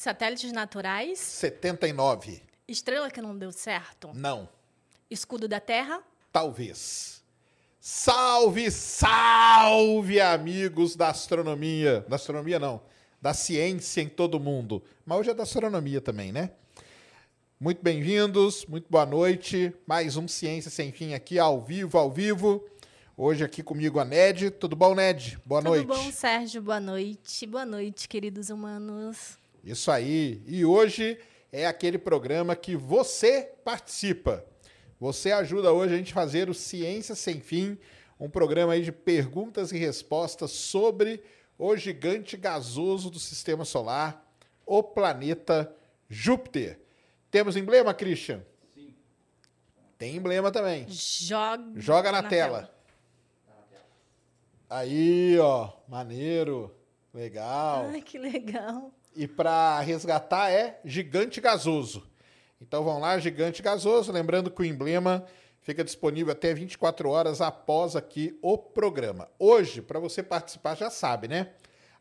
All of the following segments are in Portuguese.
Satélites naturais. 79. Estrela que não deu certo. Não. Escudo da Terra. Talvez. Salve, salve, amigos da astronomia. Da astronomia, não. Da ciência em todo mundo. Mas hoje é da astronomia também, né? Muito bem-vindos, muito boa noite. Mais um Ciência Sem Fim aqui, ao vivo, ao vivo. Hoje aqui comigo a Ned. Tudo bom, Ned? Boa Tudo noite. Tudo bom, Sérgio? Boa noite. Boa noite, queridos humanos. Isso aí. E hoje é aquele programa que você participa. Você ajuda hoje a gente a fazer o Ciência Sem Fim, um programa aí de perguntas e respostas sobre o gigante gasoso do sistema solar, o planeta Júpiter. Temos emblema, Christian? Sim. Tem emblema também. Joga, Joga na, na tela. tela. Aí, ó, maneiro, legal. Ai, que legal. E para resgatar é gigante gasoso. Então vão lá, gigante gasoso. Lembrando que o emblema fica disponível até 24 horas após aqui o programa. Hoje, para você participar, já sabe, né?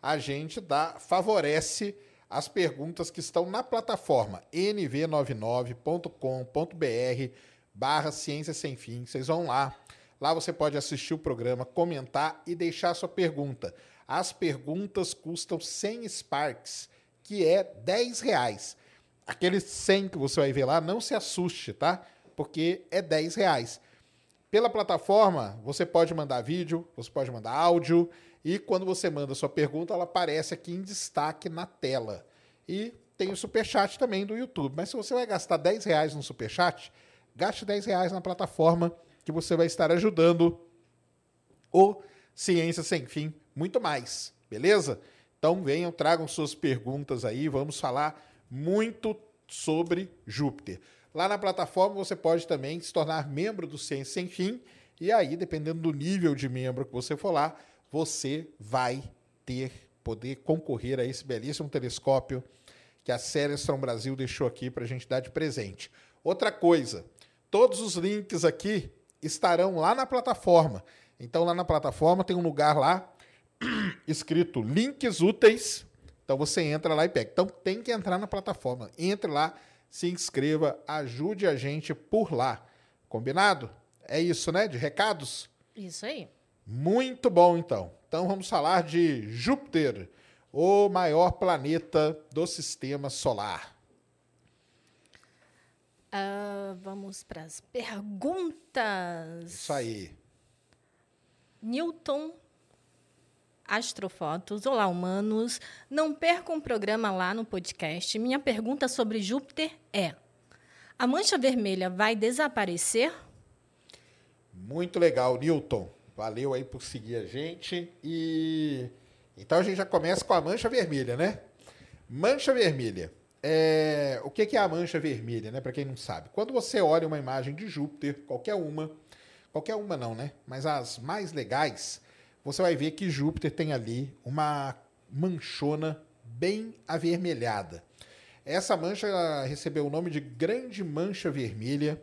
A gente dá, favorece as perguntas que estão na plataforma nv99.com.br barra ciência sem fim. Vocês vão lá. Lá você pode assistir o programa, comentar e deixar sua pergunta. As perguntas custam 100 Sparks, que é 10 reais. Aquele 100 que você vai ver lá, não se assuste, tá? Porque é 10 reais. Pela plataforma, você pode mandar vídeo, você pode mandar áudio, e quando você manda sua pergunta, ela aparece aqui em destaque na tela. E tem o superchat também do YouTube. Mas se você vai gastar 10 reais no superchat, gaste 10 reais na plataforma que você vai estar ajudando o Ciência Sem Fim muito mais, beleza? Então venham, tragam suas perguntas aí, vamos falar muito sobre Júpiter. Lá na plataforma você pode também se tornar membro do Ciência Sem Fim, e aí, dependendo do nível de membro que você for lá, você vai ter, poder concorrer a esse belíssimo telescópio que a Celestron Brasil deixou aqui para a gente dar de presente. Outra coisa, todos os links aqui estarão lá na plataforma. Então, lá na plataforma tem um lugar lá escrito links úteis. Então você entra lá e pega. Então tem que entrar na plataforma. Entre lá, se inscreva, ajude a gente por lá. Combinado? É isso, né? De recados? Isso aí. Muito bom, então. Então vamos falar de Júpiter, o maior planeta do sistema solar. Uh, vamos para as perguntas. Isso aí. Newton Astrofotos. Olá, humanos. Não percam um programa lá no podcast. Minha pergunta sobre Júpiter é: a mancha vermelha vai desaparecer? Muito legal, Newton. Valeu aí por seguir a gente. E então a gente já começa com a mancha vermelha, né? Mancha vermelha. É... O que é a mancha vermelha, né? Para quem não sabe. Quando você olha uma imagem de Júpiter, qualquer uma, qualquer uma não, né? Mas as mais legais, você vai ver que Júpiter tem ali uma manchona bem avermelhada. Essa mancha recebeu o nome de Grande Mancha Vermelha.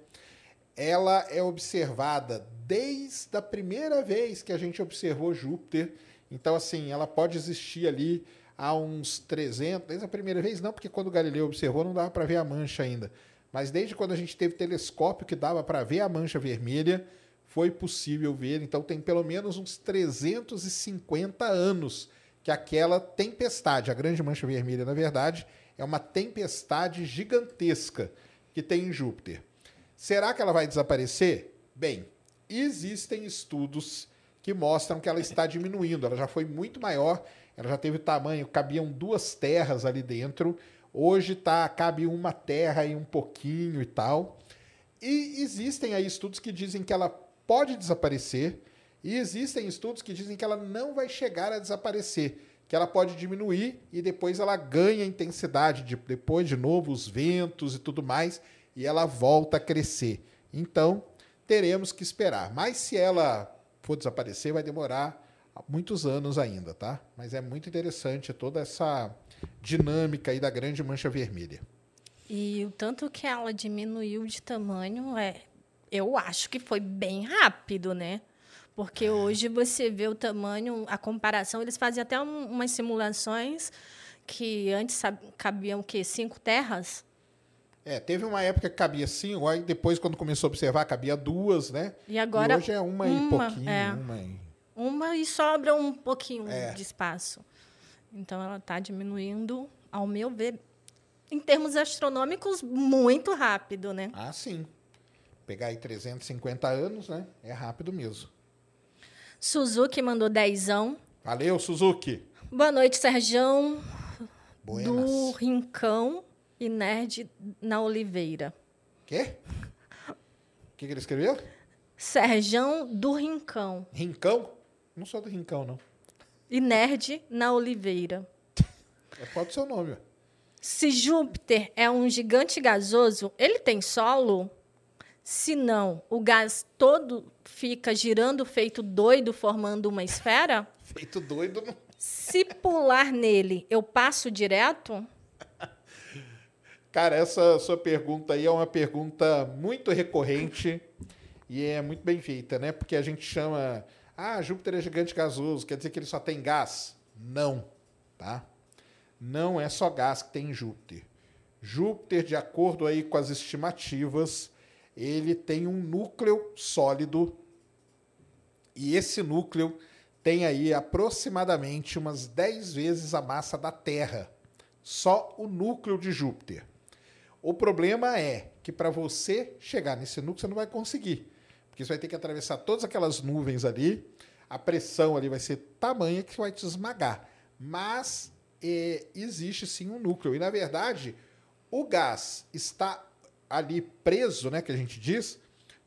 Ela é observada desde a primeira vez que a gente observou Júpiter. Então, assim, ela pode existir ali há uns 300, desde a primeira vez não, porque quando Galileu observou não dava para ver a mancha ainda. Mas desde quando a gente teve telescópio que dava para ver a mancha vermelha, foi possível ver. Então tem pelo menos uns 350 anos que aquela tempestade, a Grande Mancha Vermelha, na verdade, é uma tempestade gigantesca que tem em Júpiter. Será que ela vai desaparecer? Bem, existem estudos que mostram que ela está diminuindo. Ela já foi muito maior ela já teve tamanho, cabiam duas terras ali dentro. Hoje tá, cabe uma terra e um pouquinho e tal. E existem aí estudos que dizem que ela pode desaparecer, e existem estudos que dizem que ela não vai chegar a desaparecer, que ela pode diminuir e depois ela ganha intensidade, de, depois de novo os ventos e tudo mais, e ela volta a crescer. Então, teremos que esperar. Mas se ela for desaparecer, vai demorar muitos anos ainda, tá? Mas é muito interessante toda essa dinâmica aí da grande mancha vermelha. E o tanto que ela diminuiu de tamanho é, eu acho que foi bem rápido, né? Porque é. hoje você vê o tamanho, a comparação, eles fazem até um, umas simulações que antes cabiam o quê? Cinco terras? É, teve uma época que cabia cinco, aí depois, quando começou a observar, cabia duas, né? E agora. E hoje é uma, uma e pouquinho. É, uma, e... uma e sobra um pouquinho é. de espaço. Então ela está diminuindo, ao meu ver, em termos astronômicos, muito rápido, né? Ah, sim. Pegar aí 350 anos, né? É rápido mesmo. Suzuki mandou dezão. Valeu, Suzuki. Boa noite, Serjão. Buenas. Do Rincão e Nerd na Oliveira. Quê? O que, que ele escreveu? Serjão do Rincão. Rincão? Não sou do Rincão, não. E Nerd na Oliveira. É, ser o nome. Se Júpiter é um gigante gasoso, ele tem solo? Se não, o gás todo fica girando feito doido, formando uma esfera? Feito doido. Não... Se pular nele, eu passo direto? Cara, essa sua pergunta aí é uma pergunta muito recorrente e é muito bem feita, né? Porque a gente chama, ah, Júpiter é gigante gasoso, quer dizer que ele só tem gás? Não, tá? Não é só gás que tem em Júpiter. Júpiter, de acordo aí com as estimativas, ele tem um núcleo sólido e esse núcleo tem aí aproximadamente umas 10 vezes a massa da Terra. Só o núcleo de Júpiter. O problema é que para você chegar nesse núcleo, você não vai conseguir. Porque você vai ter que atravessar todas aquelas nuvens ali, a pressão ali vai ser tamanha que vai te esmagar. Mas é, existe sim um núcleo. E, na verdade, o gás está ali preso, né, que a gente diz,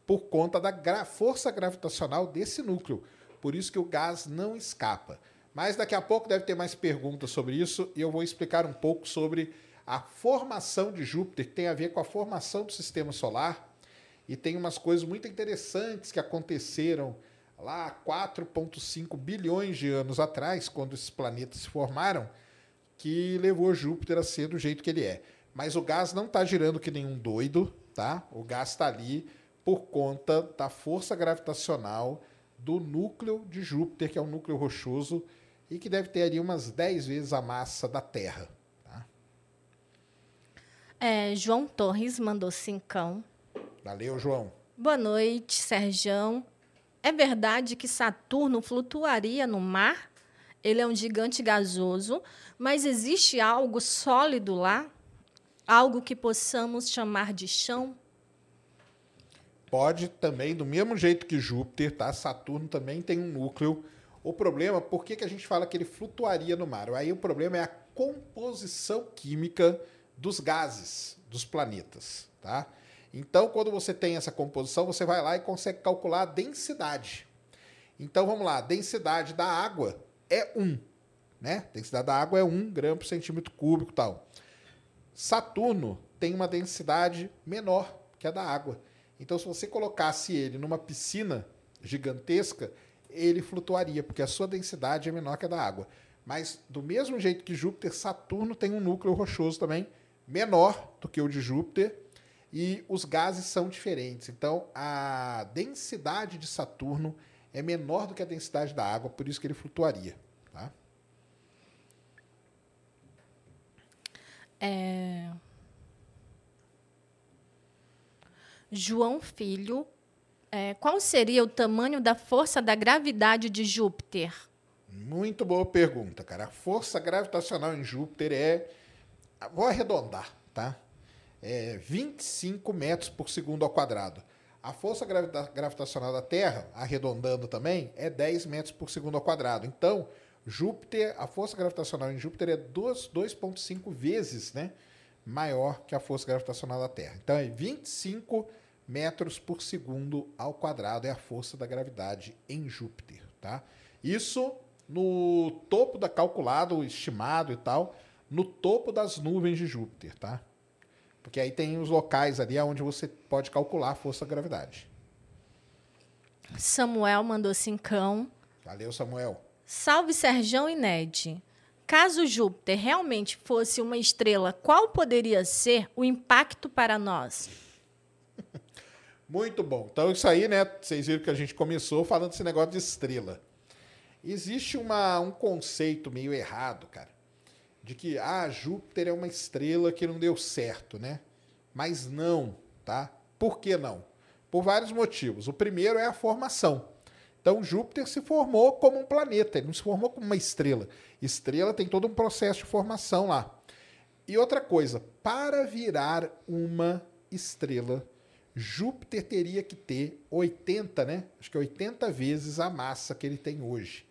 por conta da gra força gravitacional desse núcleo. Por isso que o gás não escapa. Mas daqui a pouco deve ter mais perguntas sobre isso e eu vou explicar um pouco sobre a formação de Júpiter tem a ver com a formação do sistema solar e tem umas coisas muito interessantes que aconteceram lá 4,5 bilhões de anos atrás, quando esses planetas se formaram, que levou Júpiter a ser do jeito que ele é. Mas o gás não está girando que nenhum doido, tá? O gás está ali por conta da força gravitacional do núcleo de Júpiter, que é um núcleo rochoso e que deve ter ali umas 10 vezes a massa da Terra. É, João Torres mandou cincão. Valeu, João. Boa noite, Serjão. É verdade que Saturno flutuaria no mar? Ele é um gigante gasoso, mas existe algo sólido lá? Algo que possamos chamar de chão? Pode também, do mesmo jeito que Júpiter, tá? Saturno também tem um núcleo. O problema, por que, que a gente fala que ele flutuaria no mar? Aí o problema é a composição química dos gases dos planetas, tá? Então, quando você tem essa composição, você vai lá e consegue calcular a densidade. Então, vamos lá, a densidade da água é 1, né? A densidade da água é 1 grama por centímetro cúbico tal. Saturno tem uma densidade menor que a da água. Então, se você colocasse ele numa piscina gigantesca, ele flutuaria, porque a sua densidade é menor que a da água. Mas, do mesmo jeito que Júpiter, Saturno tem um núcleo rochoso também, menor do que o de Júpiter e os gases são diferentes. Então, a densidade de Saturno é menor do que a densidade da água, por isso que ele flutuaria. Tá? É... João Filho, é, qual seria o tamanho da força da gravidade de Júpiter? Muito boa pergunta, cara. A força gravitacional em Júpiter é vou arredondar, tá? É 25 metros por segundo ao quadrado. A força gravitacional da Terra, arredondando também, é 10 metros por segundo ao quadrado. Então, Júpiter, a força gravitacional em Júpiter é 2,5 vezes né, maior que a força gravitacional da Terra. Então, é 25 metros por segundo ao quadrado é a força da gravidade em Júpiter. Tá? Isso no topo da calculado, estimado e tal, no topo das nuvens de Júpiter, tá? Porque aí tem os locais ali onde você pode calcular a força da gravidade. Samuel mandou cincão. Valeu, Samuel. Salve Serjão e Ned. Caso Júpiter realmente fosse uma estrela, qual poderia ser o impacto para nós? Muito bom. Então, isso aí, né? Vocês viram que a gente começou falando desse negócio de estrela. Existe uma, um conceito meio errado, cara de que ah, Júpiter é uma estrela que não deu certo, né? Mas não, tá? Por que não? Por vários motivos. O primeiro é a formação. Então, Júpiter se formou como um planeta, ele não se formou como uma estrela. Estrela tem todo um processo de formação lá. E outra coisa, para virar uma estrela, Júpiter teria que ter 80, né? Acho que 80 vezes a massa que ele tem hoje.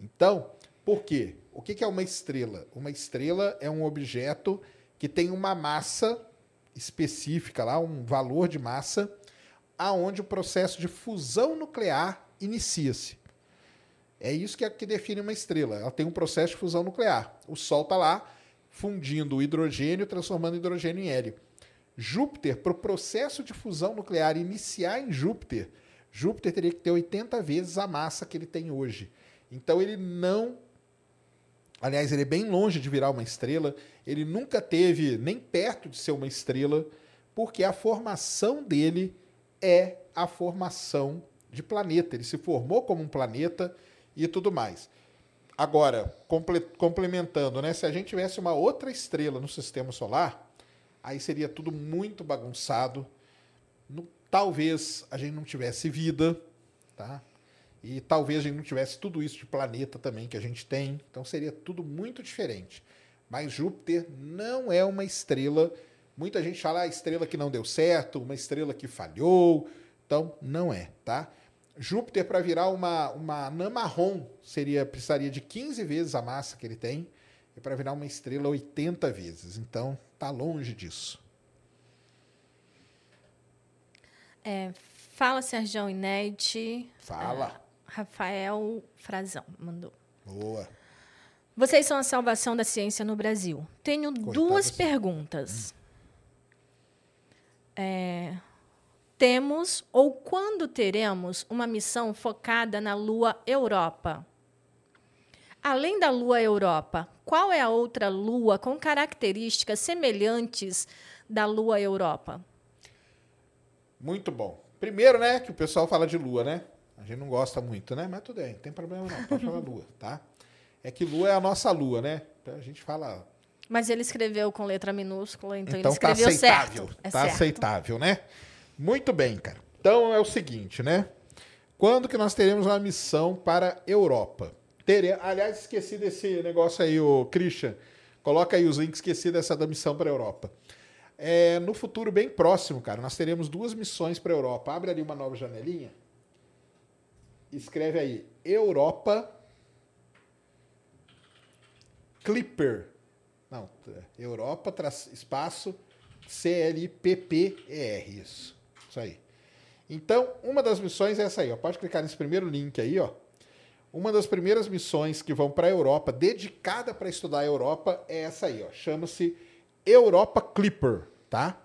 Então, por quê? O que é uma estrela? Uma estrela é um objeto que tem uma massa específica lá, um valor de massa, aonde o processo de fusão nuclear inicia-se. É isso que, é, que define uma estrela. Ela tem um processo de fusão nuclear. O Sol está lá fundindo o hidrogênio, transformando o hidrogênio em hélio. Júpiter, para o processo de fusão nuclear iniciar em Júpiter, Júpiter teria que ter 80 vezes a massa que ele tem hoje. Então ele não. Aliás, ele é bem longe de virar uma estrela. Ele nunca teve nem perto de ser uma estrela, porque a formação dele é a formação de planeta. Ele se formou como um planeta e tudo mais. Agora, complementando, né? Se a gente tivesse uma outra estrela no sistema solar, aí seria tudo muito bagunçado. Talvez a gente não tivesse vida, tá? E talvez a gente não tivesse tudo isso de planeta também que a gente tem. Então seria tudo muito diferente. Mas Júpiter não é uma estrela. Muita gente fala ah, estrela que não deu certo, uma estrela que falhou. Então não é, tá? Júpiter, para virar uma, uma anã marrom, seria, precisaria de 15 vezes a massa que ele tem, e para virar uma estrela, 80 vezes. Então, está longe disso. É, fala, Sérgio Inete. Fala. É, Rafael Frazão mandou. Boa. Vocês são a salvação da ciência no Brasil. Tenho Coitado duas assim. perguntas. Hum. É, temos ou quando teremos uma missão focada na Lua Europa? Além da Lua Europa, qual é a outra lua com características semelhantes da Lua Europa? Muito bom. Primeiro, né, que o pessoal fala de lua, né? A gente não gosta muito, né? Mas tudo bem, não tem problema não. Pode falar lua, tá? É que lua é a nossa lua, né? Então a gente fala. Mas ele escreveu com letra minúscula, então, então ele tá escreveu tá aceitável, certo. É tá certo. aceitável, né? Muito bem, cara. Então é o seguinte, né? Quando que nós teremos uma missão para Europa? Tere... Aliás, esqueci desse negócio aí, o Christian. Coloca aí os links, esqueci dessa da missão para a Europa. É, no futuro bem próximo, cara, nós teremos duas missões para a Europa. Abre ali uma nova janelinha. Escreve aí, Europa Clipper. Não, Europa, espaço, C-L-I-P-P-E-R, isso. Isso aí. Então, uma das missões é essa aí, ó. Pode clicar nesse primeiro link aí, ó. Uma das primeiras missões que vão para a Europa, dedicada para estudar a Europa, é essa aí, ó. Chama-se Europa Clipper, tá?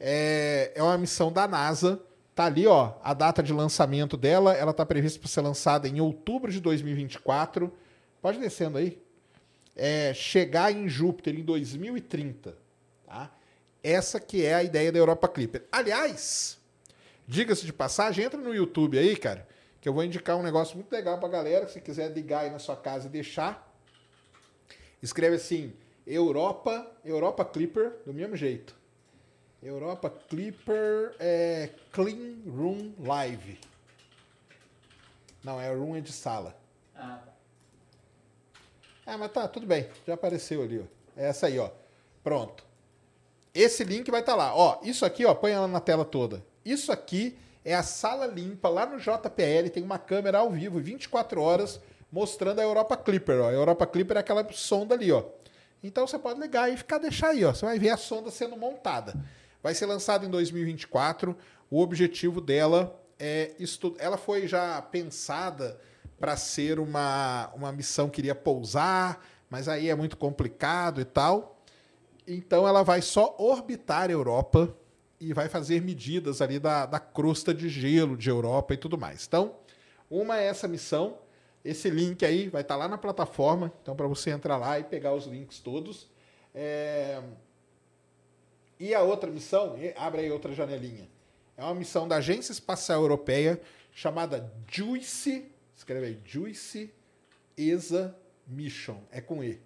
É, é uma missão da NASA. Tá ali, ó, a data de lançamento dela. Ela tá prevista para ser lançada em outubro de 2024. Pode descendo aí. É, chegar em Júpiter em 2030, tá? Essa que é a ideia da Europa Clipper. Aliás, Diga-se de passagem, entra no YouTube aí, cara, que eu vou indicar um negócio muito legal pra galera. Se quiser ligar aí na sua casa e deixar, escreve assim: Europa, Europa Clipper, do mesmo jeito. Europa Clipper é Clean Room Live. Não, é room é de sala. Ah, tá. Ah, mas tá, tudo bem. Já apareceu ali, ó. É essa aí, ó. Pronto. Esse link vai estar tá lá. Ó, isso aqui, ó, põe ela na tela toda. Isso aqui é a sala limpa lá no JPL, tem uma câmera ao vivo, 24 horas, mostrando a Europa Clipper. Ó. A Europa Clipper é aquela sonda ali, ó. Então você pode ligar e ficar deixar aí, ó. Você vai ver a sonda sendo montada. Vai ser lançada em 2024. O objetivo dela é estudar. Ela foi já pensada para ser uma, uma missão que iria pousar, mas aí é muito complicado e tal. Então ela vai só orbitar a Europa e vai fazer medidas ali da, da crosta de gelo de Europa e tudo mais. Então, uma é essa missão. Esse link aí vai estar tá lá na plataforma, então para você entrar lá e pegar os links todos. É... E a outra missão, abre aí outra janelinha. É uma missão da Agência Espacial Europeia chamada JUICE, escreve aí, JUICE ESA Mission, é com E.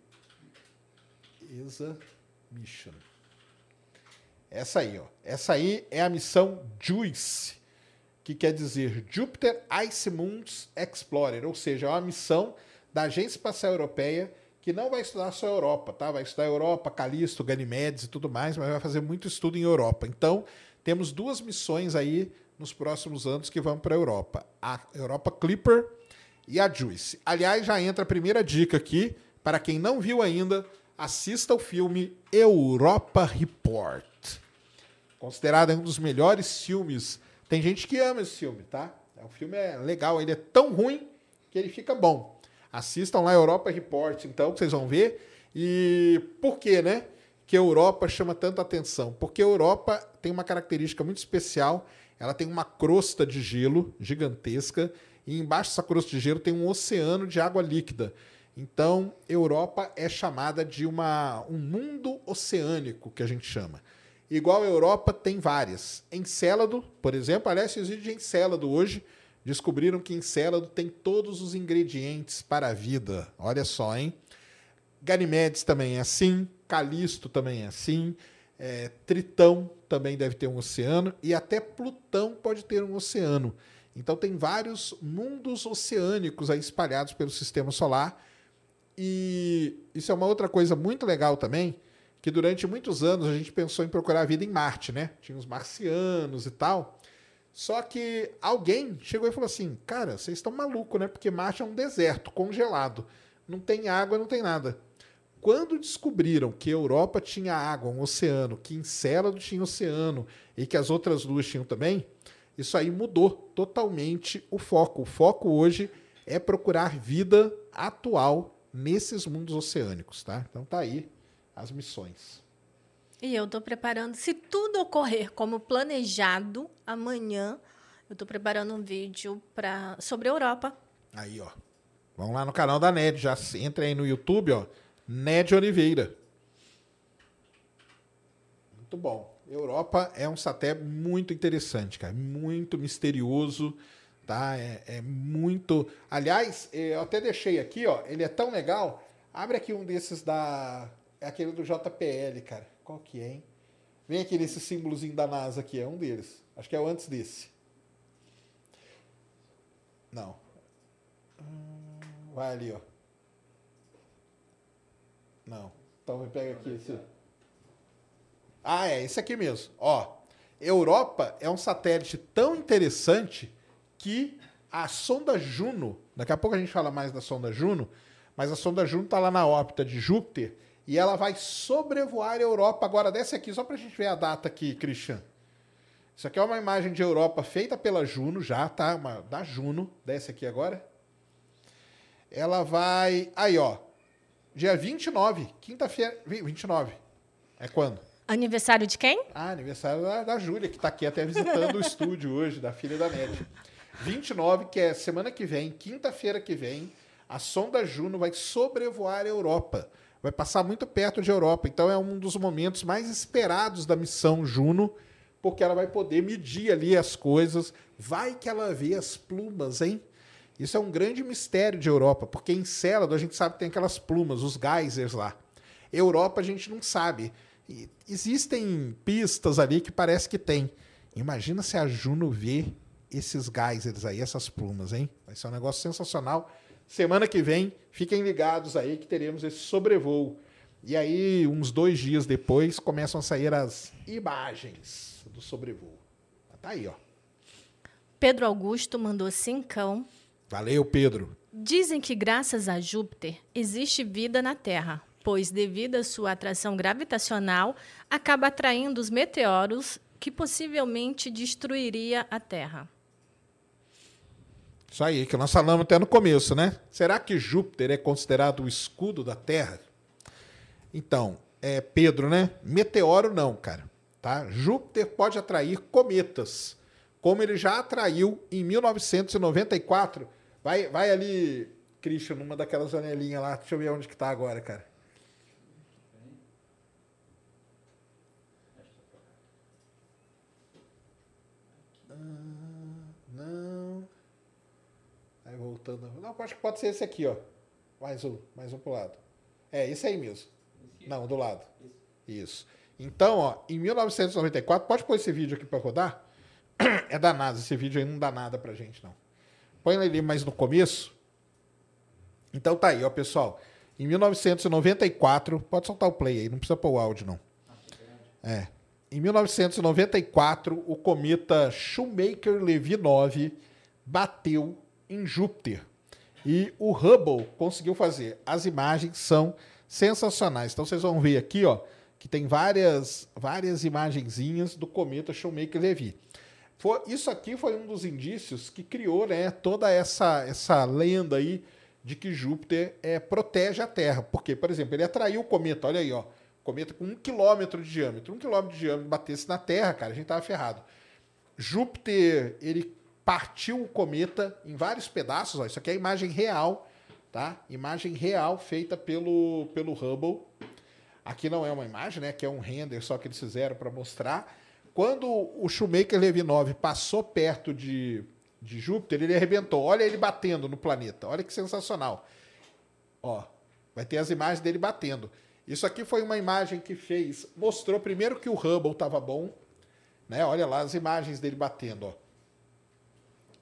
ESA Mission. Essa aí, ó. Essa aí é a missão JUICE, que quer dizer Jupiter Ice Moons Explorer, ou seja, é uma missão da Agência Espacial Europeia que não vai estudar só a Europa, tá? Vai estudar Europa, Calisto, Ganymedes e tudo mais, mas vai fazer muito estudo em Europa. Então, temos duas missões aí nos próximos anos que vão para a Europa. A Europa Clipper e a Juice. Aliás, já entra a primeira dica aqui, para quem não viu ainda, assista o filme Europa Report. Considerado um dos melhores filmes. Tem gente que ama esse filme, tá? O filme é legal, ele é tão ruim que ele fica bom. Assistam lá Europa Report, então, que vocês vão ver. E por que, né? Que a Europa chama tanta atenção? Porque a Europa tem uma característica muito especial. Ela tem uma crosta de gelo gigantesca e embaixo dessa crosta de gelo tem um oceano de água líquida. Então, Europa é chamada de uma, um mundo oceânico, que a gente chama. Igual a Europa, tem várias. Encélado, por exemplo, aliás, existe Encélado hoje, descobriram que Encélado tem todos os ingredientes para a vida. Olha só, hein? Ganymedes também é assim, Calisto também é assim, é, Tritão também deve ter um oceano e até Plutão pode ter um oceano. Então tem vários mundos oceânicos aí espalhados pelo sistema solar. E isso é uma outra coisa muito legal também, que durante muitos anos a gente pensou em procurar vida em Marte, né? Tinha os marcianos e tal. Só que alguém chegou e falou assim: cara, vocês estão malucos, né? Porque Marte é um deserto congelado. Não tem água, não tem nada. Quando descobriram que a Europa tinha água, um oceano, que Encélado tinha oceano e que as outras luas tinham também, isso aí mudou totalmente o foco. O foco hoje é procurar vida atual nesses mundos oceânicos, tá? Então tá aí as missões. E eu estou preparando, se tudo ocorrer como planejado, amanhã eu estou preparando um vídeo pra, sobre a Europa. Aí, ó. Vamos lá no canal da NED, já entra aí no YouTube, ó. NED Oliveira. Muito bom. Europa é um satélite muito interessante, cara. Muito misterioso, tá? É, é muito. Aliás, eu até deixei aqui, ó. Ele é tão legal. Abre aqui um desses da. É aquele do JPL, cara. Qual que é, hein? Vem aqui nesse símbolozinho da NASA aqui, é um deles. Acho que é o antes desse. Não. Vai ali, ó. Não. Então me pega aqui esse. Ah, é, esse aqui mesmo. Ó, Europa é um satélite tão interessante que a sonda Juno, daqui a pouco a gente fala mais da sonda Juno, mas a sonda Juno está lá na órbita de Júpiter e ela vai sobrevoar a Europa. Agora, desce aqui, só para a gente ver a data aqui, Christian. Isso aqui é uma imagem de Europa feita pela Juno, já, tá? Uma, da Juno. Desce aqui agora. Ela vai. Aí, ó. Dia 29, quinta-feira. 29. É quando? Aniversário de quem? Ah, aniversário da, da Júlia, que está aqui até visitando o estúdio hoje, da filha da Nete. 29, que é semana que vem, quinta-feira que vem, a sonda Juno vai sobrevoar a Europa vai passar muito perto de Europa. Então é um dos momentos mais esperados da missão Juno, porque ela vai poder medir ali as coisas. Vai que ela vê as plumas, hein? Isso é um grande mistério de Europa, porque em Célado a gente sabe que tem aquelas plumas, os geysers lá. Europa a gente não sabe. E existem pistas ali que parece que tem. Imagina se a Juno vê esses geysers aí, essas plumas, hein? Vai ser um negócio sensacional. Semana que vem, fiquem ligados aí que teremos esse sobrevoo. E aí, uns dois dias depois, começam a sair as imagens do sobrevoo. Tá aí, ó. Pedro Augusto mandou cincão. Valeu, Pedro. Dizem que graças a Júpiter existe vida na Terra, pois devido à sua atração gravitacional, acaba atraindo os meteoros que possivelmente destruiria a Terra. Isso aí, que nós falamos até no começo, né? Será que Júpiter é considerado o escudo da Terra? Então, é Pedro, né? Meteoro não, cara. Tá? Júpiter pode atrair cometas, como ele já atraiu em 1994. Vai, vai ali, Christian, numa daquelas janelinhas lá. Deixa eu ver onde que tá agora, cara. Voltando. Não, acho que pode ser esse aqui, ó. Mais um, mais um pro lado. É, esse aí mesmo. Não, do lado. Isso. Então, ó, em 1994, pode pôr esse vídeo aqui para rodar? É danado, esse vídeo aí não dá nada pra gente, não. Põe ele mais no começo. Então tá aí, ó, pessoal. Em 1994, pode soltar o play aí, não precisa pôr o áudio, não. É. Em 1994, o cometa Shoemaker-Levy 9 bateu em Júpiter. E o Hubble conseguiu fazer. As imagens são sensacionais. Então vocês vão ver aqui, ó, que tem várias várias imagenzinhas do cometa Shoemaker-Levy. Isso aqui foi um dos indícios que criou, né, toda essa essa lenda aí de que Júpiter é, protege a Terra. Porque, por exemplo, ele atraiu o cometa, olha aí, ó, cometa com um quilômetro de diâmetro. Um quilômetro de diâmetro batesse na Terra, cara, a gente tava ferrado. Júpiter, ele partiu o cometa em vários pedaços, ó, isso aqui é a imagem real, tá? Imagem real feita pelo, pelo Hubble. Aqui não é uma imagem, né? Aqui é um render só que eles fizeram para mostrar. Quando o Shoemaker Levy 9 passou perto de de Júpiter, ele arrebentou. Olha ele batendo no planeta. Olha que sensacional. Ó, vai ter as imagens dele batendo. Isso aqui foi uma imagem que fez, mostrou primeiro que o Hubble estava bom, né? Olha lá as imagens dele batendo, ó.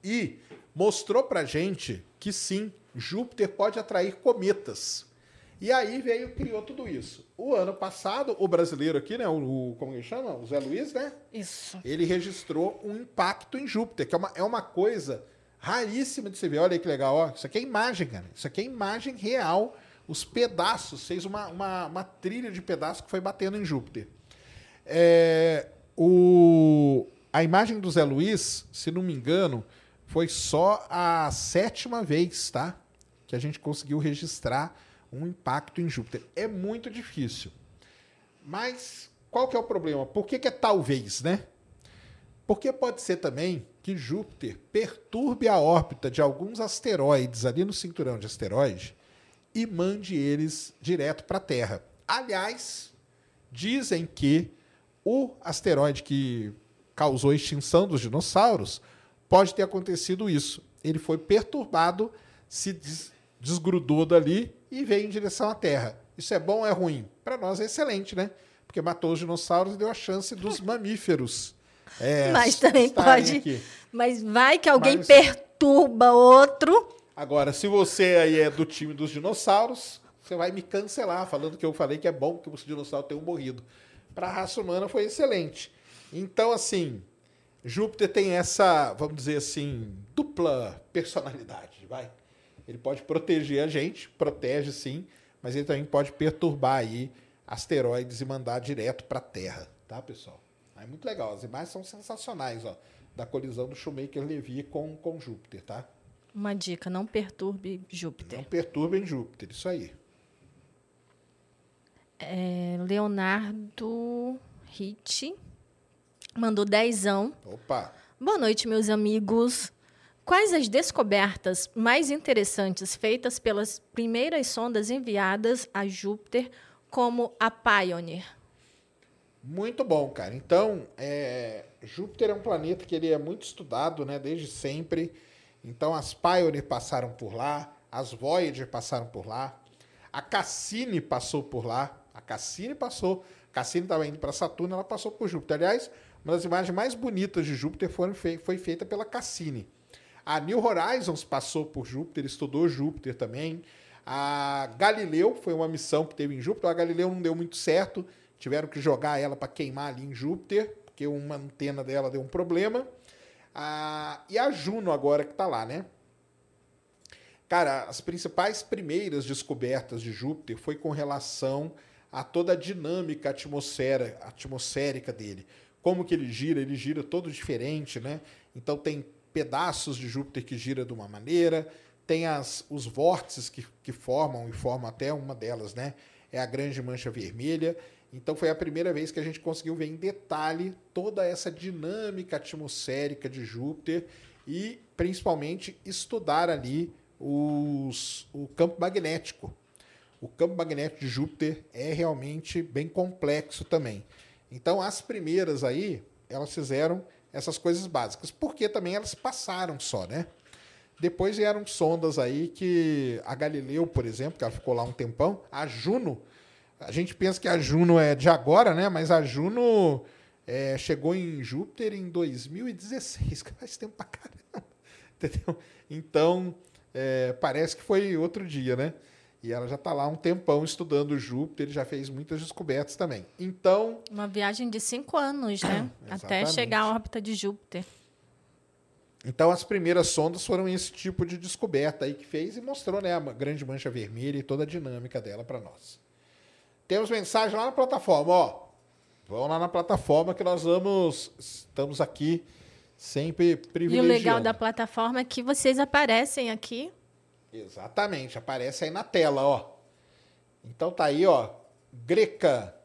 E mostrou pra gente que sim, Júpiter pode atrair cometas. E aí veio criou tudo isso. O ano passado, o brasileiro aqui, né, o, o como ele chama? O Zé Luiz, né? Isso. Ele registrou um impacto em Júpiter, que é uma, é uma coisa raríssima de se ver. Olha aí que legal, ó. Isso aqui é imagem, cara. Isso aqui é imagem real. Os pedaços, fez uma, uma, uma trilha de pedaços que foi batendo em Júpiter. É, o, a imagem do Zé Luiz, se não me engano, foi só a sétima vez, tá? Que a gente conseguiu registrar um impacto em Júpiter. É muito difícil. Mas qual que é o problema? Por que, que é talvez, né? Porque pode ser também que Júpiter perturbe a órbita de alguns asteroides ali no cinturão de asteroides e mande eles direto para a Terra. Aliás, dizem que o asteroide que causou a extinção dos dinossauros pode ter acontecido isso. Ele foi perturbado, se desgrudou dali e veio em direção à Terra. Isso é bom ou é ruim? Para nós é excelente, né? Porque matou os dinossauros e deu a chance dos mamíferos. É, mas também pode. Aqui. Mas vai que alguém mas, perturba outro. Agora, se você aí é do time dos dinossauros, você vai me cancelar falando que eu falei que é bom que os dinossauros tenham morrido. Para a raça humana foi excelente. Então, assim, Júpiter tem essa, vamos dizer assim, dupla personalidade, vai. Ele pode proteger a gente, protege sim, mas ele também pode perturbar aí asteroides e mandar direto para a Terra, tá, pessoal? É muito legal. As imagens são sensacionais, ó, da colisão do Shoemaker-Levy com, com Júpiter, tá? Uma dica, não perturbe Júpiter. Não perturbem Júpiter, isso aí. É, Leonardo Ritt mandou dezão. Opa! Boa noite, meus amigos. Quais as descobertas mais interessantes feitas pelas primeiras sondas enviadas a Júpiter, como a Pioneer? Muito bom, cara. Então, é, Júpiter é um planeta que ele é muito estudado, né, desde sempre. Então, as Pioneer passaram por lá, as Voyager passaram por lá, a Cassini passou por lá. A Cassini passou. A Cassini estava indo para Saturno, ela passou por Júpiter. Aliás, uma das imagens mais bonitas de Júpiter foram foi feita pela Cassini. A New Horizons passou por Júpiter, estudou Júpiter também. A Galileu foi uma missão que teve em Júpiter. A Galileu não deu muito certo. Tiveram que jogar ela para queimar ali em Júpiter, porque uma antena dela deu um problema. e a Juno agora que está lá, né? Cara, as principais primeiras descobertas de Júpiter foi com relação a toda a dinâmica atmosfera, atmosférica dele. Como que ele gira, ele gira todo diferente, né? Então tem pedaços de Júpiter que gira de uma maneira, tem as, os vórtices que, que formam, e formam até uma delas, né? É a grande mancha vermelha. Então foi a primeira vez que a gente conseguiu ver em detalhe toda essa dinâmica atmosférica de Júpiter e principalmente estudar ali os, o campo magnético. O campo magnético de Júpiter é realmente bem complexo também. Então as primeiras aí, elas fizeram essas coisas básicas, porque também elas passaram só, né? Depois vieram sondas aí que a Galileu, por exemplo, que ela ficou lá um tempão, a Juno A gente pensa que a Juno é de agora, né? Mas a Juno é, chegou em Júpiter em 2016, que faz tempo pra caramba. Entendeu? Então, é, parece que foi outro dia, né? E ela já está lá um tempão estudando Júpiter, já fez muitas descobertas também. Então. Uma viagem de cinco anos, né? Até chegar à órbita de Júpiter. Então, as primeiras sondas foram esse tipo de descoberta aí que fez e mostrou né, a grande mancha vermelha e toda a dinâmica dela para nós. Temos mensagem lá na plataforma, ó. Vão lá na plataforma que nós vamos. Estamos aqui sempre privilegiando. E o legal da plataforma é que vocês aparecem aqui. Exatamente, aparece aí na tela, ó. Então tá aí, ó. Greca.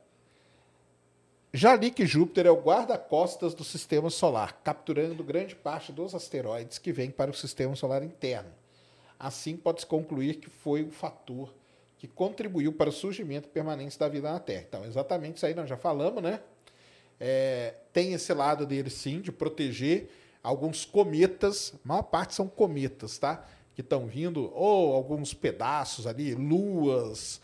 Já li que Júpiter é o guarda-costas do sistema solar, capturando grande parte dos asteroides que vêm para o sistema solar interno. Assim, pode-se concluir que foi o fator que contribuiu para o surgimento e permanência da vida na Terra. Então, exatamente isso aí nós já falamos, né? É, tem esse lado dele, sim, de proteger alguns cometas, a maior parte são cometas, tá? Que estão vindo, ou alguns pedaços ali, luas,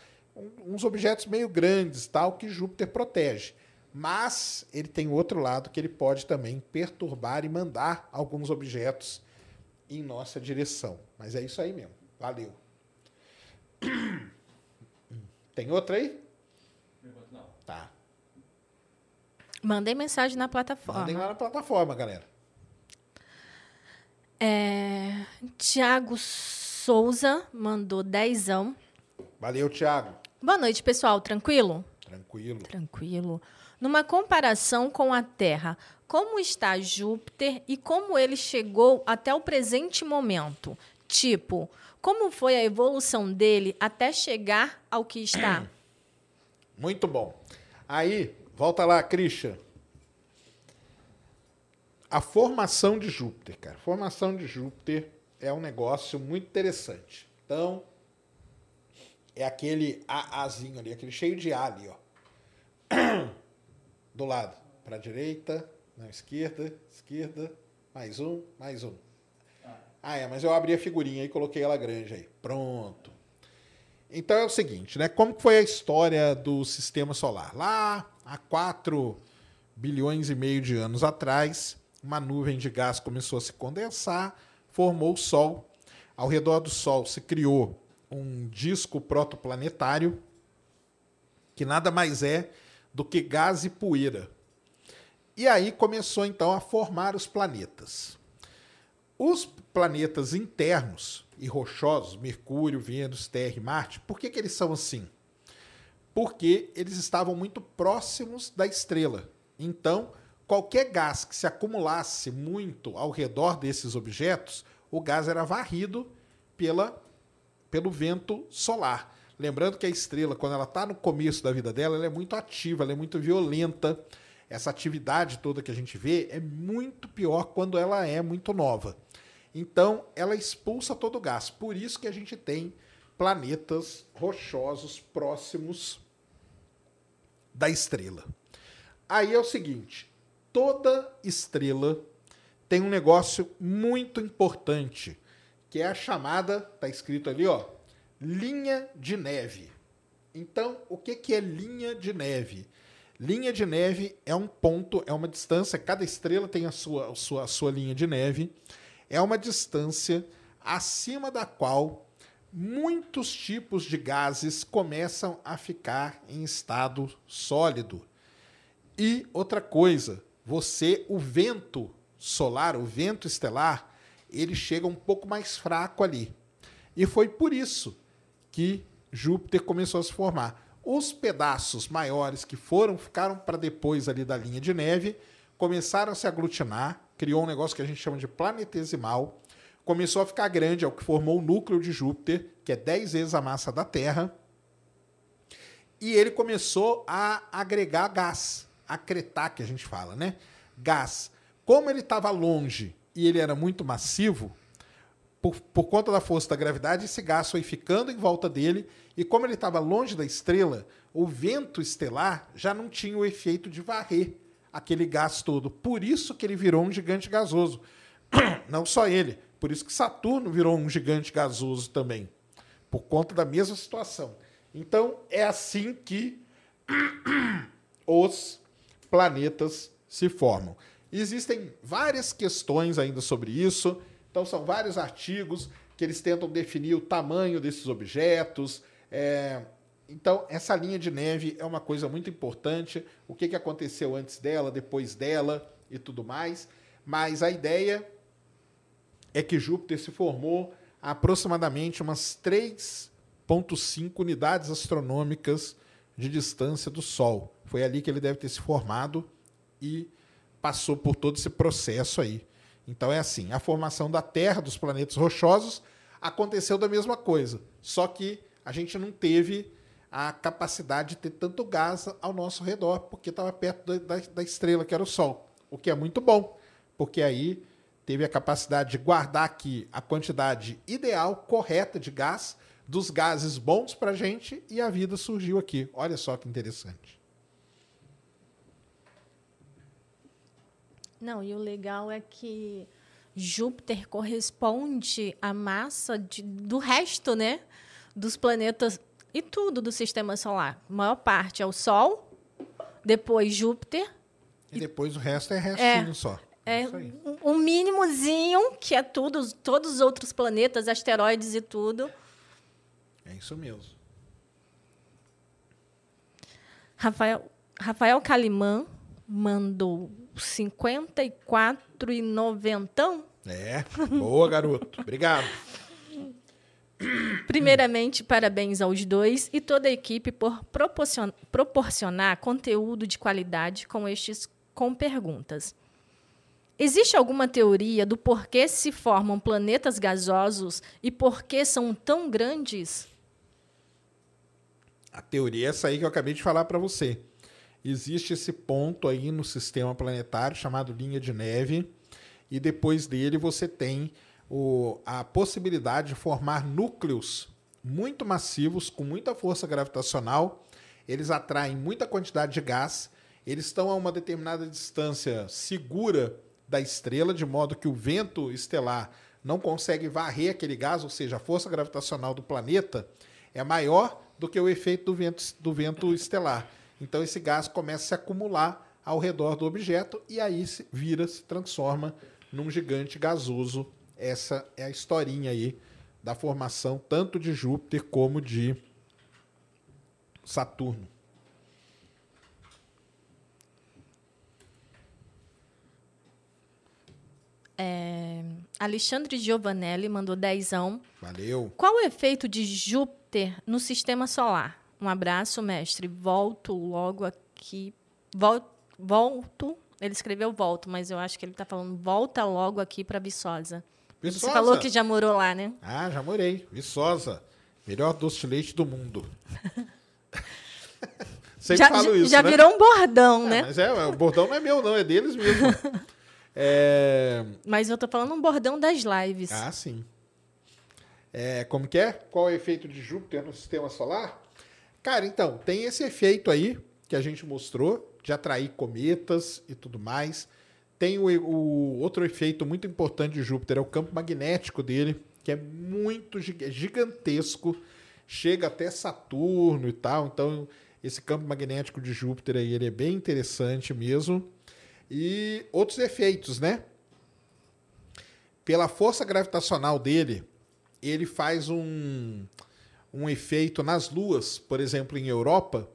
uns objetos meio grandes, tal, que Júpiter protege. Mas ele tem outro lado que ele pode também perturbar e mandar alguns objetos em nossa direção. Mas é isso aí mesmo. Valeu. Tem outra aí? Não. Tá. Mandei mensagem na plataforma. Mandem lá na plataforma, galera. É, Tiago Souza mandou dezão. Valeu, Tiago. Boa noite, pessoal. Tranquilo? Tranquilo. Tranquilo. Numa comparação com a Terra, como está Júpiter e como ele chegou até o presente momento? Tipo, como foi a evolução dele até chegar ao que está? Muito bom. Aí, volta lá, Christian. A formação de Júpiter, cara. Formação de Júpiter é um negócio muito interessante. Então, é aquele AAzinho ali, aquele cheio de A ali, ó do lado. Para direita, na esquerda, esquerda, mais um, mais um. Ah, é, mas eu abri a figurinha e coloquei ela grande aí. Pronto. Então é o seguinte, né? Como foi a história do sistema solar? Lá há 4 bilhões e meio de anos atrás, uma nuvem de gás começou a se condensar, formou o Sol. Ao redor do Sol se criou um disco protoplanetário, que nada mais é do que gás e poeira. E aí começou então a formar os planetas. Os planetas internos e rochosos, Mercúrio, Vênus, Terra e Marte, por que, que eles são assim? Porque eles estavam muito próximos da estrela. Então, qualquer gás que se acumulasse muito ao redor desses objetos, o gás era varrido pela, pelo vento solar. Lembrando que a estrela, quando ela está no começo da vida dela, ela é muito ativa, ela é muito violenta. Essa atividade toda que a gente vê é muito pior quando ela é muito nova. Então, ela expulsa todo o gás. Por isso que a gente tem planetas rochosos próximos da estrela. Aí é o seguinte: toda estrela tem um negócio muito importante, que é a chamada, tá escrito ali, ó, linha de neve. Então, o que, que é linha de neve? Linha de neve é um ponto, é uma distância, cada estrela tem a sua, a sua, a sua linha de neve, é uma distância acima da qual muitos tipos de gases começam a ficar em estado sólido. E outra coisa, você, o vento solar, o vento estelar, ele chega um pouco mais fraco ali. E foi por isso que Júpiter começou a se formar. Os pedaços maiores que foram, ficaram para depois ali da linha de neve, começaram a se aglutinar, criou um negócio que a gente chama de planetesimal, começou a ficar grande, é o que formou o núcleo de Júpiter, que é 10 vezes a massa da Terra, e ele começou a agregar gás, acretar, que a gente fala, né? Gás. Como ele estava longe e ele era muito massivo, por, por conta da força da gravidade, esse gás foi ficando em volta dele, e como ele estava longe da estrela, o vento estelar já não tinha o efeito de varrer aquele gás todo. Por isso que ele virou um gigante gasoso. Não só ele, por isso que Saturno virou um gigante gasoso também, por conta da mesma situação. Então, é assim que os planetas se formam. Existem várias questões ainda sobre isso, então são vários artigos que eles tentam definir o tamanho desses objetos. É... Então, essa linha de neve é uma coisa muito importante. O que, que aconteceu antes dela, depois dela e tudo mais. Mas a ideia é que Júpiter se formou a aproximadamente umas 3,5 unidades astronômicas de distância do Sol. Foi ali que ele deve ter se formado e passou por todo esse processo aí. Então é assim, a formação da Terra, dos planetas rochosos, aconteceu da mesma coisa, só que a gente não teve a capacidade de ter tanto gás ao nosso redor, porque estava perto da, da, da, estrela, que era o Sol. O que é muito bom, porque aí teve a capacidade de guardar aqui a quantidade ideal, correta de gás, dos gases bons para a gente, e a vida surgiu aqui. Olha só que interessante. Não, e o legal é que Júpiter corresponde à massa de, do resto, né? Dos planetas e tudo do sistema solar. A maior parte é o Sol, depois Júpiter. E, e depois o resto é restinho é, só. É, é um mínimozinho, que é tudo, todos os outros planetas, asteroides e tudo. É isso mesmo. Rafael, Rafael Calimã mandou 54,90. É, boa, garoto. Obrigado. Primeiramente, parabéns aos dois e toda a equipe por proporcionar conteúdo de qualidade com estes com perguntas. Existe alguma teoria do porquê se formam planetas gasosos e por que são tão grandes? A teoria é essa aí que eu acabei de falar para você existe esse ponto aí no sistema planetário chamado linha de neve, e depois dele você tem o, a possibilidade de formar núcleos muito massivos, com muita força gravitacional. Eles atraem muita quantidade de gás, eles estão a uma determinada distância segura da estrela, de modo que o vento estelar não consegue varrer aquele gás, ou seja, a força gravitacional do planeta é maior do que o efeito do vento, do vento estelar. Então esse gás começa a se acumular ao redor do objeto e aí vira, se transforma num gigante gasoso. Essa é a historinha aí da formação tanto de Júpiter como de Saturno. É, Alexandre Giovanelli mandou dezão. Valeu. Qual o efeito de Júpiter no sistema solar? Um abraço, mestre. Volto logo aqui. Volto. volto. Ele escreveu volto, mas eu acho que ele está falando volta logo aqui para Viçosa. Viçosa. Você falou que já morou lá, né? Ah, já morei. Viçosa. Melhor doce de leite do mundo. Sempre já, falo isso, Já né? virou um bordão, é, né? Mas é, o bordão não é meu, não. É deles mesmo. é... Mas eu tô falando um bordão das lives. Ah, sim. É, como que é? Qual é o efeito de Júpiter no sistema solar? Cara, então, tem esse efeito aí que a gente mostrou de atrair cometas e tudo mais. Tem o, o outro efeito muito importante de Júpiter, é o campo magnético dele, que é muito gigantesco, chega até Saturno e tal. Então, esse campo magnético de Júpiter aí, ele é bem interessante mesmo. E outros efeitos, né? Pela força gravitacional dele, ele faz um um efeito nas luas, por exemplo, em Europa,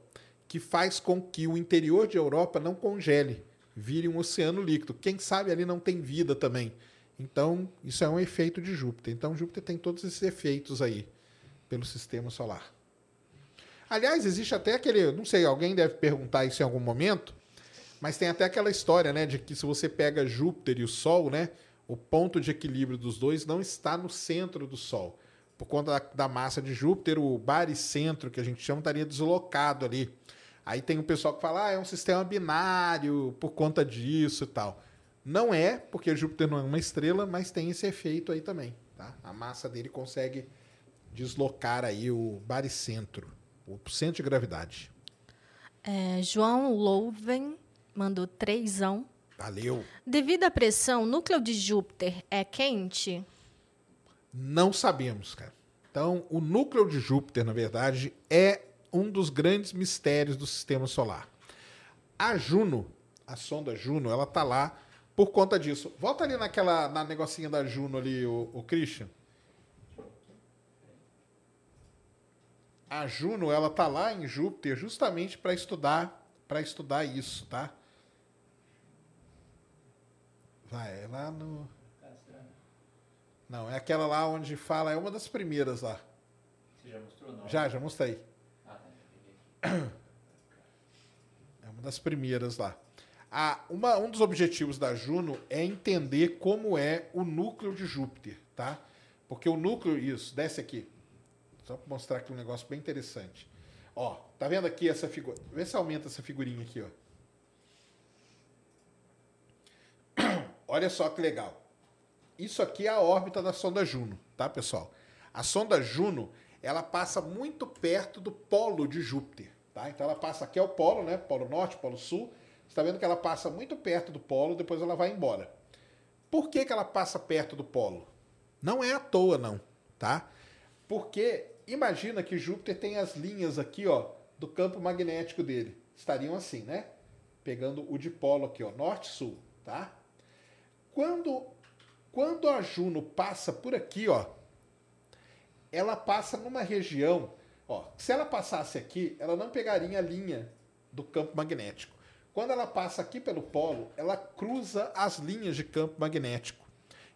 que faz com que o interior de Europa não congele, vire um oceano líquido. Quem sabe ali não tem vida também. Então, isso é um efeito de Júpiter. Então, Júpiter tem todos esses efeitos aí pelo sistema solar. Aliás, existe até aquele, não sei, alguém deve perguntar isso em algum momento, mas tem até aquela história, né, de que se você pega Júpiter e o Sol, né, o ponto de equilíbrio dos dois não está no centro do Sol por conta da, da massa de Júpiter, o baricentro, que a gente chama, estaria deslocado ali. Aí tem o pessoal que fala, ah, é um sistema binário por conta disso e tal. Não é, porque Júpiter não é uma estrela, mas tem esse efeito aí também. Tá? A massa dele consegue deslocar aí o baricentro, o centro de gravidade. É, João Louven mandou trêsão. Valeu. Devido à pressão, o núcleo de Júpiter é quente? Não sabemos, cara. Então, o núcleo de Júpiter, na verdade, é um dos grandes mistérios do sistema solar. A Juno, a sonda Juno, ela tá lá por conta disso. Volta ali naquela na negocinha da Juno ali, o, o Christian. A Juno, ela tá lá em Júpiter justamente para estudar, para estudar isso, tá? Vai, lá no Não, é aquela lá onde fala, é uma das primeiras lá. Você já mostrou não? Já, já mostrei. Ah, tá. É uma das primeiras lá. Ah, uma, um dos objetivos da Juno é entender como é o núcleo de Júpiter, tá? Porque o núcleo, isso, desce aqui. Só para mostrar aqui um negócio bem interessante. Ó, tá vendo aqui essa figura? Vê se aumenta essa figurinha aqui, ó. Olha só que legal. Isso aqui é a órbita da sonda Juno, tá, pessoal? A sonda Juno, ela passa muito perto do polo de Júpiter, tá? Então ela passa aqui é o polo, né? Polo norte, polo sul. Você está vendo que ela passa muito perto do polo, depois ela vai embora. Por que, que ela passa perto do polo? Não é à toa, não, tá? Porque imagina que Júpiter tem as linhas aqui, ó, do campo magnético dele. Estariam assim, né? Pegando o dipolo aqui, ó, norte-sul, tá? Quando, quando a Juno passa por aqui, ó, ela passa numa região, ó, se ela passasse aqui, ela não pegaria a linha do campo magnético. Quando ela passa aqui pelo polo, ela cruza as linhas de campo magnético.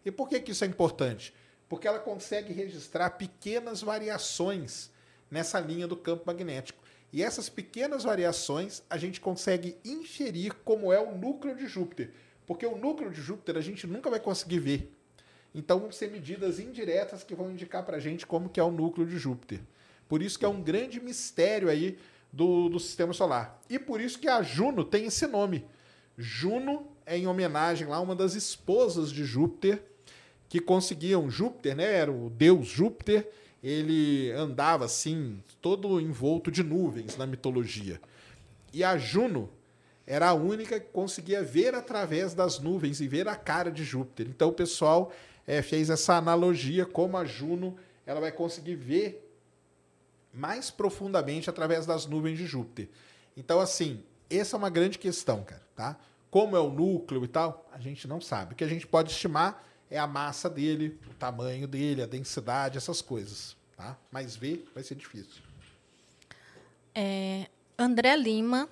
E por que, que isso é importante? Porque ela consegue registrar pequenas variações nessa linha do campo magnético. E essas pequenas variações a gente consegue inferir como é o núcleo de Júpiter. Porque o núcleo de Júpiter a gente nunca vai conseguir ver. Então vão ser medidas indiretas que vão indicar para a gente como que é o núcleo de Júpiter. Por isso que é um grande mistério aí do, do sistema solar. E por isso que a Juno tem esse nome. Juno é em homenagem lá a uma das esposas de Júpiter que conseguiam Júpiter, né? Era o deus Júpiter. Ele andava assim, todo envolto de nuvens na mitologia. E a Juno era a única que conseguia ver através das nuvens e ver a cara de Júpiter. Então o pessoal é, fez essa analogia como a Juno ela vai conseguir ver mais profundamente através das nuvens de Júpiter. Então, assim, essa é uma grande questão, cara, tá? Como é o núcleo e tal, a gente não sabe. O que a gente pode estimar é a massa dele, o tamanho dele, a densidade, essas coisas, tá? Mas ver vai ser difícil. É, André Lima.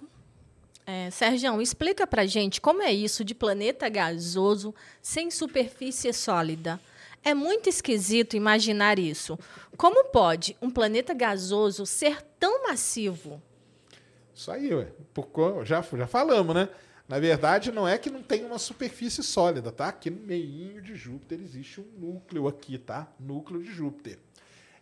É, Sergião, explica pra gente como é isso de planeta gasoso sem superfície sólida. É muito esquisito imaginar isso. Como pode um planeta gasoso ser tão massivo? Isso aí, ué. Já, já falamos, né? Na verdade, não é que não tem uma superfície sólida, tá? Aqui no meio de Júpiter existe um núcleo aqui, tá? Núcleo de Júpiter.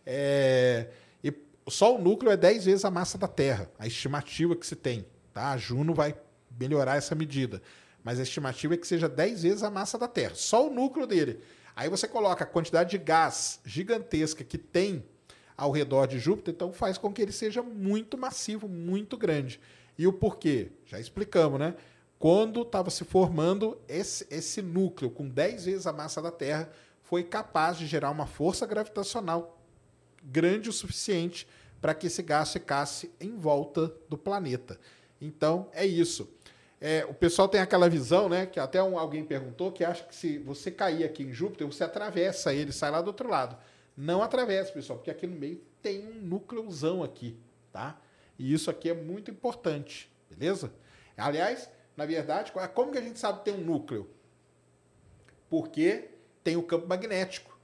É, e só o núcleo é 10 vezes a massa da Terra, a estimativa que se tem, tá? A Juno vai melhorar essa medida, mas a estimativa é que seja 10 vezes a massa da Terra, só o núcleo dele. Aí você coloca a quantidade de gás gigantesca que tem ao redor de Júpiter, então faz com que ele seja muito massivo, muito grande. E o porquê? Já explicamos, né? Quando estava se formando esse, esse núcleo com 10 vezes a massa da Terra, foi capaz de gerar uma força gravitacional grande o suficiente para que esse gás ficasse em volta do planeta. Então, é isso. É, o pessoal tem aquela visão, né? Que até um- alguém perguntou, que acha que se você cair aqui em Júpiter, você atravessa ele, sai lá do outro lado. Não atravessa, pessoal, porque aqui no meio tem um núcleozão aqui, tá? E isso aqui é muito importante, beleza? Aliás, na verdade, como que a gente sabe que tem um núcleo? Porque tem o campo magnético.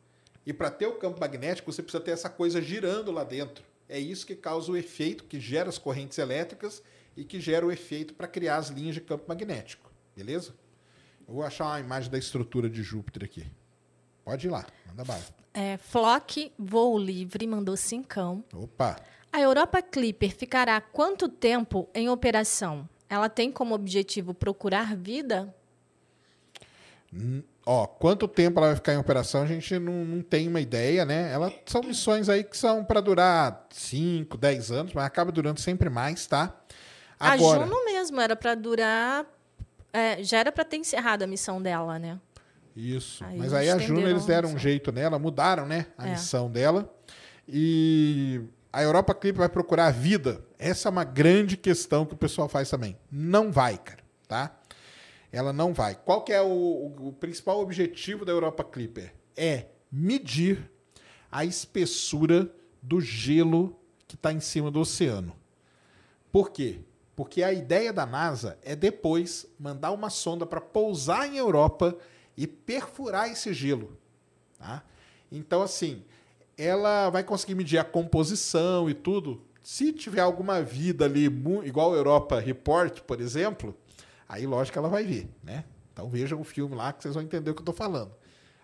E para ter o campo magnético, você precisa ter essa coisa girando lá dentro. É isso que causa o efeito, que gera as correntes elétricas e que gera o efeito para criar as linhas de campo magnético. Beleza? Eu vou achar uma imagem da estrutura de Júpiter aqui. Pode ir lá, manda bala. É, Flock Voo Livre mandou cincão. Opa! A Europa Clipper ficará quanto tempo em operação? Ela tem como objetivo procurar vida? Ó, quanto tempo ela vai ficar em operação, a gente não, não tem uma ideia, né? Ela, são missões aí que são para durar 5, 10 anos, mas acaba durando sempre mais, tá? Agora, A Juno mesmo era para durar. é, já era para ter encerrado a missão dela, né? Isso. Aí Mas aí a Juno eles deram um jeito nela, mudaram, né, a É. missão dela. E a Europa Clipper vai procurar a vida? Essa é uma grande questão que o pessoal faz também. Não vai, cara, tá? Ela não vai. Qual que é o, o, o principal objetivo da Europa Clipper? É medir a espessura do gelo que está em cima do oceano. Por quê? Porque a ideia da NASA é depois mandar uma sonda para pousar em Europa e perfurar esse gelo. Tá? Então, assim, ela vai conseguir medir a composição e tudo. Se tiver alguma vida ali, igual a Europa Report, por exemplo, aí lógico ela vai ver, né? Então vejam o filme lá que vocês vão entender o que eu estou falando.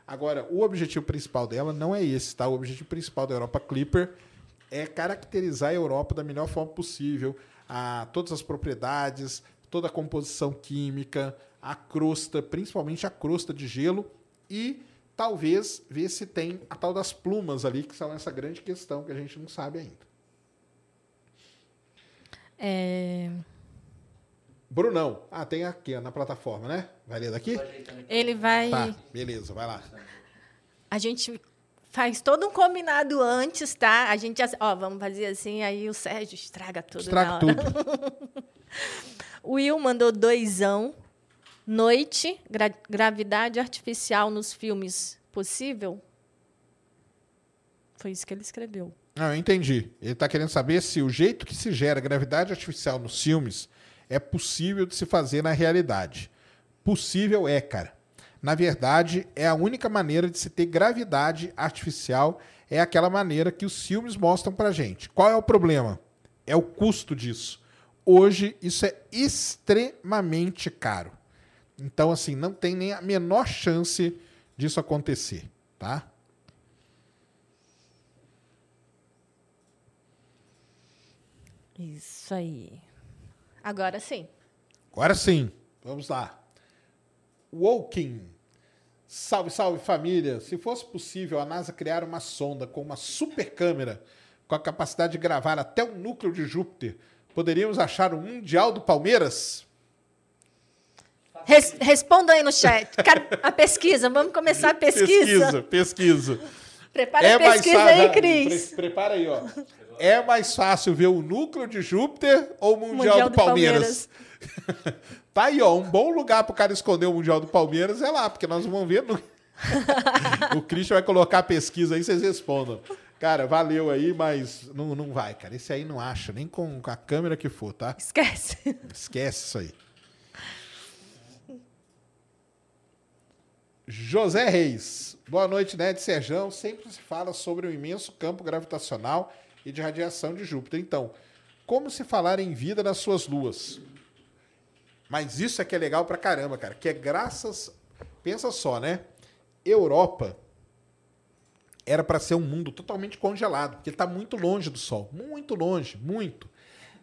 Agora, o objetivo principal dela não é esse, tá? O objetivo principal da Europa Clipper é caracterizar a Europa da melhor forma possível, a todas as propriedades, toda a composição química, a crosta, principalmente a crosta de gelo e talvez ver se tem a tal das plumas ali, que são essa grande questão que a gente não sabe ainda. É... Brunão. Ah, tem aqui na plataforma, né? Vai ler daqui? Ele vai. Tá, beleza, vai lá. A gente faz todo um combinado antes, tá? A gente, ó, vamos fazer assim, aí o Sérgio estraga tudo. Estraga tudo. o Will mandou doisão. Noite, gra gravidade artificial nos filmes possível? Foi isso que ele escreveu. Ah, eu entendi. Ele está querendo saber se o jeito que se gera gravidade artificial nos filmes é possível de se fazer na realidade. Possível é, cara. Na verdade, é a única maneira de se ter gravidade artificial, é aquela maneira que os filmes mostram pra gente. Qual é o problema? É o custo disso. Hoje, isso é extremamente caro. Então, assim, não tem nem a menor chance disso acontecer, tá? Isso aí. Agora sim. Agora sim. Vamos lá. Woking. Salve, salve família. Se fosse possível a NASA criar uma sonda com uma super câmera com a capacidade de gravar até o núcleo de Júpiter, poderíamos achar o Mundial do Palmeiras? Res, responda aí no chat. A pesquisa, vamos começar a pesquisa. Pesquisa, pesquisa. Prepara é a pesquisa aí, Cris. Pre prepara aí, ó. É mais fácil ver o núcleo de Júpiter ou o Mundial, Mundial do, do, Palmeiras? Palmeiras. tá aí, ó. Um bom lugar pro cara esconder o Mundial do Palmeiras é lá, porque nós vamos ver. No... o Christian vai colocar a pesquisa aí, vocês respondam. Cara, valeu aí, mas não, não vai, cara. Esse aí não acha, nem com a câmera que for, tá? Esquece. Esquece isso aí. José Reis. Boa noite, Ned Serjão. Sempre se fala sobre o imenso campo gravitacional e de radiação de Júpiter. Então, como se falar em vida nas suas luas? Mas isso é que é legal pra caramba, cara. Que é graças. Pensa só, né? Europa era para ser um mundo totalmente congelado, porque ele está muito longe do Sol. Muito longe, muito.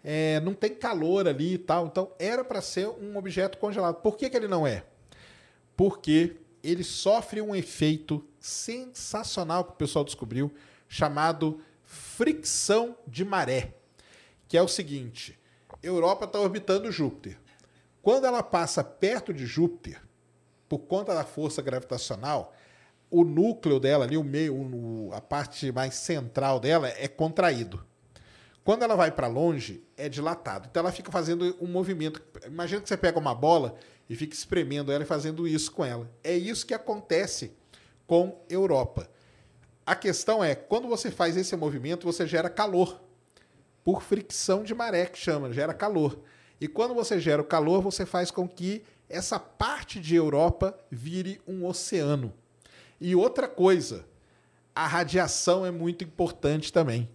É, não tem calor ali e tal. Então, era para ser um objeto congelado. Por que, que ele não é? Porque ele sofre um efeito sensacional que o pessoal descobriu, chamado fricção de maré, que é o seguinte: Europa está orbitando Júpiter. Quando ela passa perto de Júpiter, por conta da força gravitacional, o núcleo dela ali, o meio, o, a parte mais central dela é contraído. Quando ela vai para longe, é dilatado. Então ela fica fazendo um movimento. Imagina que você pega uma bola e fica espremendo ela e fazendo isso com ela. É isso que acontece com Europa. A questão é, quando você faz esse movimento, você gera calor. Por fricção de maré, que chama, gera calor. E quando você gera o calor, você faz com que essa parte de Europa vire um oceano. E outra coisa, a radiação é muito importante também.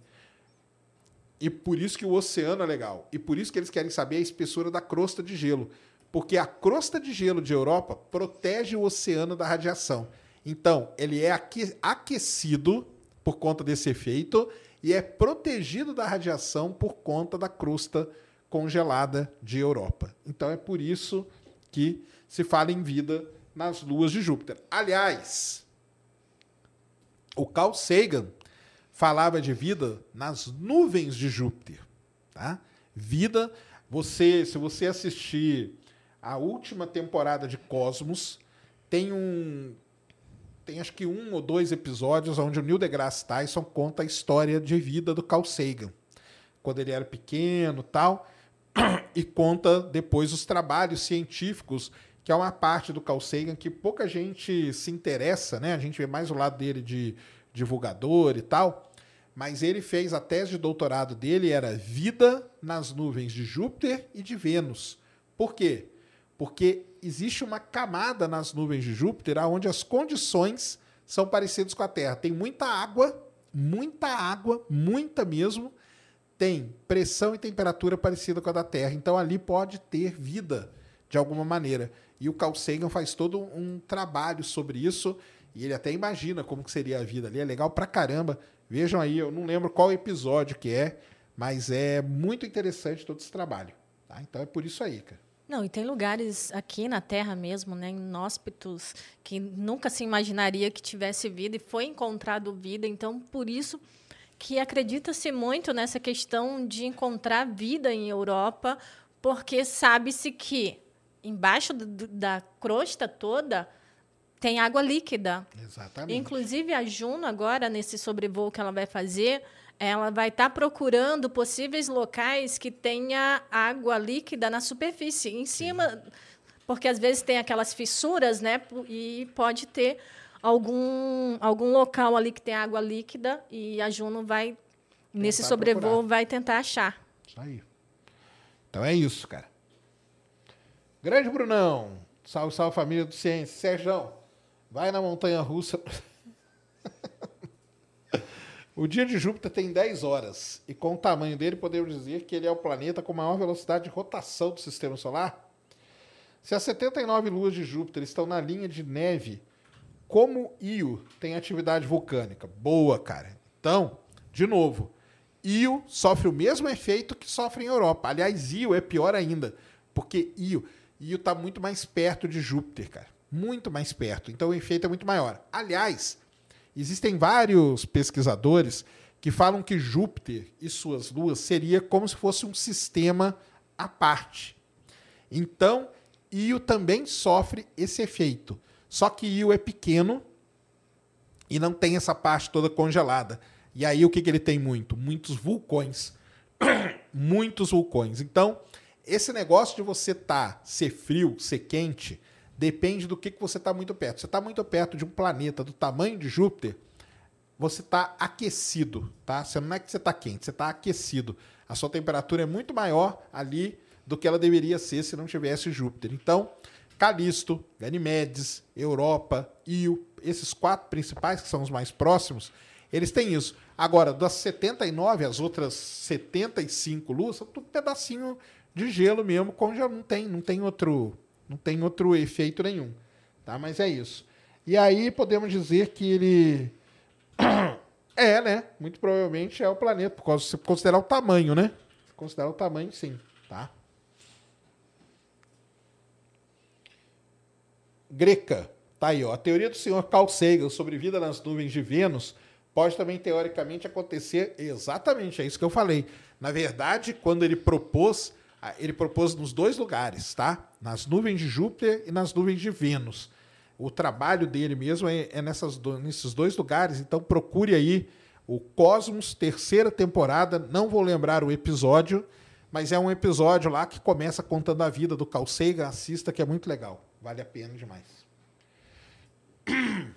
E por isso que o oceano é legal. E por isso que eles querem saber a espessura da crosta de gelo. Porque a crosta de gelo de Europa protege o oceano da radiação. Então, ele é aquecido por conta desse efeito e é protegido da radiação por conta da crosta congelada de Europa. Então, é por isso que se fala em vida nas luas de Júpiter. Aliás, o Carl Sagan falava de vida nas nuvens de Júpiter. Tá? Vida, você, se você assistir a última temporada de Cosmos, tem um tem acho que um ou dois episódios onde o Neil deGrasse Tyson conta a história de vida do Carl Sagan. Quando ele era pequeno tal. E conta depois os trabalhos científicos, que é uma parte do Carl Sagan que pouca gente se interessa, né? A gente vê mais o lado dele de divulgador e tal. Mas ele fez a tese de doutorado dele era vida nas nuvens de Júpiter e de Vênus. Por quê? Porque existe uma camada nas nuvens de Júpiter onde as condições são parecidas com a Terra. Tem muita água, muita água, muita mesmo. Tem pressão e temperatura parecida com a da Terra. Então ali pode ter vida de alguma maneira. E o Carl Sagan faz todo um trabalho sobre isso. E ele até imagina como que seria a vida ali. É legal pra caramba. Vejam aí, eu não lembro qual episódio que é, mas é muito interessante todo esse trabalho. Tá? Então é por isso aí, cara. Não, e tem lugares aqui na Terra mesmo, né, inóspitos, que nunca se imaginaria que tivesse vida e foi encontrado vida. Então, por isso que acredita-se muito nessa questão de encontrar vida em Europa, porque sabe-se que embaixo do, da crosta toda tem água líquida. Exatamente. Inclusive a Juno agora nesse sobrevoo que ela vai fazer, ela vai estar tá procurando possíveis locais que tenha água líquida na superfície, em cima, porque às vezes tem aquelas fissuras, né? E pode ter algum, algum local ali que tem água líquida e a Juno vai, nesse sobrevoo, procurar. vai tentar achar. Isso aí. Então é isso, cara. Grande Brunão. Salve, salve família do Ciência. Sérgio, vai na montanha russa. O dia de Júpiter tem 10 horas, e com o tamanho dele, podemos dizer que ele é o planeta com maior velocidade de rotação do sistema solar. Se as 79 luas de Júpiter estão na linha de neve, como Io tem atividade vulcânica? Boa, cara. Então, de novo, Io sofre o mesmo efeito que sofre em Europa. Aliás, Io é pior ainda, porque Io, Io está muito mais perto de Júpiter, cara. Muito mais perto. Então o efeito é muito maior. Aliás, Existem vários pesquisadores que falam que Júpiter e suas luas seria como se fosse um sistema à parte. Então, Io também sofre esse efeito. Só que Io é pequeno e não tem essa parte toda congelada. E aí o que, que ele tem muito? Muitos vulcões. Muitos vulcões. Então, esse negócio de você tá ser frio, ser quente, Depende do que, que você está muito perto. Você está muito perto de um planeta do tamanho de Júpiter, você está aquecido, tá? Você não é que você está quente, você está aquecido. A sua temperatura é muito maior ali do que ela deveria ser se não tivesse Júpiter. Então, Calisto, Ganymedes, Europa, Io, esses quatro principais, que são os mais próximos, eles têm isso. Agora, das 79, as outras 75 luas, são tudo pedacinho de gelo mesmo, já não tem, não tem outro não tem outro efeito nenhum. Tá? Mas é isso. E aí podemos dizer que ele. É, né? Muito provavelmente é o planeta, por causa, se considerar o tamanho, né? Se considerar o tamanho, sim. Tá? Greca. Tá aí, ó. A teoria do senhor Carl Sagan sobre vida nas nuvens de Vênus pode também, teoricamente, acontecer exatamente, é isso que eu falei. Na verdade, quando ele propôs ele propôs nos dois lugares, tá? Nas nuvens de Júpiter e nas nuvens de Vênus. O trabalho dele mesmo é, é nessas nesses dois lugares, então procure aí o Cosmos, terceira temporada. Não vou lembrar o episódio, mas é um episódio lá que começa contando a vida do Carl Sagan. Assista, que é muito legal. Vale a pena demais.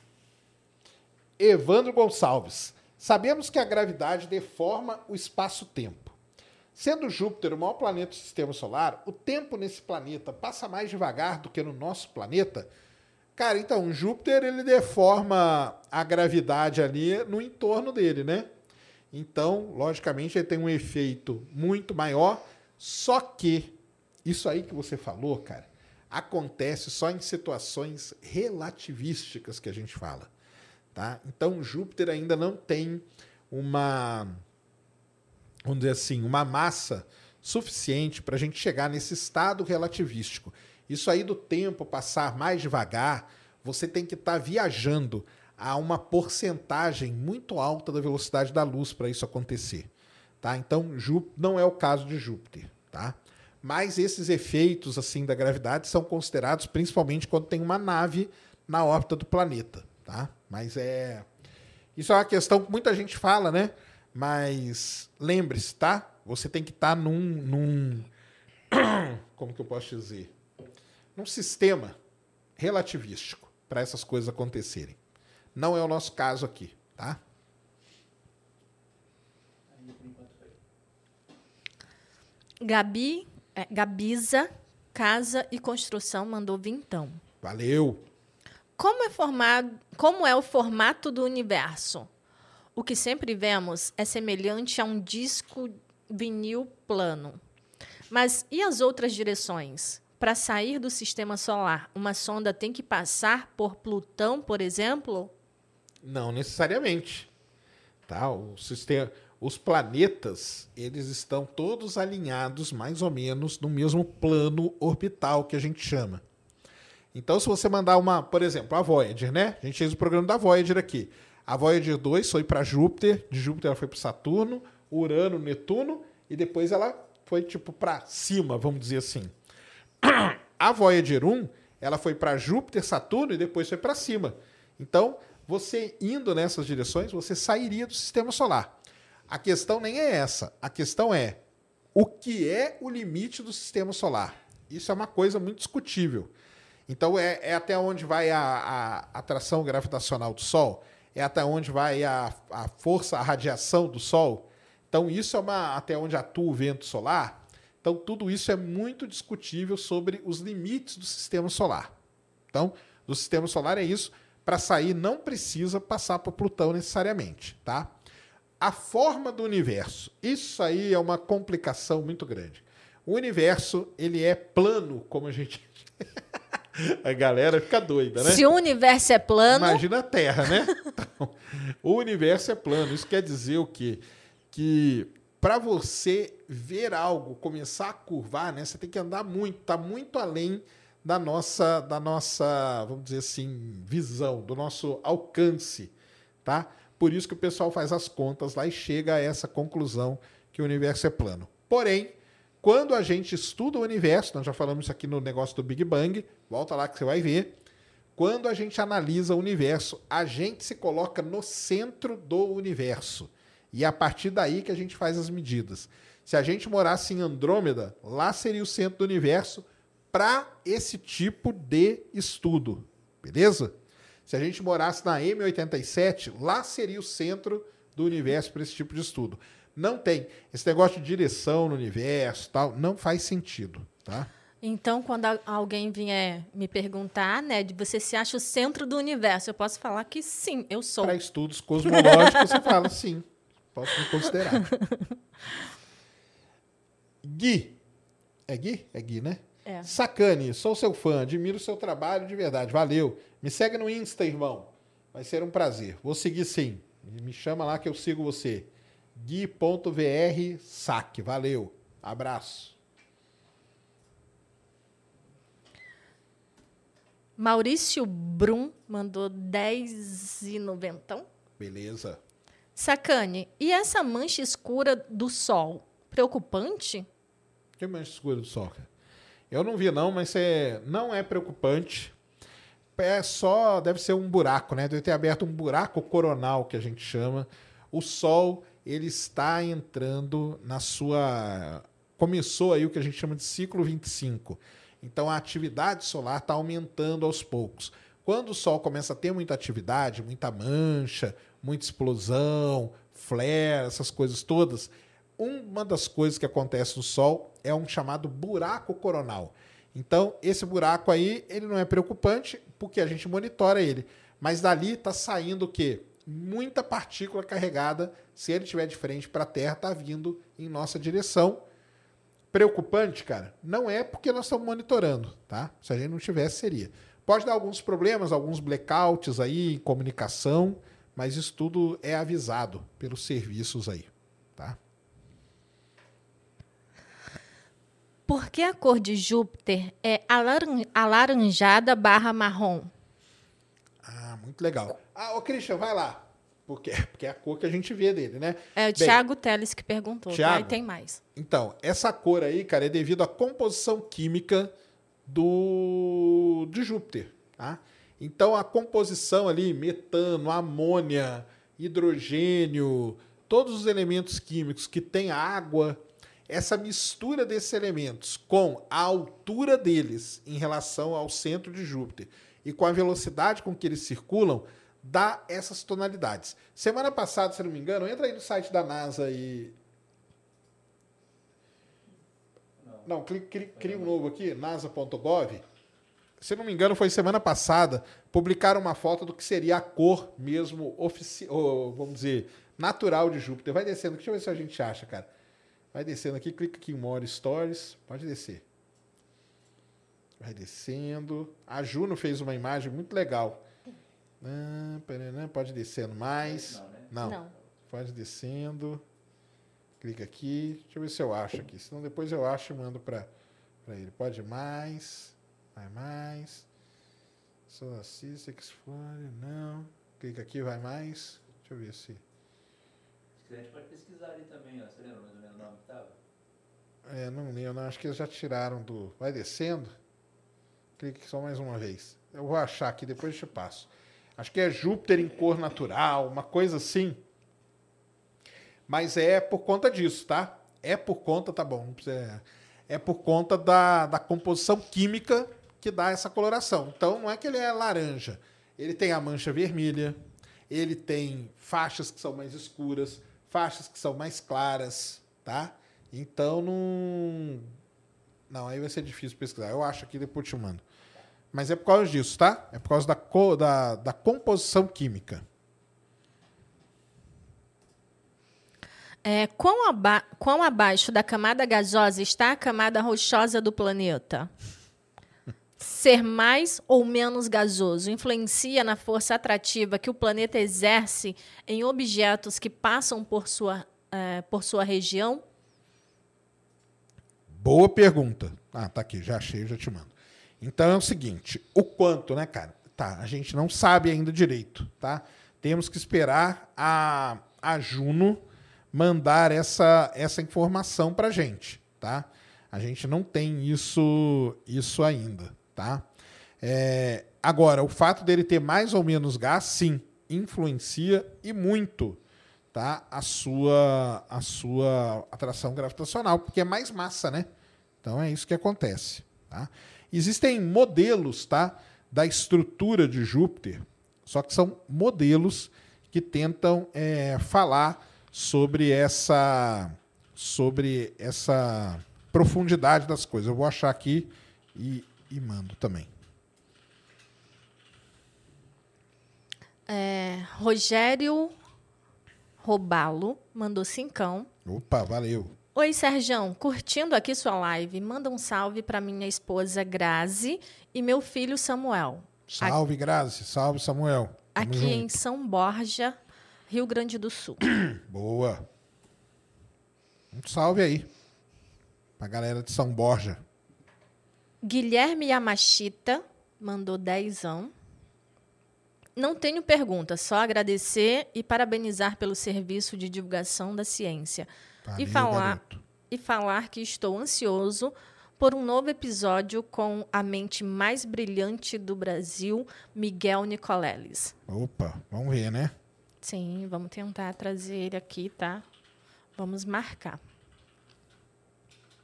Evandro Gonçalves. Sabemos que a gravidade deforma o espaço-tempo. Sendo Júpiter o maior planeta do sistema solar, o tempo nesse planeta passa mais devagar do que no nosso planeta. Cara, então, Júpiter ele deforma a gravidade ali no entorno dele, né? Então, logicamente, ele tem um efeito muito maior. Só que isso aí que você falou, cara, acontece só em situações relativísticas que a gente fala, tá? Então, Júpiter ainda não tem uma vamos dizer assim, uma massa suficiente para a gente chegar nesse estado relativístico. Isso aí do tempo passar mais devagar, você tem que estar tá viajando a uma porcentagem muito alta da velocidade da luz para isso acontecer. Tá? Então, Júpiter não é o caso de Júpiter. Tá? Mas esses efeitos assim da gravidade são considerados principalmente quando tem uma nave na órbita do planeta. Tá? Mas é. Isso é uma questão que muita gente fala, né? Mas lembre-se, tá? Você tem que estar num, num. Como que eu posso dizer? Num sistema relativístico para essas coisas acontecerem. Não é o nosso caso aqui, tá? Gabi, é, Gabiza, Casa e Construção mandou vintão. Valeu! Como é, formado, como é o formato do universo? O que sempre vemos é semelhante a um disco vinil plano. Mas e as outras direções? Para sair do sistema solar, uma sonda tem que passar por Plutão, por exemplo? Não necessariamente. Tá? O sistema, os planetas, eles estão todos alinhados mais ou menos no mesmo plano orbital que a gente chama. Então, se você mandar uma, por exemplo, a Voyager, né? A gente fez o programa da Voyager aqui. A Voyager 2 foi para Júpiter, de Júpiter ela foi para Saturno, Urano, Netuno e depois ela foi tipo para cima, vamos dizer assim. A Voyager 1, ela foi para Júpiter, Saturno e depois foi para cima. Então, você indo nessas direções, você sairia do sistema solar. A questão nem é essa. A questão é o que é o limite do sistema solar. Isso é uma coisa muito discutível. Então, é, é até onde vai a, a atração gravitacional do Sol? É até onde vai a, a força, a radiação do Sol? Então, isso é uma, até onde atua o vento solar? Então, tudo isso é muito discutível sobre os limites do sistema solar. Então, do sistema solar é isso. Para sair, não precisa passar por Plutão necessariamente, tá? A forma do universo. Isso aí é uma complicação muito grande. O universo, ele é plano, como a gente... a galera fica doida, né? Se o universo é plano, Imagina a Terra, né? Então, o universo é plano. Isso quer dizer o quê? Que para você ver algo começar a curvar, né, você tem que andar muito, tá muito além da nossa, da nossa, vamos dizer assim, visão, do nosso alcance, tá? Por isso que o pessoal faz as contas lá e chega a essa conclusão que o universo é plano. Porém, quando a gente estuda o universo, nós já falamos isso aqui no negócio do Big Bang, volta lá que você vai ver. Quando a gente analisa o universo, a gente se coloca no centro do universo. E é a partir daí que a gente faz as medidas. Se a gente morasse em Andrômeda, lá seria o centro do universo para esse tipo de estudo. Beleza? Se a gente morasse na M87, lá seria o centro do universo para esse tipo de estudo. Não tem. Esse negócio de direção no universo tal, não faz sentido, tá? então quando alguém vier me perguntar, né, de você se acha o centro do universo, eu posso falar que sim, eu sou. Para estudos cosmológicos, você fala sim, posso me considerar. Gui. É Gui? É Gui, né? É. Sacane, sou seu fã, admiro o seu trabalho de verdade, valeu. Me segue no Insta, irmão. Vai ser um prazer. Vou seguir sim. Me chama lá que eu sigo você. Gui.vr saque, valeu. Abraço. Maurício Brum mandou 10,90. Beleza. Sacane, e essa mancha escura do sol? Preocupante? Que mancha escura do sol, cara? Eu não vi não, mas é, não é preocupante. É só, deve ser um buraco, né? Deve ter aberto um buraco coronal, que a gente chama. O Sol, ele está entrando na sua... Começou aí o que a gente chama de ciclo 25. Então, a atividade solar está aumentando aos poucos. Quando o Sol começa a ter muita atividade, muita mancha, muita explosão, flare, essas coisas todas, uma das coisas que acontece no Sol é um chamado buraco coronal. Então, esse buraco aí, ele não é preocupante, porque a gente monitora ele. Mas dali está saindo o quê? Muita partícula carregada, se ele estiver de frente para a Terra, está vindo em nossa direção. Preocupante, cara? Não é porque nós estamos monitorando, tá? Se a gente não tivesse, seria. Pode dar alguns problemas, alguns blackouts aí em comunicação, mas isso tudo é avisado pelos serviços aí, tá? Por que a cor de Júpiter é alaran- alaranjada barra marrom? Ah, muito legal. Ah, ô Christian, vai lá. Porque, porque é a cor que a gente vê dele, né? É o Bem, Thiago Teles que perguntou. tá? Thiago. E tem mais. Então, essa cor aí, cara, é devido à composição química do de Júpiter, tá? Então a composição ali, metano, amônia, hidrogênio, todos os elementos químicos que têm água, essa mistura desses elementos com a altura deles em relação ao centro de Júpiter e com a velocidade com que eles circulam, dá essas tonalidades. Semana passada, se não me engano, entra aí no site da NASA e. Não, cria um novo aqui, nasa.gov. Se não me engano, foi semana passada, publicaram uma foto do que seria a cor mesmo vamos dizer, natural de Júpiter. Vai descendo, deixa eu ver se a gente acha, cara. Vai descendo aqui, clica aqui em More Stories, pode descer. Vai descendo. A Juno fez uma imagem muito legal. Ah, pode descendo mais. Não, né? não. não. Pode descendo. Clica aqui. Deixa eu ver se eu acho aqui. Senão depois eu acho e mando para ele. Pode mais. Vai mais. Solar System, Explore. Não. Clica aqui, vai mais. Deixa eu ver se. A gente pode pesquisar ali também, ó. Você lembra mais ou menos o nome que estava? É, não lembro. Acho que eles já tiraram do. Vai descendo. Clique só mais uma vez. Eu vou achar aqui, depois eu te passo. Acho que é Júpiter em cor natural, uma coisa assim. Mas é por conta disso, tá? É por conta, tá bom. É, é por conta da, da composição química que dá essa coloração. Então não é que ele é laranja. Ele tem a mancha vermelha, ele tem faixas que são mais escuras, faixas que são mais claras, tá? Então não. Não, aí vai ser difícil pesquisar. Eu acho aqui depois te mando. Mas é por causa disso, tá? É por causa da, co da, da composição química. É, quão, aba quão abaixo da camada gasosa está a camada rochosa do planeta? Ser mais ou menos gasoso influencia na força atrativa que o planeta exerce em objetos que passam por sua, é, por sua região? Boa pergunta. Ah, tá aqui, já achei, já te mando. Então é o seguinte, o quanto, né, cara? Tá, a gente não sabe ainda direito, tá? Temos que esperar a, a Juno mandar essa, essa informação para gente, tá? A gente não tem isso, isso ainda, tá? É, agora, o fato dele ter mais ou menos gás, sim, influencia e muito, tá? A sua, a sua atração gravitacional, porque é mais massa, né? Então é isso que acontece, tá? Existem modelos tá, da estrutura de Júpiter, só que são modelos que tentam é, falar sobre essa, sobre essa profundidade das coisas. Eu vou achar aqui e, e mando também. É, Rogério Robalo mandou cincão. Opa, valeu. Oi, Serjão, curtindo aqui sua live. Manda um salve para minha esposa Grazi e meu filho Samuel. Salve, Grazi. Salve, Samuel. Tamo aqui junto. em São Borja, Rio Grande do Sul. Boa. Um salve aí pra galera de São Borja. Guilherme Yamashita mandou dezão. Não tenho pergunta, só agradecer e parabenizar pelo serviço de divulgação da ciência. Valeu, e falar e falar que estou ansioso por um novo episódio com a mente mais brilhante do Brasil, Miguel Nicoleles. Opa, vamos ver, né? Sim, vamos tentar trazer ele aqui, tá? Vamos marcar.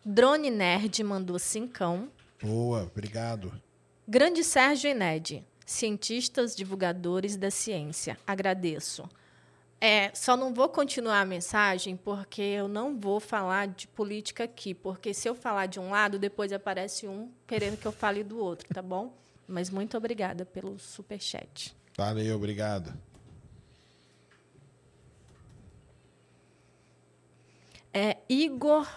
Drone Nerd mandou cincão. Boa, obrigado. Grande Sérgio e Ned, cientistas divulgadores da ciência. Agradeço. É, só não vou continuar a mensagem porque eu não vou falar de política aqui, porque se eu falar de um lado, depois aparece um querendo que eu fale do outro, tá bom? Mas muito obrigada pelo super chat. Valeu, obrigado. É, Igor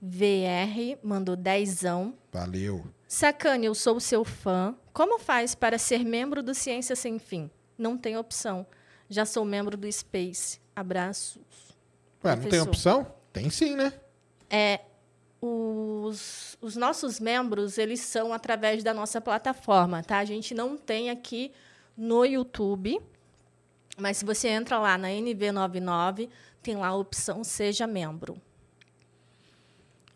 VR mandou dezão. Valeu. Sacane, eu sou seu fã. Como faz para ser membro do Ciência Sem Fim? Não tem opção. Já sou membro do Space. Abraços. Ué, não tem opção? Tem sim, né? É, os, os nossos membros, eles são através da nossa plataforma, tá? A gente não tem aqui no YouTube, mas se você entra lá na NV99, tem lá a opção Seja Membro.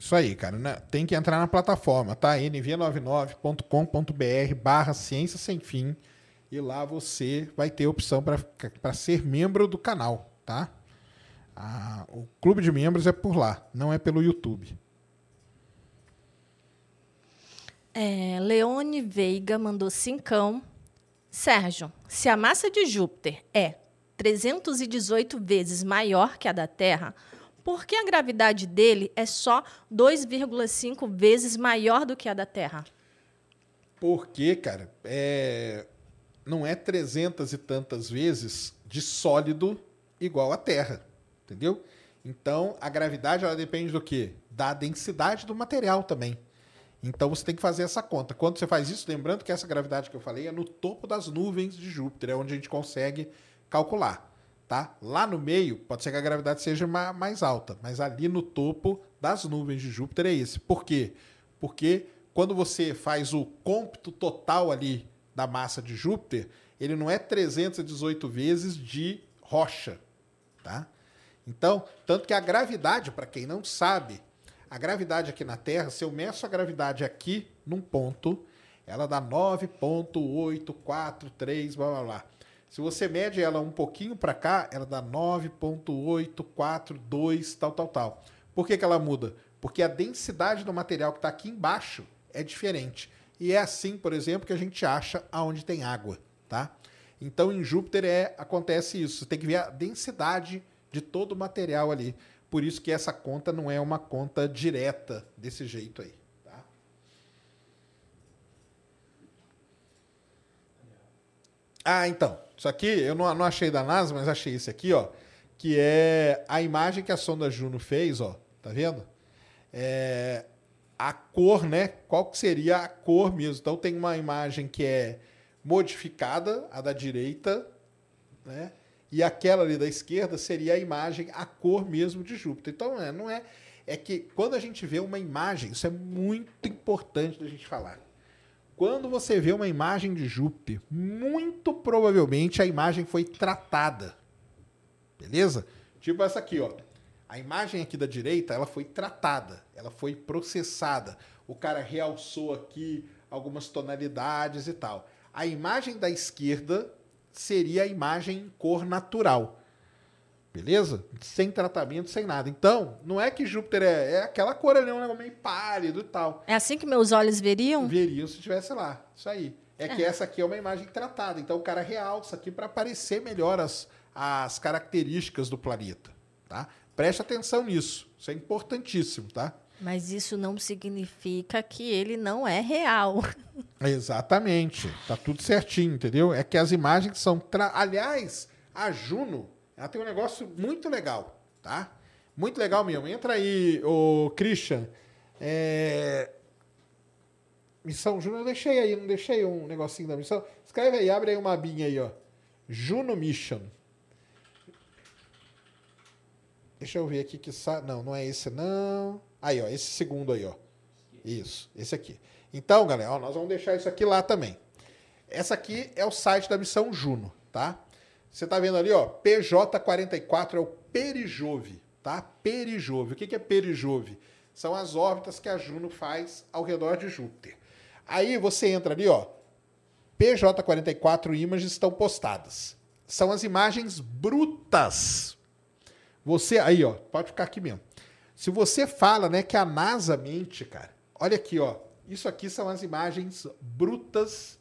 Isso aí, cara. Né? Tem que entrar na plataforma, tá? nv99.com.br barra ciência sem fim. e lá você vai ter opção para ser membro do canal, tá? Ah, o clube de membros é por lá, não é pelo YouTube. É, Leone Veiga mandou cincão. Sérgio, se a massa de Júpiter é 318 vezes maior que a da Terra, por que a gravidade dele é só 2,5 vezes maior do que a da Terra? Porque, cara, é... não é 300 e tantas vezes de sólido igual à Terra, entendeu? Então, a gravidade ela depende do quê? Da densidade do material também. Então, você tem que fazer essa conta. Quando você faz isso, lembrando que essa gravidade que eu falei é no topo das nuvens de Júpiter, é onde a gente consegue calcular. Tá? Lá no meio, pode ser que a gravidade seja mais alta, mas ali no topo das nuvens de Júpiter é esse. Por quê? Porque quando você faz o cômputo total ali da massa de Júpiter, ele não é 318 vezes de rocha, tá? Então, tanto que a gravidade, para quem não sabe, a gravidade aqui na Terra, se eu meço a gravidade aqui num ponto, ela dá 9.843, blá blá blá. Se você mede ela um pouquinho para cá, ela dá 9.842, tal, tal, tal. Por que, que ela muda? Porque a densidade do material que está aqui embaixo é diferente. E é assim, por exemplo, que a gente acha aonde tem água, tá? Então, em Júpiter é, acontece isso. Você tem que ver a densidade de todo o material ali. Por isso que essa conta não é uma conta direta desse jeito aí. Ah, então. Isso aqui eu não, não achei da NASA, mas achei esse aqui, ó. Que é a imagem que a sonda Juno fez, ó. Tá vendo? É, a cor, né? Qual que seria a cor mesmo? Então tem uma imagem que é modificada, a da direita, né? E aquela ali da esquerda seria a imagem, a cor mesmo de Júpiter. Então, é, não é. É que quando a gente vê uma imagem, isso é muito importante da gente falar. Quando você vê uma imagem de Júpiter, muito provavelmente a imagem foi tratada. Beleza? Tipo essa aqui, ó. A imagem aqui da direita, ela foi tratada, ela foi processada. O cara realçou aqui algumas tonalidades e tal. A imagem da esquerda seria a imagem em cor natural. Beleza? Sem tratamento, sem nada. Então, não é que Júpiter é, é aquela cor ali, um negócio meio pálido e tal. É assim que meus olhos veriam? Veriam se tivesse lá. Isso aí. É, é. que essa aqui é uma imagem tratada. Então, o cara realça aqui para aparecer melhor as, as características do planeta. Tá? Preste atenção nisso. Isso é importantíssimo, tá? Mas isso não significa que ele não é real. Exatamente. Tá tudo certinho, entendeu? É que as imagens são. Tra... Aliás, a Juno ela tem um negócio muito legal, tá? Muito legal mesmo. Entra aí, o Christian. É... Missão Juno, eu deixei aí, não deixei um negocinho da missão. Escreve aí, abre aí uma abinha aí, ó. Juno Mission. Deixa eu ver aqui que sa... não, não é esse não. Aí, ó, esse segundo aí, ó. Isso, esse aqui. Então, galera, ó, nós vamos deixar isso aqui lá também. Essa aqui é o site da missão Juno, tá? Você está vendo ali, ó, PJ44 é o Perijove, tá? Perijove. O que é Perijove? São as órbitas que a Juno faz ao redor de Júpiter. Aí você entra ali, ó, PJ44 imagens estão postadas. São as imagens brutas. Você aí, ó, pode ficar aqui mesmo. Se você fala, né, que a NASA mente, cara. Olha aqui, ó. Isso aqui são as imagens brutas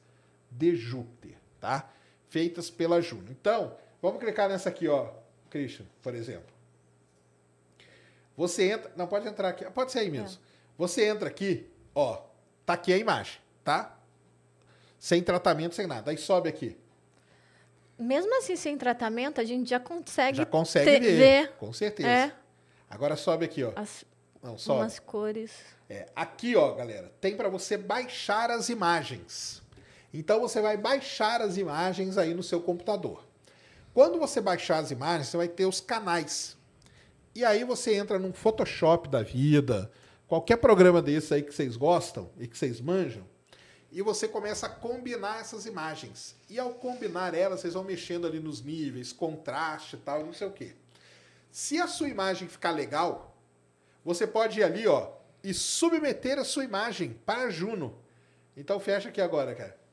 de Júpiter, tá? Feitas pela Juno. Então, vamos clicar nessa aqui, ó, Christian, por exemplo. Você entra, não pode entrar aqui, pode ser aí mesmo. É. Você entra aqui, ó, tá aqui a imagem, tá? Sem tratamento, sem nada. Aí sobe aqui. Mesmo assim, sem tratamento, a gente já consegue, já consegue ver, ver, Com certeza. É. Agora sobe aqui, ó. As, não, sobe. Umas cores. É, aqui, ó, galera, tem para você baixar as imagens. Então você vai baixar as imagens aí no seu computador. Quando você baixar as imagens, você vai ter os canais. E aí você entra num Photoshop da vida, qualquer programa desse aí que vocês gostam e que vocês manjam, e você começa a combinar essas imagens. E ao combinar elas, vocês vão mexendo ali nos níveis, contraste e tal, não sei o quê. Se a sua imagem ficar legal, você pode ir ali, ó, e submeter a sua imagem para Juno. Então fecha aqui agora, cara.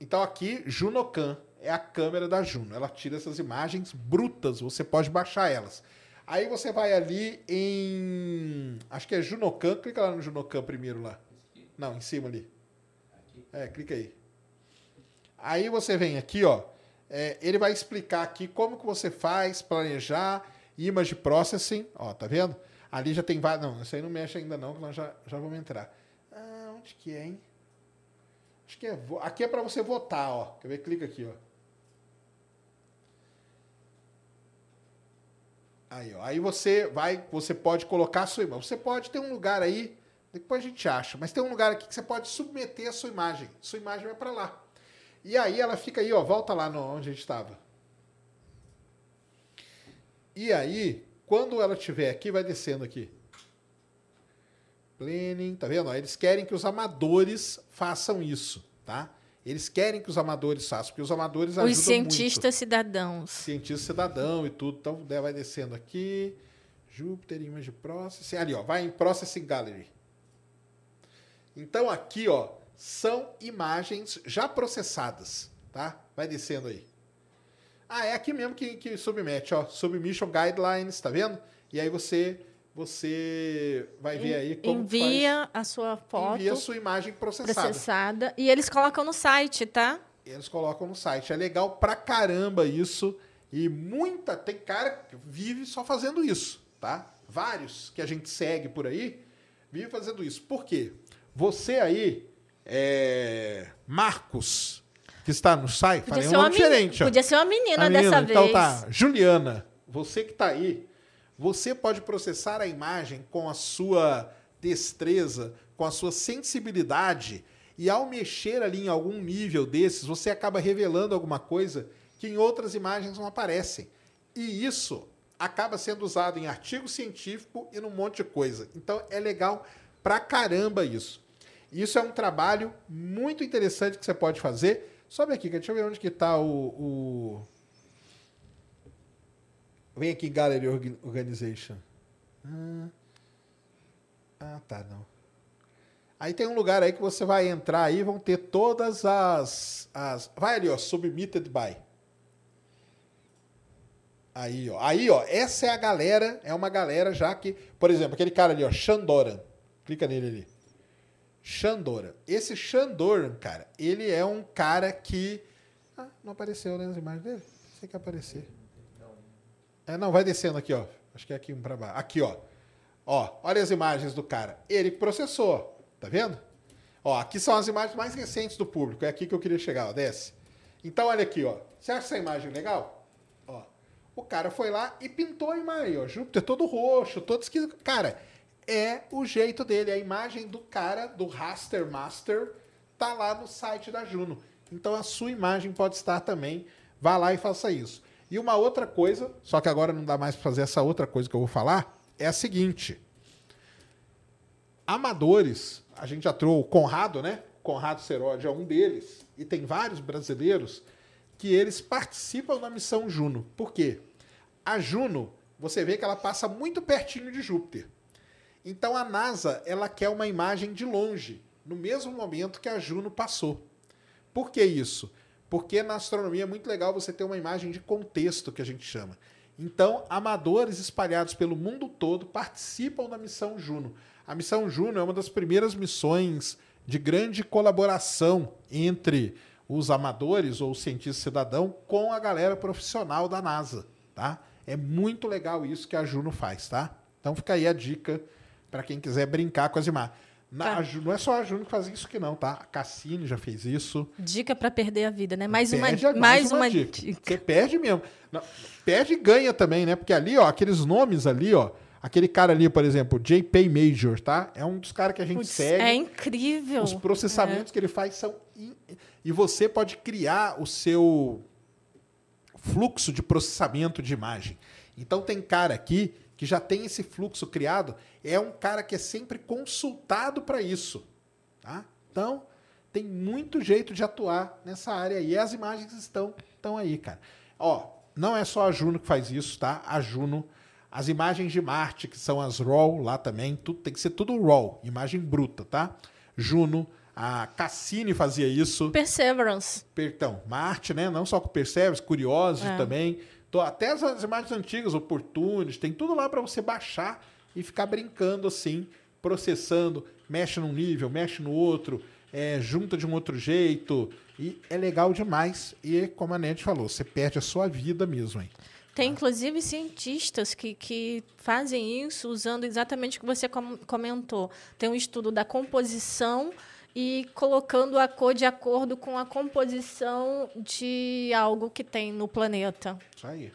Então aqui, Junocam é a câmera da Juno. Ela tira essas imagens brutas, você pode baixar elas. Aí você vai ali em. Acho que é Junocam. Clica lá no Junocam primeiro lá. Não, em cima ali. É, clica aí. Aí você vem aqui, ó. É, ele vai explicar aqui como que você faz, planejar, image processing. Ó, tá vendo? Ali já tem vários. Não, isso aí não mexe ainda não, que nós já, já vamos entrar. Ah, onde que é, hein? Acho que é. Aqui é para você votar, ó. Quer ver? Clica aqui, ó. Aí, ó. Aí você vai, você pode colocar a sua imagem. Você pode ter um lugar aí, depois a gente acha, mas tem um lugar aqui que você pode submeter a sua imagem. Sua imagem vai para lá. E aí ela fica aí, ó, volta lá no, onde a gente estava. E aí, quando ela estiver aqui, vai descendo aqui. Planning, tá vendo? Eles querem que os amadores façam isso, tá? Eles querem que os amadores façam, porque os amadores ajudam Os cientistas muito. cidadãos. Cientista cidadão e tudo. Então, vai descendo aqui. Júpiter, Image Processing. Ali, ó, vai em Processing Gallery. Então, aqui, ó, são imagens já processadas, tá? Vai descendo aí. Ah, é aqui mesmo que, que submete, ó. Submission Guidelines, tá vendo? E aí você você vai ver aí como envia faz, a sua foto, envia a sua imagem processada. processada e eles colocam no site, tá? Eles colocam no site. É legal pra caramba isso e muita tem cara que vive só fazendo isso, tá? Vários que a gente segue por aí vive fazendo isso. Por quê? Você aí, é... Marcos, que está no site, podia falei um nome diferente. Podia ser uma menina, menina dessa então, vez. Então tá, Juliana, você que está aí você pode processar a imagem com a sua destreza, com a sua sensibilidade, e ao mexer ali em algum nível desses, você acaba revelando alguma coisa que em outras imagens não aparecem. E isso acaba sendo usado em artigo científico e num monte de coisa. Então é legal pra caramba isso. Isso é um trabalho muito interessante que você pode fazer. Sobe aqui, deixa eu ver onde que está o, o Vem aqui, Gallery Organization. Ah, ah, tá, não. Aí tem um lugar aí que você vai entrar aí, vão ter todas as, as. Vai ali, ó, submitted by. Aí, ó. Aí, ó, essa é a galera, é uma galera já que, por exemplo, aquele cara ali, ó, Shandoran. Clica nele ali. Shandoran. Esse Shandoran, cara, ele é um cara que. Ah, não apareceu né, as imagens dele? Sei que aparecer. É, não, vai descendo aqui, ó. Acho que é aqui para baixo. Aqui, ó. Ó, olha as imagens do cara. Ele processou, tá vendo? Ó, aqui são as imagens mais recentes do público. É aqui que eu queria chegar, ó. Desce. Então, olha aqui, ó. Você acha essa imagem legal? Ó. O cara foi lá e pintou a imagem, ó. Júpiter todo roxo, todo esquisito. Cara, é o jeito dele. A imagem do cara, do Raster Master, tá lá no site da Juno. Então a sua imagem pode estar também. Vá lá e faça isso. E uma outra coisa, só que agora não dá mais para fazer essa outra coisa que eu vou falar, é a seguinte. Amadores, a gente já trouxe o Conrado, né? Conrado Serode é um deles, e tem vários brasileiros que eles participam da missão Juno. Por quê? A Juno, você vê que ela passa muito pertinho de Júpiter. Então a NASA, ela quer uma imagem de longe, no mesmo momento que a Juno passou. Por que isso? Porque na astronomia é muito legal você ter uma imagem de contexto, que a gente chama. Então, amadores espalhados pelo mundo todo participam da missão Juno. A missão Juno é uma das primeiras missões de grande colaboração entre os amadores ou cientistas cidadão com a galera profissional da NASA, tá? É muito legal isso que a Juno faz, tá? Então fica aí a dica para quem quiser brincar com as imagens. Na, tá. Não é só a Júnior que faz isso que não, tá? A Cassine já fez isso. Dica para perder a vida, né? Mais uma, mais, mais uma, dica. dica. Você perde mesmo. Não, perde e ganha também, né? Porque ali, ó, aqueles nomes ali, ó. Aquele cara ali, por exemplo, JP Major, tá? É um dos caras que a gente Puts, segue. É incrível. Os processamentos é. que ele faz são. In... E você pode criar o seu fluxo de processamento de imagem. Então tem cara aqui que já tem esse fluxo criado, é um cara que é sempre consultado para isso. Tá? Então, tem muito jeito de atuar nessa área. E as imagens estão, estão aí, cara. Ó, não é só a Juno que faz isso, tá? A Juno, as imagens de Marte, que são as RAW lá também, tudo, tem que ser tudo RAW, imagem bruta, tá? Juno, A Cassini fazia isso. Perseverance. Então, Marte, né? Não só com Perseverance, Curiosos É. também. Tô- Até as, as imagens antigas, Opportunities, tem tudo lá para você baixar e ficar brincando assim, processando, mexe num nível, mexe no outro, é, junta de um outro jeito. E é legal demais. E como a Ned falou, você perde a sua vida mesmo, hein? Tem inclusive cientistas que, que fazem isso usando exatamente o que você com- comentou. Tem um estudo da composição e colocando a cor de acordo com a composição de algo que tem no planeta. Isso aí.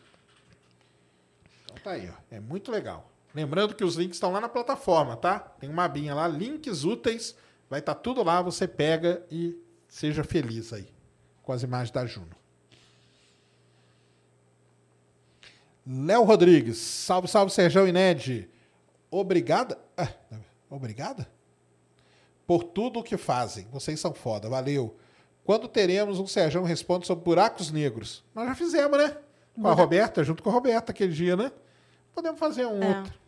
Então tá aí, ó. É muito legal. Lembrando que os links estão lá na plataforma, tá? Tem uma abinha lá, links úteis. Vai estar tudo lá, você pega e seja feliz aí com as imagens da Juno. Léo Rodrigues, salve, salve, Serjão e Ned. Obrigada. Ah, obrigada? Por tudo o que fazem. Vocês são foda, valeu. Quando teremos um Serjão Responde sobre buracos negros? Nós já fizemos, né? Com a Roberta, junto com a Roberta aquele dia, né? Podemos fazer um É. outro.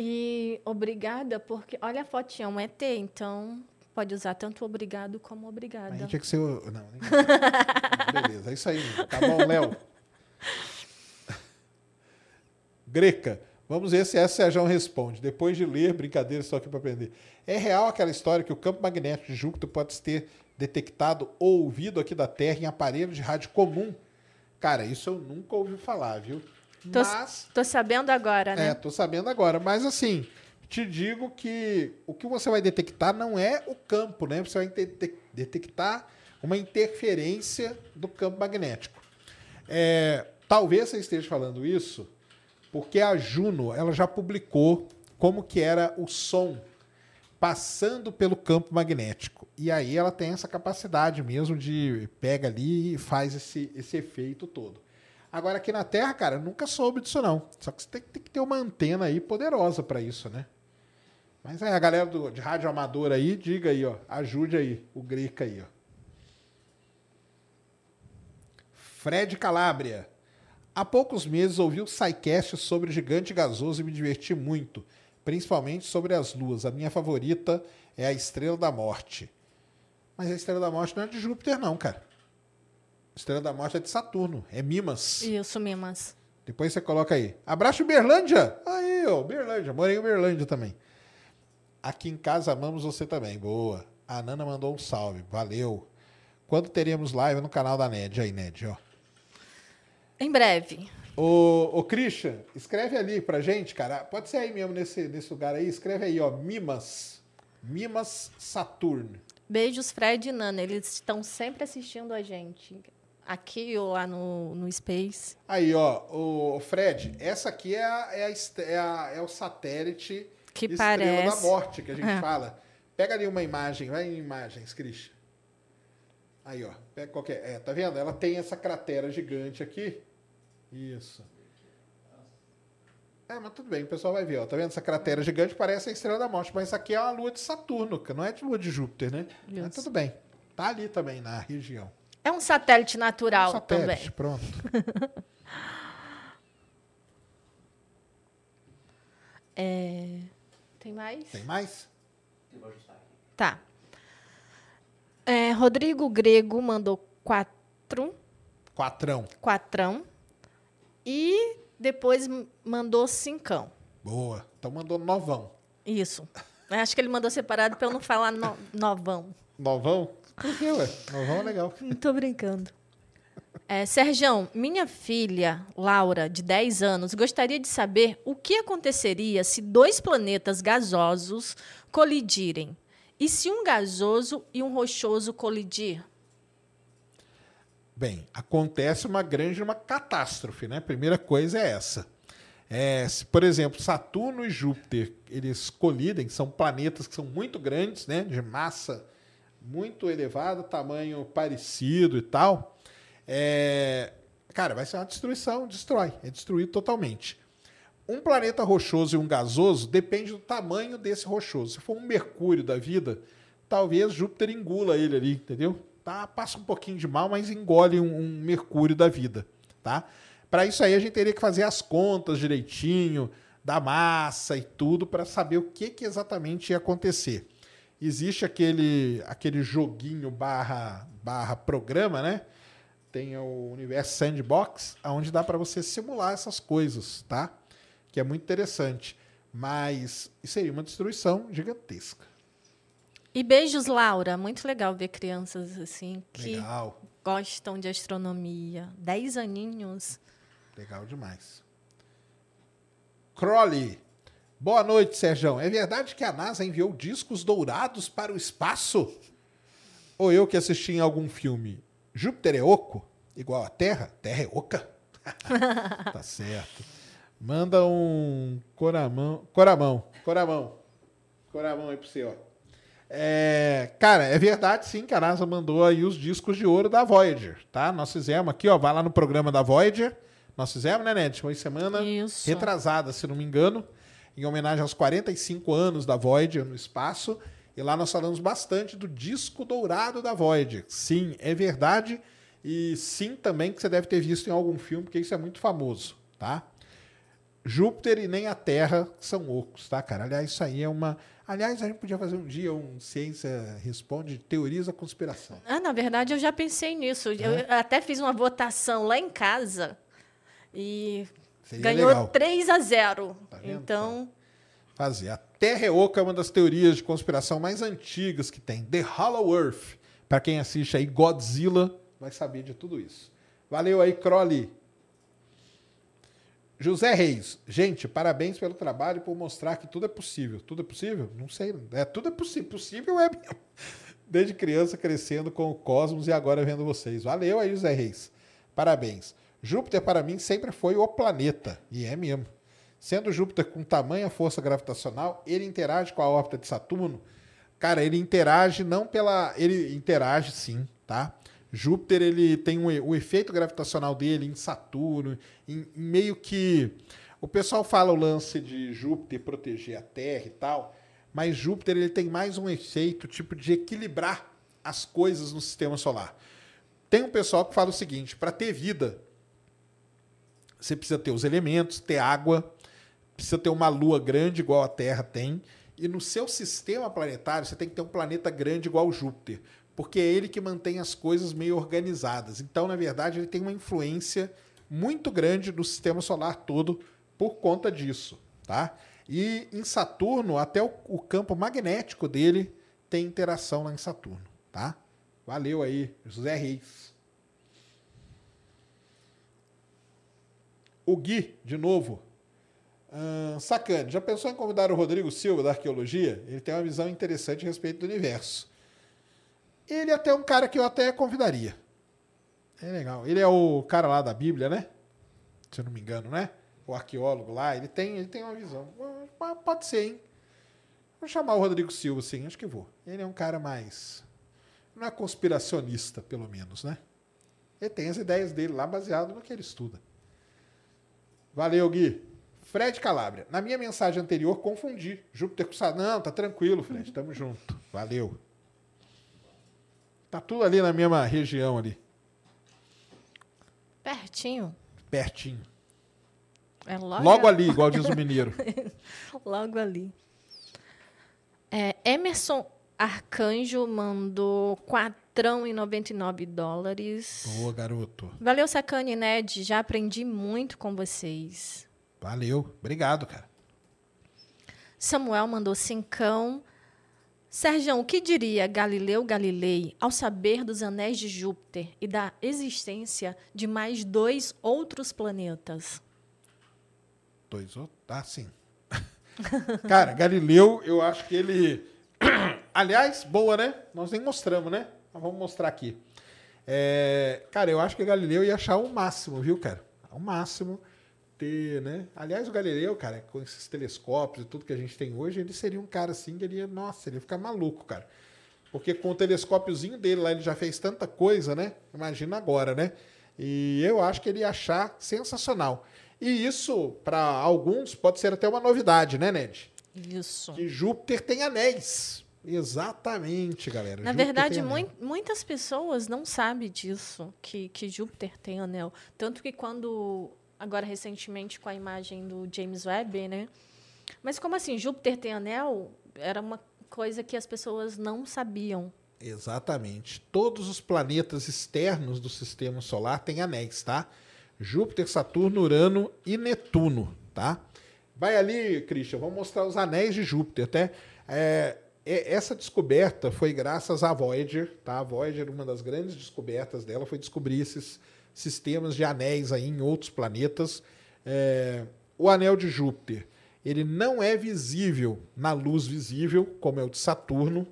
E obrigada, porque olha a fotinha, é um ET, então pode usar tanto obrigado como Aí obrigada. tinha que ser. Não, nem... Beleza, é isso aí. Tá bom, Léo. Greca, vamos ver se essa Sérgio responde. Depois de ler, brincadeira, estou aqui para aprender. É real aquela história que o campo magnético de Júpiter pode ter detectado ou ouvido aqui da Terra em aparelho de rádio comum? Cara, isso eu nunca ouvi falar, viu? Tô, Mas. tô sabendo agora, né? É, tô sabendo agora. Mas assim, te digo que o que você vai detectar não é o campo, né? Você vai detectar uma interferência do campo magnético. É, talvez você esteja falando isso porque a Juno ela já publicou como que era o som passando pelo campo magnético. E aí ela tem essa capacidade mesmo de pega ali e faz esse, esse efeito todo. Agora aqui na Terra, cara, nunca soube disso não. Só que você tem, tem que ter uma antena aí poderosa para isso, né? Mas é, a galera do, de rádio amador aí, diga aí, ó, ajude aí o Greca aí, ó. Fred Calabria. Há poucos meses ouvi o SciCast sobre gigante gasoso e me diverti muito, principalmente sobre as luas. A minha favorita é a Estrela da Morte. Mas a Estrela da Morte não é de Júpiter, não, cara. Estrela da Morte é de Saturno, é Mimas. Isso, Mimas. Depois você coloca aí. Abraço Berlândia! Aí, ó, Berlândia. Morei em Berlândia também. Aqui em casa amamos você também. Boa. A Nana mandou um salve. Valeu. Quando teremos live no canal da Ned? Aí, Ned, ó. Em breve. Ô, ô Christian, escreve ali pra gente, cara. Pode ser aí mesmo, nesse, nesse lugar aí. Escreve aí, ó. Mimas. Mimas Saturno. Beijos, Fred e Nana. Eles estão sempre assistindo a gente. Aqui ou lá no, no Space. Aí, ó. O Fred, essa aqui é, a, é, a é, a- é o satélite Que Estrela da parece. Morte que a gente É. fala. Pega ali uma imagem, vai em imagens, Christian. Aí, ó. Pega qualquer. É, tá vendo? Ela tem essa cratera gigante aqui. Isso. É, mas tudo bem, o pessoal vai ver, ó. Tá vendo? Essa cratera gigante parece a Estrela da Morte, mas isso aqui é uma lua de Saturno, que não é de lua de Júpiter, né? Mas Isso. tudo bem. Tá ali também, na região. É um satélite natural Satélite, também. pronto. É, Tem mais? Tem mais? Tá. É, Rodrigo Grego mandou quatro. Quatrão. Quatrão. E depois mandou cincão. Boa. Então mandou novão. Isso. Acho que ele mandou separado para eu não falar no- novão. Novão? Por quê, ué? Novão é legal. Não tô brincando. É, Serjão, minha filha, Laura, de 10 anos, gostaria de saber o que aconteceria se dois planetas gasosos colidirem. E se um gasoso e um rochoso colidir? Bem, acontece uma grande uma catástrofe, né? Primeira coisa é essa. É, se, por exemplo, Saturno e Júpiter, eles colidem, são planetas que são muito grandes, né? De massa muito elevada, tamanho parecido e tal. É, cara, vai ser uma destruição, destrói, é destruído totalmente. Um planeta rochoso e um gasoso depende do tamanho desse rochoso. Se for um Mercúrio da vida, talvez Júpiter engula ele ali, entendeu? Tá, passa um pouquinho de mal, mas engole um, um Mercúrio da vida, tá? Para isso aí a gente teria que fazer as contas direitinho da massa e tudo para saber o que, que exatamente ia acontecer. Existe aquele, aquele joguinho barra, barra programa, né? Tem o universo Sandbox, onde dá para você simular essas coisas, tá? Que é muito interessante. Mas isso seria uma destruição gigantesca. E beijos, Laura. Muito legal ver crianças assim que Legal, gostam de astronomia. Dez aninhos. legal demais. Crowley. Boa noite, Sérgio. É verdade que a NASA enviou discos dourados para o espaço? Ou eu que assisti em algum filme? Júpiter é oco? Igual a Terra? Terra é oca? tá certo. Manda um coramão. Coramão. Coramão. Coramão aí pro você, ó. É, cara, é verdade sim que a NASA mandou aí os discos de ouro da Voyager, tá? Nós fizemos aqui, ó, vai lá no programa da Voyager. Nós fizemos, né, Ned? Foi semana Isso. retrasada, se não me engano, em homenagem aos 45 anos da Voyager no espaço. E lá nós falamos bastante do disco dourado da Voyager. Sim, é verdade. E sim também que você deve ter visto em algum filme, porque isso é muito famoso, tá? Júpiter e nem a Terra são ocos, tá, cara? Aliás, isso aí é uma. Aliás, a gente podia fazer um dia um Ciência Responde Teorias da Conspiração. Ah, na verdade, eu já pensei nisso. Eu até fiz uma votação lá em casa e Seria ganhou legal 3 a 0. Tá então, fazer. A Terra é oca é uma das teorias de conspiração mais antigas que tem. The Hollow Earth. Para quem assiste aí Godzilla, vai saber de tudo isso. Valeu aí, Crowley. José Reis, gente, parabéns pelo trabalho por mostrar que tudo é possível. Tudo é possível? Não sei. É, tudo é possível. Possível é mesmo. Desde criança crescendo com o cosmos e agora vendo vocês. Valeu aí, José Reis. Parabéns. Júpiter, para mim, sempre foi o planeta. E é mesmo. Sendo Júpiter com tamanha força gravitacional, ele interage com a órbita de Saturno. Cara, ele interage não pela. Ele interage sim, tá? Júpiter ele tem um, o efeito gravitacional dele em Saturno, em, em meio que o pessoal fala o lance de Júpiter proteger a Terra e tal, mas Júpiter ele tem mais um efeito tipo de equilibrar as coisas no sistema solar. Tem um pessoal que fala o seguinte: para ter vida, você precisa ter os elementos, ter água, precisa ter uma lua grande igual a Terra tem, e no seu sistema planetário você tem que ter um planeta grande igual Júpiter, porque é ele que mantém as coisas meio organizadas. Então, na verdade, ele tem uma influência muito grande no sistema solar todo por conta disso, tá? E em Saturno, até o, o campo magnético dele tem interação lá em Saturno, tá? Valeu aí, José Reis. O Gui, de novo. Ahn, sacane, já pensou em convidar o Rodrigo Silva da arqueologia? Ele tem uma visão interessante a respeito do universo. Ele é até um cara que eu até convidaria. É legal. Ele é o cara lá da Bíblia, né? Se eu não me engano, né? O arqueólogo lá, ele tem, ele tem uma visão. Ah, Pode ser, hein? Vou chamar o Rodrigo Silva, sim, acho que vou. Ele é um cara mais. Não é conspiracionista, pelo menos, né? Ele tem as ideias dele lá baseado no que ele estuda. Valeu, Gui. Fred Calabria. Na minha mensagem anterior, confundi. Júpiter com Saturno. Não, tá tranquilo, Fred. Tamo junto. Valeu. Tá tudo ali na mesma região ali. pertinho. Pertinho. É logo, Logo ali, igual diz o mineiro. Logo ali. É, Emerson Arcanjo mandou 4,99 dólares. Boa, garoto. Valeu, Sacane Ned. Já aprendi muito com vocês. Valeu. Obrigado, cara. Samuel mandou cincão. Sérgio, o que diria Galileu Galilei ao saber dos anéis de Júpiter e da existência de mais dois outros planetas? Dois outros? Ah, sim. Cara, Galileu, eu acho que ele. Aliás, boa, né? Nós nem mostramos, né? Vamos mostrar aqui. É, Cara, eu acho que Galileu ia achar o máximo, viu, cara? O máximo ter, né? Aliás, o Galileu, cara, com esses telescópios e tudo que a gente tem hoje, ele seria um cara assim que ele ia, nossa, ele ia ficar maluco, cara. Porque com o telescópiozinho dele lá, ele já fez tanta coisa, né? Imagina agora, né? E eu acho que ele ia achar sensacional. E isso, para alguns, pode ser até uma novidade, né, Ned? Isso. Que Júpiter tem anéis. Exatamente, galera. Na Júpiter verdade, mui- muitas pessoas não sabem disso, que, que Júpiter tem anel. Tanto que quando, agora recentemente com a imagem do James Webb, né? Mas como assim, Júpiter tem anel? Era uma coisa que as pessoas não sabiam. Exatamente. Todos os planetas externos do sistema solar têm anéis, tá? Júpiter, Saturno, Urano e Netuno, tá? Vai ali, Christian, vamos mostrar os anéis de Júpiter, até. É, essa descoberta foi graças à Voyager, tá? A Voyager, uma das grandes descobertas dela foi descobrir esses sistemas de anéis aí em outros planetas. É, o anel de Júpiter, ele não é visível na luz visível, como é o de Saturno,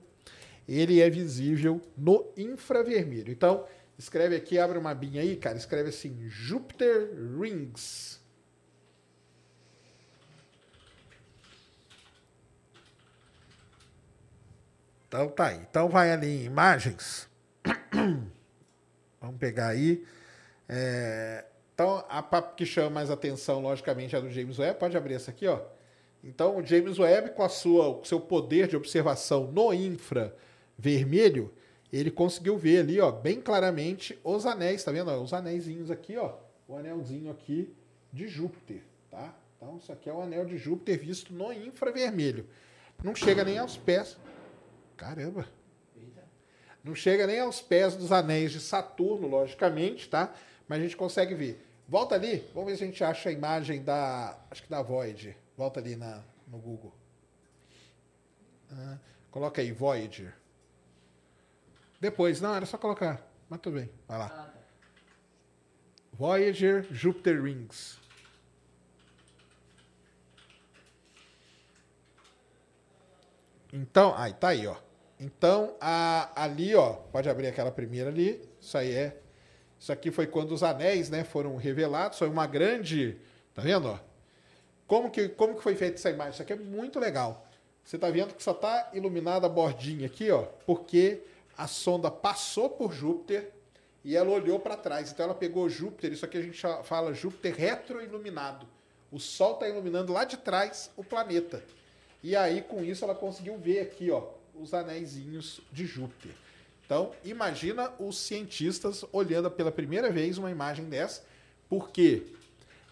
ele é visível no infravermelho. Então, escreve aqui, abre uma binha aí, cara, escreve assim, Jupiter Rings. Então tá aí. Então vai ali em imagens. Vamos pegar aí. É... Então, a que chama mais atenção, logicamente, é do James Webb. Pode abrir essa aqui, ó. Então, o James Webb, com a sua, o seu poder de observação no infra vermelho, ele conseguiu ver ali, ó, bem claramente os anéis, tá vendo? Os anéisinhos aqui, ó, o anelzinho aqui de Júpiter, tá? Então, isso aqui é o anel de Júpiter visto no infravermelho. Não chega nem aos pés. Caramba! Não chega nem aos pés dos anéis de Saturno, logicamente, tá? Mas a gente consegue ver. Volta ali, vamos ver se a gente acha a imagem da, acho que da Void. Volta ali na, no Google. Ah, coloca aí, Voyager. Depois, não, era só colocar. Mas tudo bem, vai lá. Voyager Jupiter Rings. Então, aí tá aí, ó. Então, a, ali, ó, pode abrir aquela primeira ali. Isso aí é. Isso aqui foi quando os anéis, né, foram revelados. Foi uma grande, tá vendo, ó? Como que, como que foi feita essa imagem? Isso aqui é muito legal. Você tá vendo que só tá iluminada a bordinha aqui, ó, porque a sonda passou por Júpiter e ela olhou para trás. Então ela pegou Júpiter, isso aqui a gente fala Júpiter retroiluminado. O Sol está iluminando lá de trás o planeta. E aí, com isso, ela conseguiu ver aqui, ó, os anéisinhos de Júpiter. Então, imagina os cientistas olhando pela primeira vez uma imagem dessa, porque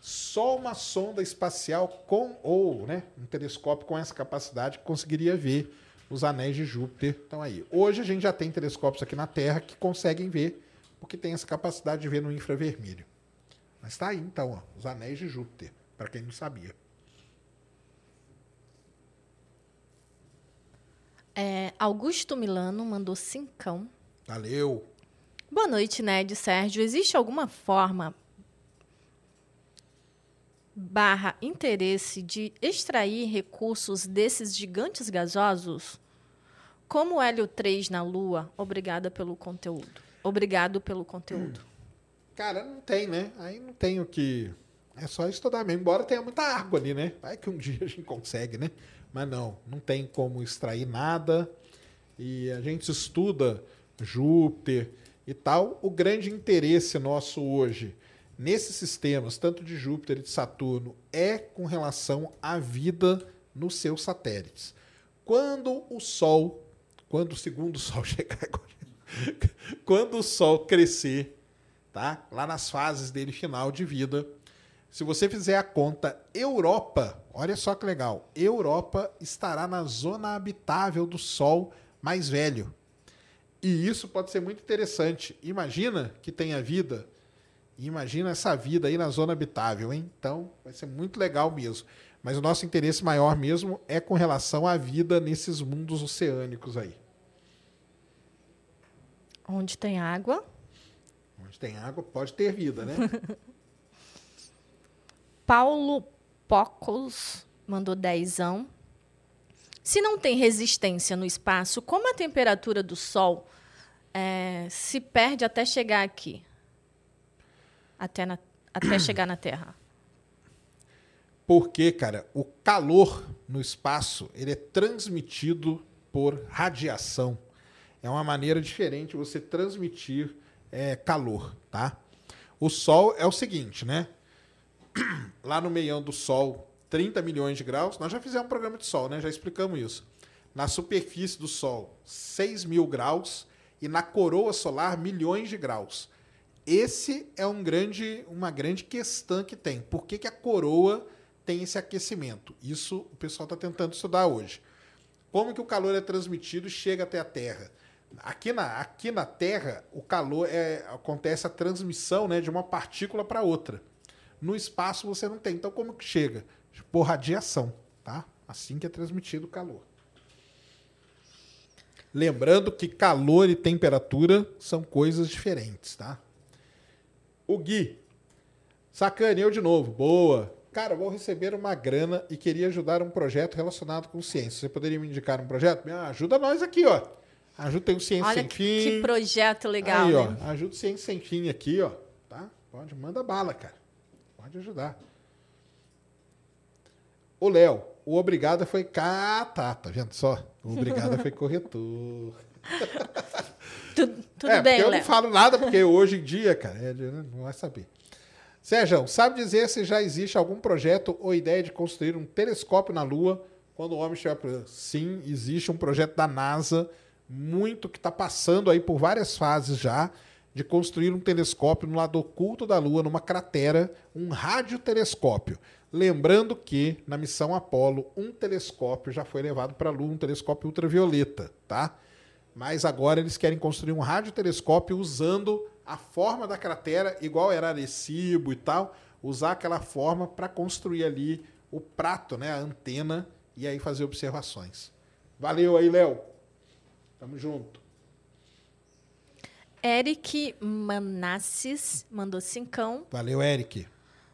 só uma sonda espacial com ou, né, um telescópio com essa capacidade conseguiria ver os anéis de Júpiter estão aí. Hoje a gente já tem telescópios aqui na Terra que conseguem ver, porque tem essa capacidade de ver no infravermelho. Mas está aí então, ó, os anéis de Júpiter, para quem não sabia. É, Augusto Milano mandou cincão. Valeu. Boa noite, Ned Sérgio. Existe alguma forma barra interesse de extrair recursos desses gigantes gasosos? Como o Hélio 3 na Lua, obrigada pelo conteúdo. Obrigado pelo conteúdo. Cara, não tem, né? Aí não tem o que. É só estudar mesmo. Embora tenha muita água ali, né? Vai que um dia a gente consegue, né? Mas não, não tem como extrair nada. E a gente estuda Júpiter e tal. O grande interesse nosso hoje nesses sistemas, tanto de Júpiter e de Saturno, é com relação à vida nos seus satélites. Quando o Sol, quando o segundo Sol chegar quando o Sol crescer, tá? Lá nas fases dele final de vida, se você fizer a conta Europa, olha só que legal, Europa estará na zona habitável do Sol mais velho. E isso pode ser muito interessante. Imagina que tenha vida imagina essa vida aí na zona habitável, hein? Então, vai ser muito legal mesmo. Mas o nosso interesse maior mesmo é com relação à vida nesses mundos oceânicos aí. Onde tem água? Onde tem água pode ter vida, né? Paulo Pocos mandou dezão. Se não tem resistência no espaço, como a temperatura do Sol é, se perde até chegar aqui? até, na, até chegar na Terra? Porque, cara, o calor no espaço ele é transmitido por radiação. É uma maneira diferente você transmitir é, calor, tá? O Sol é o seguinte, né? Lá no meião do Sol, 30 milhões de graus. Nós já fizemos um programa de Sol, né? Já explicamos isso. Na superfície do Sol, 6 mil graus. E na coroa solar, milhões de graus. Esse é um grande, uma grande questão que tem. Por que, que a coroa tem esse aquecimento? Isso o pessoal está tentando estudar hoje. como que o calor é transmitido e chega até a Terra? Aqui na, aqui na Terra, o calor é acontece a transmissão, né, de uma partícula para outra. No espaço você não tem. Então como que chega? Por radiação, tá? Assim que é transmitido o calor. Lembrando que calor e temperatura são coisas diferentes, tá? O Gui. Sacaneou de novo. Boa. Cara, vou receber uma grana e queria ajudar um projeto relacionado com ciência. Você poderia me indicar um projeto? Ah, ajuda nós aqui, ó. Ajuda tem o Ciência Olha Sem que, Fim. que projeto legal, Aí, né? ó. Ajuda o Ciência Sem Fim aqui, ó. Tá? Pode, manda bala, cara. Pode ajudar. O Léo, o obrigado foi. Ah, tá, vendo só? O obrigado foi corretor. Tudo, tudo é, bem, eu Léo. não falo nada, porque hoje em dia, cara, é, não vai saber. Sérgio, sabe dizer se já existe algum projeto ou ideia de construir um telescópio na Lua quando o homem estiver... Sim, existe um projeto da NASA, muito que está passando aí por várias fases já, de construir um telescópio no lado oculto da Lua, numa cratera, um radiotelescópio. Lembrando que na missão Apollo, um telescópio já foi levado para a Lua, um telescópio ultravioleta, tá? Mas agora eles querem construir um radiotelescópio usando a forma da cratera, igual era Arecibo e tal, usar aquela forma para construir ali o prato, né, a antena, e aí fazer observações. Valeu aí, Léo. Tamo junto. Eric Manassis mandou cincão. Valeu, Eric.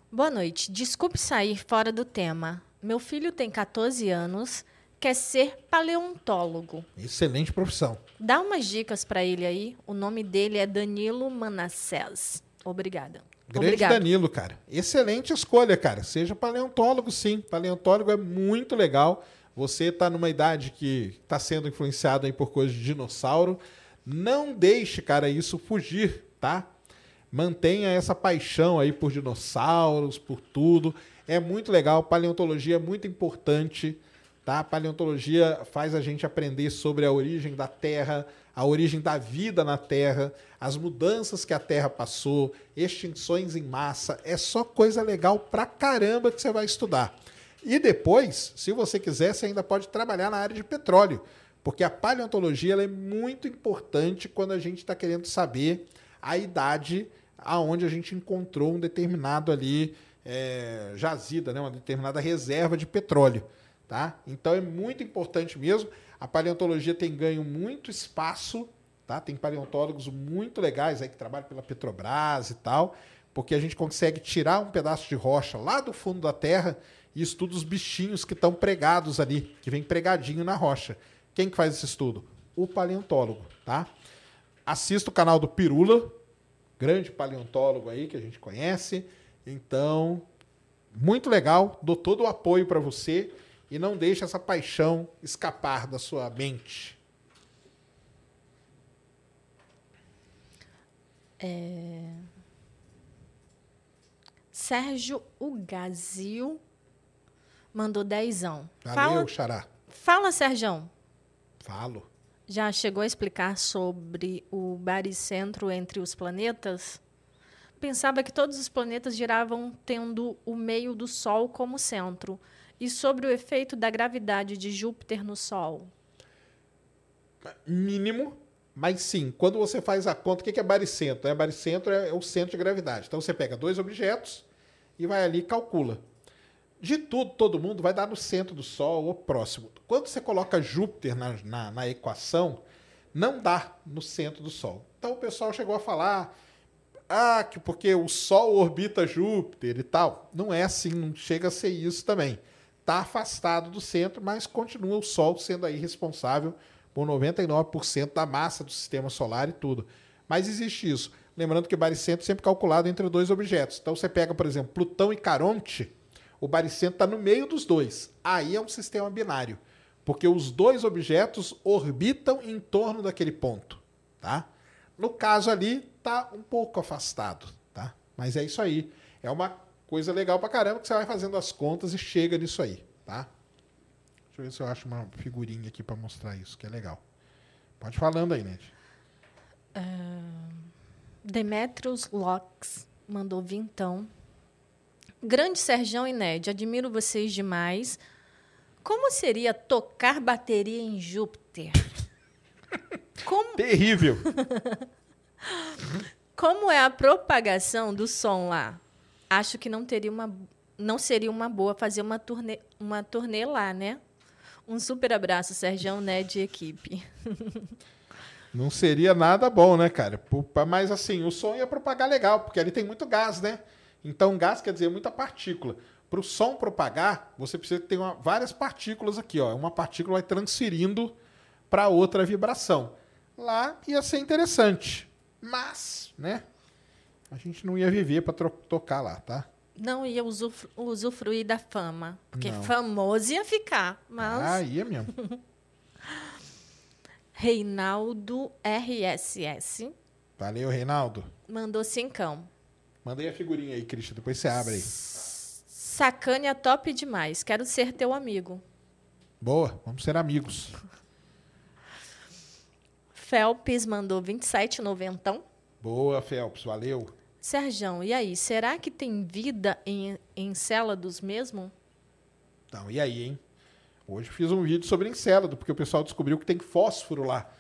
Boa noite. Desculpe sair fora do tema. Meu filho tem 14 anos, quer ser paleontólogo. Excelente profissão. Dá umas dicas para ele aí. O nome dele é Danilo Manassés. Obrigada. Grande Obrigado. Danilo, cara. Excelente escolha, cara. Seja paleontólogo, sim. Paleontólogo é muito legal. Você está numa idade que está sendo influenciado aí por coisas de dinossauro. Não deixe, cara, isso fugir, tá? Mantenha essa paixão aí por dinossauros, por tudo. É muito legal. Paleontologia é muito importante, tá? Paleontologia faz a gente aprender sobre a origem da Terra, a origem da vida na Terra, as mudanças que a Terra passou, extinções em massa. É só coisa legal pra caramba que você vai estudar. E depois, se você quiser, você ainda pode trabalhar na área de petróleo, porque a paleontologia é muito importante quando a gente está querendo saber a idade aonde a gente encontrou um determinado ali é, jazida, né, uma determinada reserva de petróleo. Tá? Então é muito importante mesmo. A paleontologia tem ganho muito espaço, tá? Tem paleontólogos muito legais aí que trabalham pela Petrobras e tal, porque a gente consegue tirar um pedaço de rocha lá do fundo da terra e estuda os bichinhos que estão pregados ali, que vem pregadinho na rocha. Quem que faz esse estudo? O paleontólogo, tá? Assista o canal do Pirula, grande paleontólogo aí que a gente conhece. Então, muito legal, dou todo o apoio para você e não deixe essa paixão escapar da sua mente. Sérgio Ugazil mandou dezão. Valeu, Fala, Xará. fala, Sérgio. Falo. Já chegou a explicar sobre o baricentro entre os planetas? Pensava que todos os planetas giravam tendo o meio do Sol como centro. E sobre o efeito da gravidade de Júpiter no Sol? Mínimo, mas sim, quando você faz a conta, o que é baricentro? É, baricentro é o centro de gravidade. Então você pega dois objetos e vai ali e calcula. De tudo, todo mundo vai dar no centro do Sol ou próximo. Quando você coloca Júpiter na, na, na equação, não dá no centro do Sol. Então o pessoal chegou a falar, ah, que porque o Sol orbita Júpiter e tal. Não é assim, não chega a ser isso também. Está afastado do centro, mas continua o Sol sendo aí responsável por 99% da massa do sistema solar e tudo. Mas existe isso. Lembrando que o baricentro é sempre calculado entre dois objetos. Então você pega, por exemplo, Plutão e Caronte, o baricentro está no meio dos dois. Aí é um sistema binário, porque os dois objetos orbitam em torno daquele ponto, tá? No caso ali, tá um pouco afastado, tá? Mas é isso aí. É uma coisa legal pra caramba que você vai fazendo as contas e chega nisso aí, tá? Deixa eu ver se eu acho uma figurinha aqui para mostrar isso, que é legal. Pode falando aí, Ned. Demetrius Locks mandou vintão. Grande Serjão e Ned, admiro vocês demais. Como seria tocar bateria em Júpiter? Como, Terrível. como é a propagação do som lá? Acho que não teria uma não seria uma boa fazer uma turnê, uma turnê lá, né? Um super abraço, Sérgio Ned e equipe. Não seria nada bom, né, cara? Mas assim, o som ia propagar legal, porque ali tem muito gás, né? Então, gás quer dizer muita partícula. Para o som propagar, você precisa ter uma- várias partículas aqui, ó. Uma partícula vai transferindo para outra vibração. Lá ia ser interessante, mas, né? A gente não ia viver para tocar lá, tá? Não ia usufru- usufruir da fama, porque Não. famoso ia ficar, mas Ah, ia mesmo. Reinaldo RSS Valeu, Reinaldo. mandou cincão. Manda aí a figurinha aí, Cristian, depois você abre aí. Sacânia top demais. Quero ser teu amigo. Boa, vamos ser amigos. Felps mandou 27,90. Boa, Phelps, valeu. Serjão, e aí? Será que tem vida em Encélados mesmo? Então, e aí, hein? Hoje fiz um vídeo sobre Encélado, porque o pessoal descobriu que tem fósforo lá.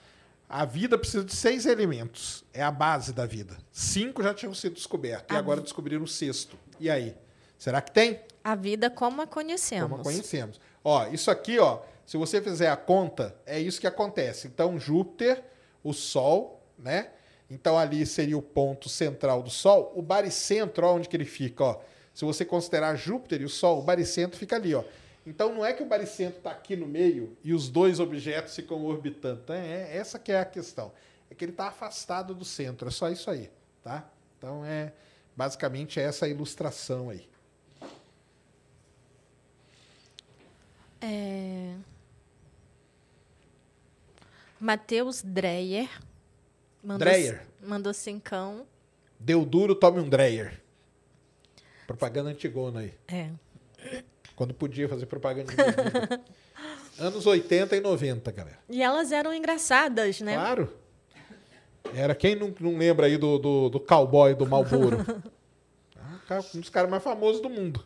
A vida precisa de seis elementos. É a base da vida. Cinco já tinham sido descobertos. E A agora descobriram o sexto. E aí? Será que tem? A vida como a conhecemos. Como conhecemos. Ó, isso aqui, ó, se você fizer a conta, é isso que acontece. Então, Júpiter, o Sol, né? Então, ali seria o ponto central do Sol. O baricentro, ó, onde que ele fica, ó. Se você considerar Júpiter e o Sol, o baricentro fica ali, ó. Então, não é que o baricentro está aqui no meio e os dois objetos ficam orbitando. tá? É, essa que é a questão. É que ele está afastado do centro. É só isso aí, tá? Então, é basicamente essa a ilustração aí. É... Matheus Dreyer. Mandou, Dreyer. Mandou cincão. Deu duro, tome um Dreyer. Propaganda antigona aí. É. Quando podia fazer propaganda. de bebida. Anos 80 e 90, galera. E elas eram engraçadas, né? Claro. Era quem não, não lembra aí do, do, do cowboy do Malboro? um dos caras mais famosos do mundo.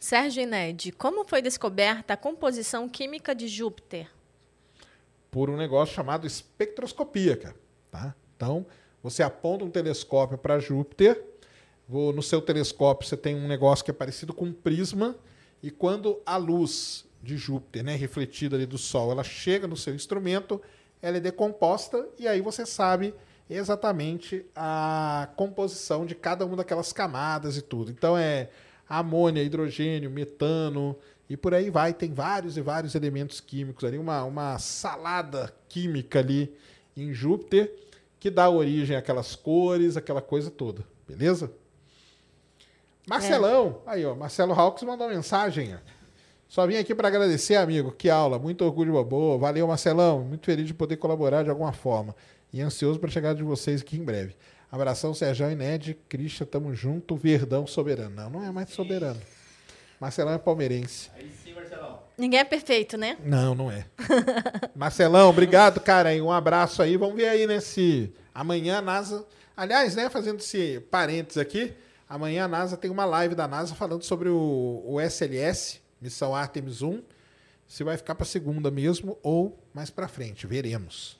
Sérgio Ined, como foi descoberta a composição química de Júpiter? Por um negócio chamado espectroscopia, cara. Tá? Então, você aponta um telescópio para Júpiter. No seu telescópio você tem um negócio que é parecido com um prisma. E quando a luz de Júpiter, né, refletida ali do Sol, ela chega no seu instrumento, ela é decomposta e aí você sabe exatamente a composição de cada uma daquelas camadas e tudo. Então é amônia, hidrogênio, metano e por aí vai. Tem vários e vários elementos químicos ali, uma, uma salada química ali em Júpiter que dá origem àquelas cores, aquela coisa toda. Beleza? Marcelão, aí ó, Marcelo Hawks mandou uma mensagem. ó. Só vim aqui para agradecer, amigo. Que aula, muito orgulho, boa. Valeu, Marcelão. Muito feliz de poder colaborar de alguma forma. E ansioso para chegar de vocês aqui em breve. Abração, Sérgio e Ned. Christian, tamo junto. Verdão soberano. Não, não é mais soberano. Marcelão é palmeirense. Aí sim, Marcelão. Ninguém é perfeito, né? Não, não é. Marcelão, obrigado, cara. E um abraço aí. Vamos ver aí, né, se amanhã a NASA... Aliás, né, fazendo esse parênteses aqui, amanhã a NASA tem uma live da NASA falando sobre o, o SLS, missão Artemis 1, se vai ficar para segunda mesmo ou mais para frente. Veremos.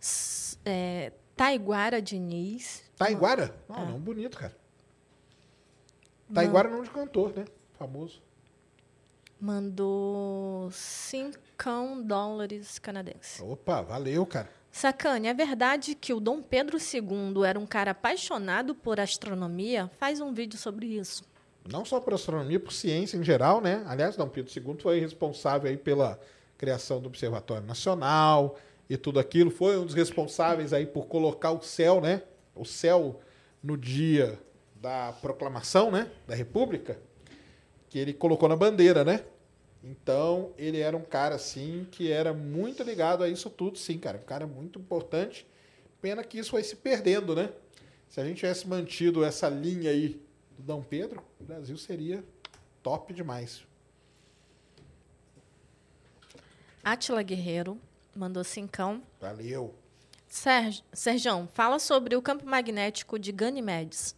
S- É, Taiguara Diniz. Taiguara? Não, não, bonito, cara. Taiguara é nome de cantor, né? Famoso. Mandou 5 dólares canadenses. Opa, valeu, cara. Sacane, é verdade que o Dom Pedro II era um cara apaixonado por astronomia? Faz um vídeo sobre isso. não só por astronomia, por ciência em geral, né? Aliás, Dom Pedro II foi responsável aí pela criação do Observatório Nacional e tudo aquilo. Foi um dos responsáveis aí por colocar o céu, né? O céu no dia da proclamação, né? Da República, que ele colocou na bandeira, né? Então, ele era um cara, assim, que era muito ligado a isso tudo, sim, cara. Um cara muito importante. Pena que isso foi se perdendo, né? Se a gente tivesse mantido essa linha aí do Dom Pedro, o Brasil seria top demais. Átila Guerreiro mandou cincão. Valeu. Sérgio, Serjão, fala sobre o campo magnético de Ganymedes.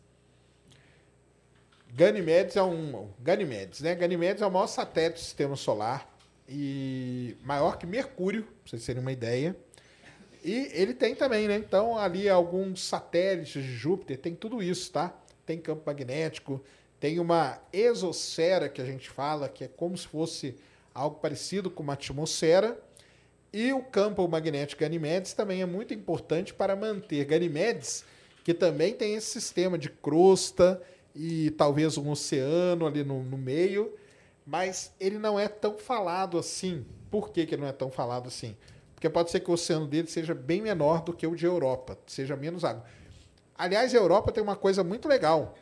Ganymedes é um Ganymedes, né? Ganymedes é o maior satélite do sistema solar e maior que Mercúrio, para vocês terem uma ideia. E ele tem também, né? Então ali alguns satélites de Júpiter, tem tudo isso, tá? Tem campo magnético, tem uma exosfera que a gente fala, que é como se fosse algo parecido com uma atmosfera. E o campo magnético Ganymedes também é muito importante para manter Ganymedes, que também tem esse sistema de crosta e talvez um oceano ali no, no meio, mas ele não é tão falado assim. Por que, que ele não é tão falado assim? Porque pode ser que o oceano dele seja bem menor do que o de Europa, seja menos água. Aliás, a Europa tem uma coisa muito legal.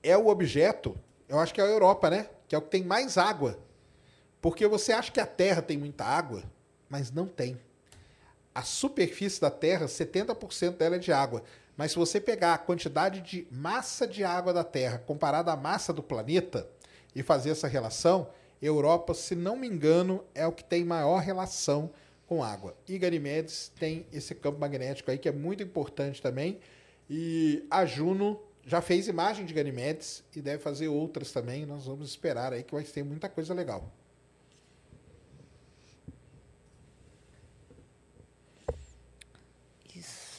É o objeto, eu acho que é a Europa, né? Que é o que tem mais água. Porque você acha que a Terra tem muita água, mas não tem. A superfície da Terra, 70% dela é de água. Mas se você pegar a quantidade de massa de água da Terra comparada à massa do planeta e fazer essa relação, Europa, se não me engano, é o que tem maior relação com água. E Ganymedes tem esse campo magnético aí que é muito importante também. E a Juno já fez imagem de Ganymedes e deve fazer outras também. Nós vamos esperar aí que vai ter muita coisa legal.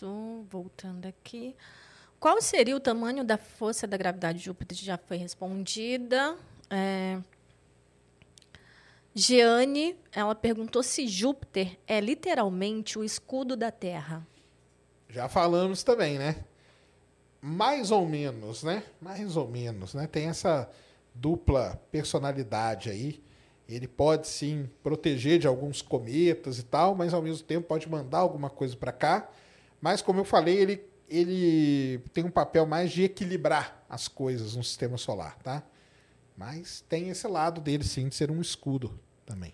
Isso, voltando aqui. Qual seria o tamanho da força da gravidade de Júpiter? Já foi respondida. É... Jeane, ela perguntou se Júpiter é literalmente o escudo da Terra. Já falamos também, né? Mais ou menos, né? Mais ou menos, né? Tem essa dupla personalidade aí. Ele pode sim proteger de alguns cometas e tal, mas ao mesmo tempo pode mandar alguma coisa para cá. Mas como eu falei, ele ele tem um papel mais de equilibrar as coisas no sistema solar, tá? Mas tem esse lado dele sim de ser um escudo também.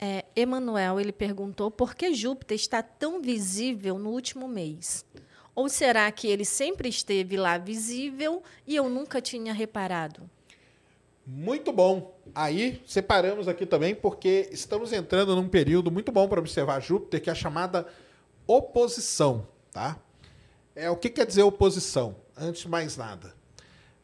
É, Emanuel, ele perguntou por que Júpiter está tão visível no último mês? Ou será que ele sempre esteve lá visível e eu nunca tinha reparado? Muito bom. Aí separamos aqui também porque estamos entrando num período muito bom para observar Júpiter, que é a chamada oposição, tá? É o que quer dizer oposição? Antes de mais nada,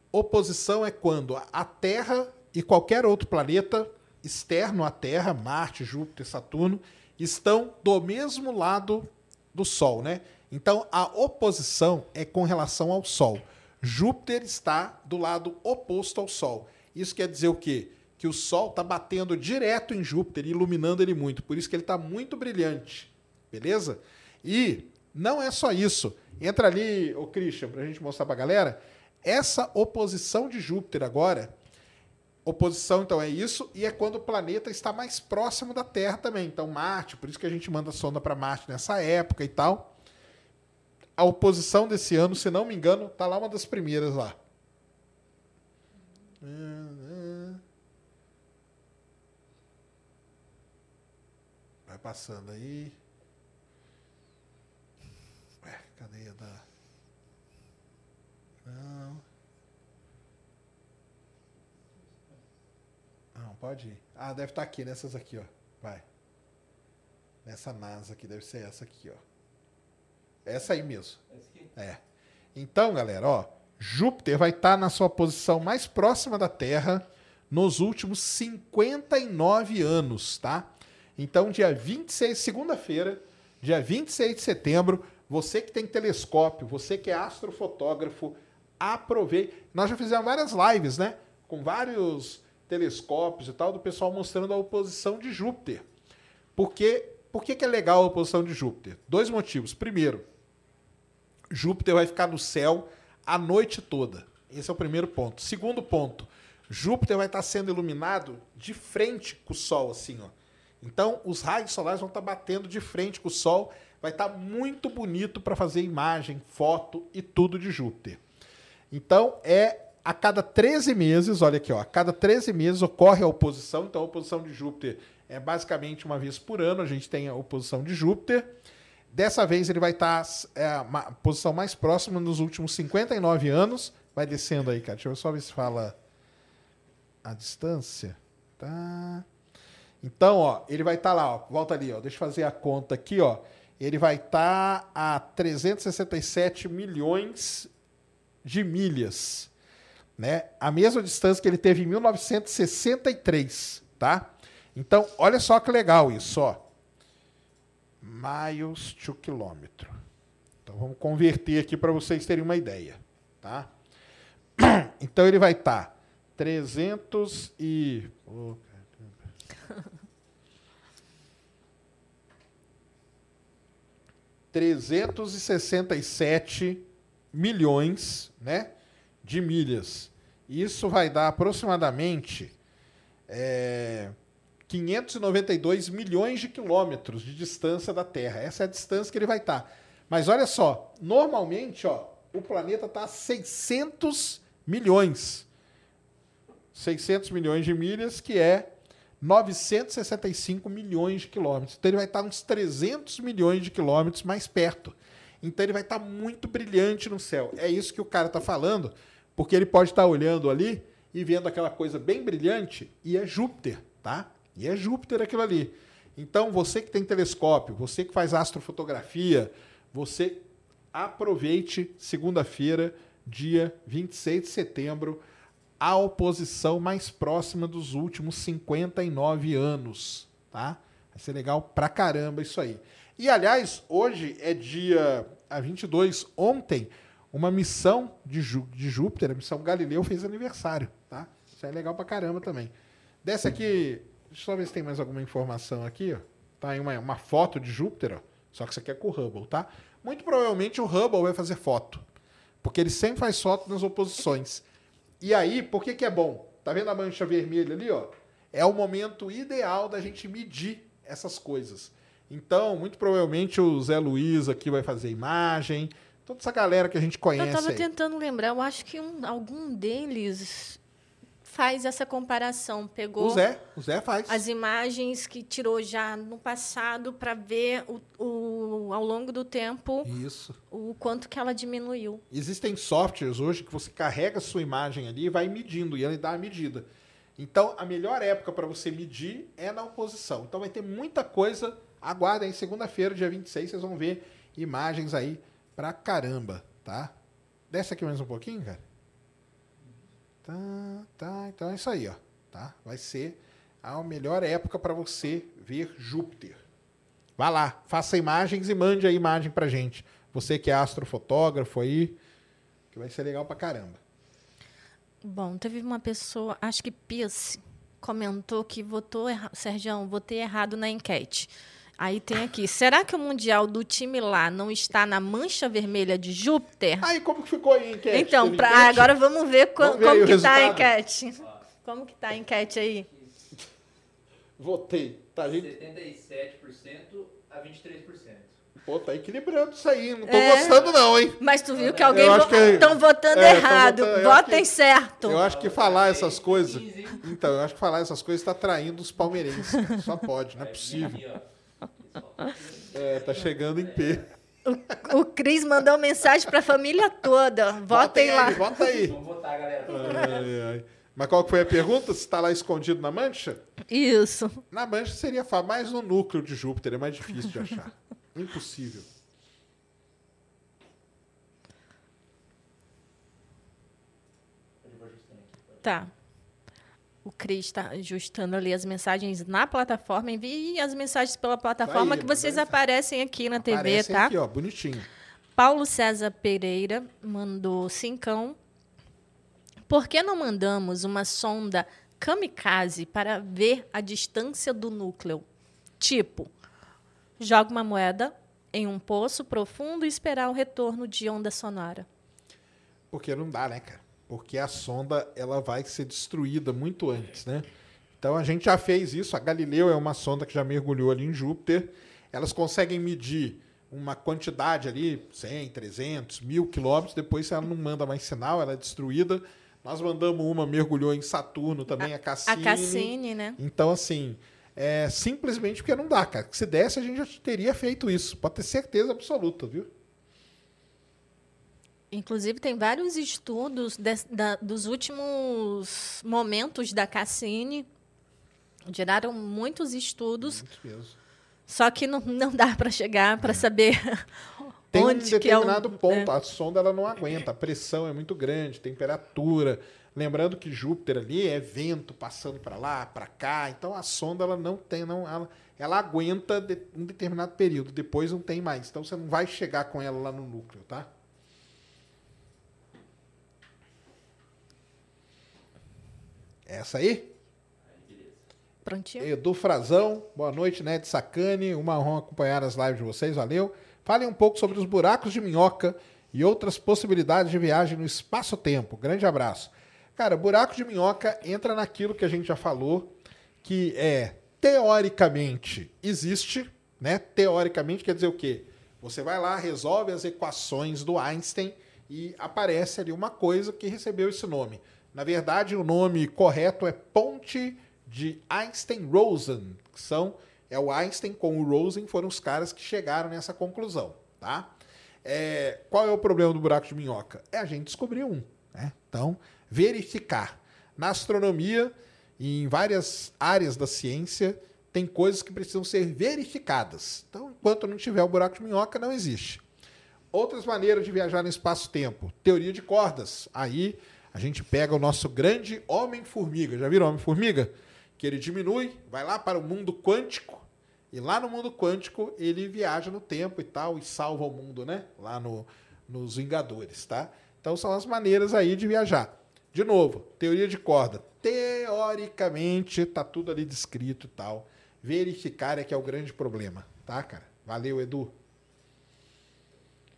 oposição é quando a Terra e qualquer outro planeta externo à Terra, Marte, Júpiter, Saturno, estão do mesmo lado do Sol, né? Então a oposição é com relação ao Sol. Júpiter está do lado oposto ao Sol. Isso quer dizer o quê? Que o Sol está batendo direto em Júpiter, iluminando ele muito. Por isso que ele está muito brilhante. Beleza? E não é só isso. Entra ali, o Christian, para a gente mostrar para a galera. Essa oposição de Júpiter agora Oposição, então, é isso, e é quando o planeta está mais próximo da Terra também. Então, Marte, por isso que a gente manda sonda para Marte nessa época e tal. A oposição desse ano, se não me engano, tá lá uma das primeiras lá. Vai passando aí. Ué, cadê a da. Não. Não, pode ir. Ah, deve estar tá aqui, nessas aqui, ó. Vai. Nessa NASA aqui, deve ser essa aqui, ó. Essa aí mesmo. É. Então, galera, ó, Júpiter vai estar tá na sua posição mais próxima da Terra nos últimos 59 anos, tá? Então, dia 26, segunda-feira, dia 26 de setembro, você que tem telescópio, você que é astrofotógrafo, aproveite. Nós já fizemos várias lives, né? Com vários telescópios e tal, do pessoal mostrando a oposição de Júpiter. Porque, por que, que é legal a oposição de Júpiter? Dois motivos. Primeiro, Júpiter vai ficar no céu a noite toda. Esse é o primeiro ponto. Segundo ponto, Júpiter vai estar sendo iluminado de frente com o Sol, assim, ó. Então, os raios solares vão estar batendo de frente com o Sol. Vai estar muito bonito para fazer imagem, foto e tudo de Júpiter. Então, é a cada 13 meses, olha aqui, ó, a cada 13 meses ocorre a oposição, então a oposição de Júpiter é basicamente uma vez por ano, a gente tem a oposição de Júpiter. Dessa vez ele vai estar é, uma posição mais próxima nos últimos 59 anos. Vai descendo aí, cara. Deixa eu só ver se fala a distância. Tá. Então, ó, ele vai estar lá, ó. Volta ali, ó. Deixa eu fazer a conta aqui, ó. Ele vai estar a 367 milhões de milhas. Né? A mesma distância que ele teve em 1963, tá? Então, olha só que legal isso, ó. Miles to quilômetro. Então, vamos converter aqui para vocês terem uma ideia, tá? Então, ele vai estar 300 e caramba. 367 milhões né, de milhas. Isso vai dar aproximadamente é, 592 milhões de quilômetros de distância da Terra. Essa é a distância que ele vai estar. Mas olha só, normalmente ó, o planeta está a 600 milhões. 600 milhões de milhas, que é 965 milhões de quilômetros. Então ele vai estar uns 300 milhões de quilômetros mais perto. Então ele vai estar muito brilhante no céu. É isso que o cara está falando, porque ele pode estar olhando ali e vendo aquela coisa bem brilhante e é Júpiter, tá? E é Júpiter aquilo ali. Então você que tem telescópio, você que faz astrofotografia, você aproveite segunda-feira, dia 26 de setembro, a oposição mais próxima dos últimos 59 anos, tá? Vai ser legal pra caramba isso aí. E aliás, hoje é dia a 22, ontem uma missão de, Jú de Júpiter, a missão Galileu fez aniversário, tá? Isso é legal pra caramba também. Desce aqui, deixa eu só ver se tem mais alguma informação aqui, ó. Tá aí uma, uma foto de Júpiter, ó. Só que isso aqui é com o Hubble, tá? Muito provavelmente o Hubble vai fazer foto, porque ele sempre faz foto nas oposições. E aí, por que, que é bom? Tá vendo a mancha vermelha ali, ó? É o momento ideal da gente medir essas coisas. Então, muito provavelmente o Zé Luiz aqui vai fazer imagem, toda essa galera que a gente conhece. Eu estava tentando lembrar, eu acho que um, algum deles faz essa comparação. Pegou O Zé, o Zé faz. as imagens que tirou já no passado para ver o, o- ao longo do tempo Isso. o quanto que ela diminuiu. Existem softwares hoje que você carrega a sua imagem ali e vai medindo, e ele dá a medida. Então, a melhor época para você medir é na oposição. Então, vai ter muita coisa. Aguardem, segunda-feira, dia 26, vocês vão ver imagens aí pra caramba, tá? Desce aqui mais um pouquinho, cara. Tá, tá. Então é isso aí, ó. Tá? Vai ser a melhor época para você ver Júpiter. Vá lá, faça imagens e mande a imagem pra gente. Você que é astrofotógrafo aí, que vai ser legal pra caramba. Bom, teve uma pessoa, acho que Pierce, comentou que votou. Sergião, votei errado na enquete. Aí tem aqui, será que o Mundial do time lá não está na mancha vermelha de Júpiter? Aí, como que ficou aí a enquete? então, pra- enquete? agora vamos ver, co- Vamos ver como que está a enquete. Como que está a enquete aí? Votei. Tá, gente... 77% a 23%. Pô, tá equilibrando isso aí. Não tô É. gostando não, hein? Mas tu viu que alguém estão votando É, tão errado. votando- Votem que- certo. Eu acho que falar essas coisas... 15, Então, eu acho que falar essas coisas tá traindo os palmeirenses. cara. Só pode, não é possível. É, tá chegando em P. O Cris mandou mensagem para a família toda. Votem aí, lá. Bota aí. Vamos votar, galera. Ai, ai. Mas qual que foi a pergunta? Se tá lá escondido na mancha? Isso. Na mancha seria mais no núcleo de Júpiter, é mais difícil de achar. Impossível. Tá. O Cris está ajustando ali as mensagens na plataforma. Envie as mensagens pela plataforma Aí, que vocês aparecem aqui na TV, tá? aqui, ó, bonitinho. Paulo César Pereira mandou cincão. Por que não mandamos uma sonda kamikaze para ver a distância do núcleo? Tipo, joga uma moeda em um poço profundo e esperar o retorno de onda sonora. Porque não dá, né, cara? Porque a sonda ela vai ser destruída muito antes, né? Então a gente já fez isso. A Galileu é uma sonda que já mergulhou ali em Júpiter. Elas conseguem medir uma quantidade ali, 100, 300, mil quilômetros. Depois, ela não manda mais sinal, ela é destruída. Nós mandamos uma, mergulhou em Saturno também, a Cassini. A Cassini, né? Então, assim, é simplesmente porque não dá, cara. Se desse, a gente já teria feito isso. Pode ter certeza absoluta, viu? Inclusive, tem vários estudos des- da- dos últimos momentos da Cassini. Geraram muitos estudos Muito mesmo. Só que não, não dá para chegar para saber Tem um onde que é o- determinado ponto, a sonda ela não aguenta, a pressão é muito grande, temperatura. Lembrando que Júpiter ali é vento passando para lá, para cá, então a sonda ela não tem, não, ela, ela aguenta de- um determinado período, depois não tem mais. Então você não vai chegar com ela lá no núcleo, tá? Essa aí? Prontinho? Edu Frazão, boa noite, Ned Sacani. Uma honra acompanhar as lives de vocês, valeu. Falem um pouco sobre os buracos de minhoca e outras possibilidades de viagem no espaço-tempo. Grande abraço. Cara, buraco de minhoca entra naquilo que a gente já falou, que é teoricamente existe, né? Teoricamente quer dizer o quê? Você vai lá, resolve as equações do Einstein e aparece ali uma coisa que recebeu esse nome. Na verdade, o nome correto é ponte de Einstein-Rosen, que são é o Einstein com o Rosen foram os caras que chegaram nessa conclusão, tá? É, qual é o problema do buraco de minhoca? É a gente descobrir um, né? Então, verificar. Na astronomia e em várias áreas da ciência, tem coisas que precisam ser verificadas. Então, enquanto não tiver o buraco de minhoca, não existe. Outras maneiras de viajar no espaço-tempo. Teoria de cordas. Aí a gente pega o nosso grande Homem-Formiga. Já viram Homem-Formiga? Que ele diminui, vai lá para o mundo quântico. E lá no mundo quântico ele viaja no tempo e tal e salva o mundo, né? Lá no, nos Vingadores, tá? Então são as maneiras aí de viajar. De novo, teoria de corda. Teoricamente tá tudo ali descrito e tal. Verificar é que é o grande problema, tá, cara? Valeu, Edu.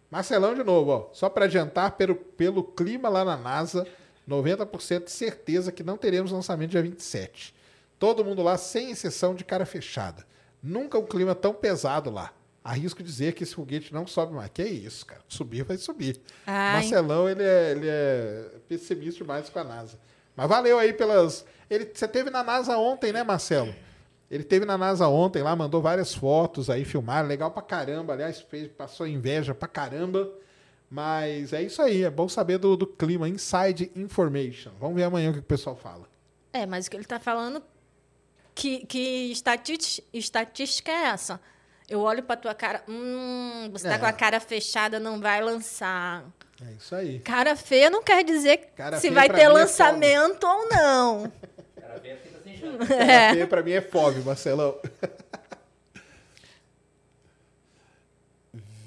Marcelão de novo, ó. Só para adiantar, pelo, pelo clima lá na NASA, 90% de certeza que não teremos lançamento dia 27. Todo mundo lá, sem exceção de cara fechada. Nunca um clima tão pesado lá. Arrisco dizer que esse foguete não sobe mais. Que isso, cara. Subir vai subir. Ai. Marcelão, ele é, ele é pessimista demais com a NASA. Mas valeu aí pelas. Ele, você teve na NASA ontem, né, Marcelo? Ele teve na NASA ontem lá, mandou várias fotos aí, filmaram, legal pra caramba. Aliás, fez, passou inveja pra caramba. Mas é isso aí, é bom saber do, do clima, inside information. Vamos ver amanhã o que o pessoal fala. É, mas o que ele está falando, que, que estatística é essa? Eu olho para tua cara, hum, você É. tá com a cara fechada, não vai lançar. É isso aí. Cara feia não quer dizer Cara se feia vai ter é lançamento ou não. Cara, vem fica sem chance. Cara feia pra mim é fome, Marcelão.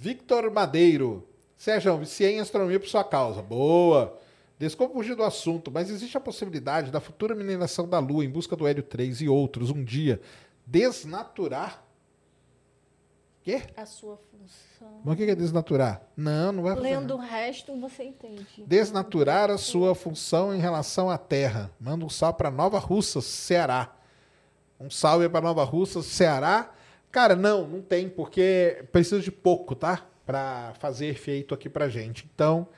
Victor Madeiro. Sérgio, viciei em astronomia por sua causa. Boa. Desculpa fugir do assunto, mas existe a possibilidade da futura mineração da Lua em busca do Hélio 3 e outros um dia desnaturar. Quê? A sua função. Mas o que é desnaturar? Não, não vai fazer Lendo o resto, você entende. Desnaturar a sua função em relação à Terra. Manda um salve para Nova Russas, Ceará. Um salve para Nova Russas, Ceará. Cara, não, não tem, porque precisa de pouco, tá? Para fazer efeito aqui pra gente. Então,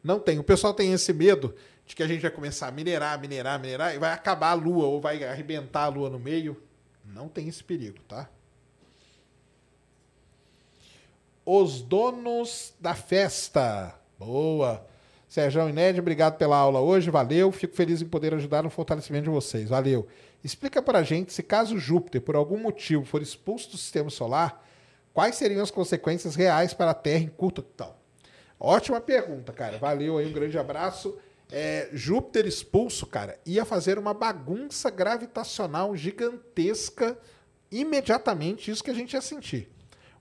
não tem. O pessoal tem esse medo de que a gente vai começar a minerar, minerar, minerar e vai acabar a Lua ou vai arrebentar a Lua no meio. Não tem esse perigo, tá? Os donos da festa. Boa. Sérgio e Ned, obrigado pela aula hoje, valeu. Fico feliz em poder ajudar no fortalecimento de vocês, valeu. Explica pra gente se caso Júpiter, por algum motivo, for expulso do sistema solar, quais seriam as consequências reais para a Terra em curto então. Ótima pergunta, cara. Valeu aí, um grande abraço. É, Júpiter expulso, cara, ia fazer uma bagunça gravitacional gigantesca imediatamente, isso que a gente ia sentir.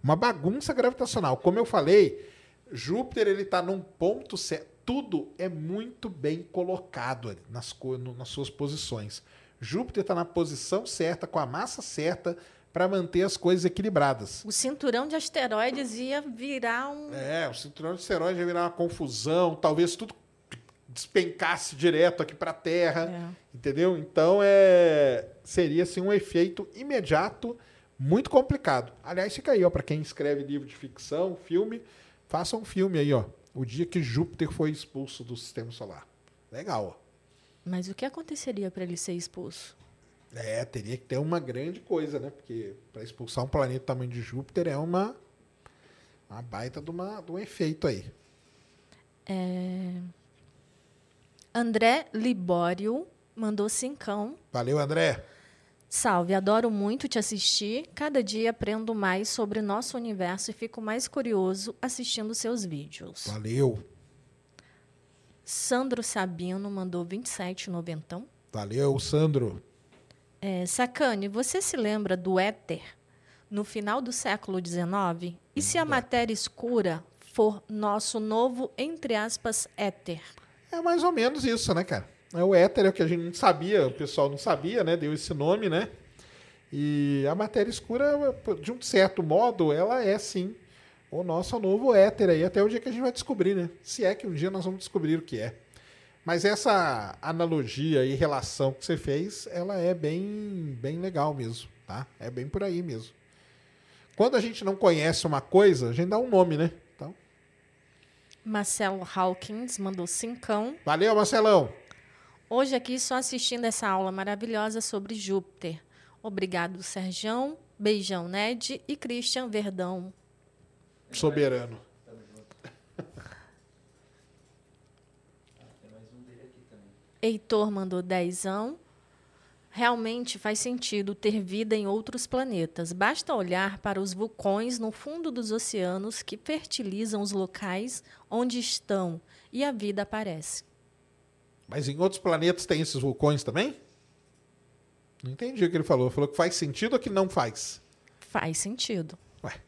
Uma bagunça gravitacional. Como eu falei, Júpiter ele está num ponto certo. Tudo é muito bem colocado nas, nas suas posições. Júpiter está na posição certa, com a massa certa, para manter as coisas equilibradas. O cinturão de asteroides ia virar um. É, o cinturão de asteroides ia virar uma confusão, talvez tudo despencasse direto aqui para a Terra, É. entendeu? Então é seria assim um efeito imediato muito complicado. Aliás, fica aí, ó, para quem escreve livro de ficção, filme, faça um filme aí, ó, o dia que Júpiter foi expulso do sistema solar. Legal, ó. Mas o que aconteceria para ele ser expulso? É, teria que ter uma grande coisa, né? Porque para expulsar um planeta do tamanho de Júpiter é uma uma baita de, uma, de um efeito aí. André Libório mandou cincão. Valeu, André. Salve, adoro muito te assistir. Cada dia aprendo mais sobre o nosso universo e fico mais curioso assistindo seus vídeos. Valeu. Sandro Sabino mandou 27,90. Valeu, Sandro. É, Sacane, você se lembra do éter no final do século XIX? E se a matéria escura for nosso novo, entre aspas, éter? É mais ou menos isso, né, cara? É o éter é o que a gente não sabia, o pessoal não sabia, né? Deu esse nome, né? E a matéria escura, de um certo modo, ela é sim o nosso novo éter aí, até o dia que a gente vai descobrir, né? Se é que um dia nós vamos descobrir o que é. Mas essa analogia e relação que você fez, ela é bem, bem legal mesmo, tá? É bem por aí mesmo. Quando a gente não conhece uma coisa, a gente dá um nome, né? Então, Marcelo Hawkins mandou cincão. valeu, Marcelão. Hoje aqui só assistindo essa aula maravilhosa sobre Júpiter. Obrigado, Serjão. Beijão, Ned e Christian Verdão. Soberano. Tamo junto. Ah, tem mais um dele aqui também. Heitor mandou dezão. Realmente faz sentido ter vida em outros planetas. Basta olhar para os vulcões no fundo dos oceanos que fertilizam os locais onde estão e a vida aparece. Mas em outros planetas tem esses vulcões também? Não entendi o que ele falou. Falou que faz sentido ou que não faz? Faz sentido. Ué.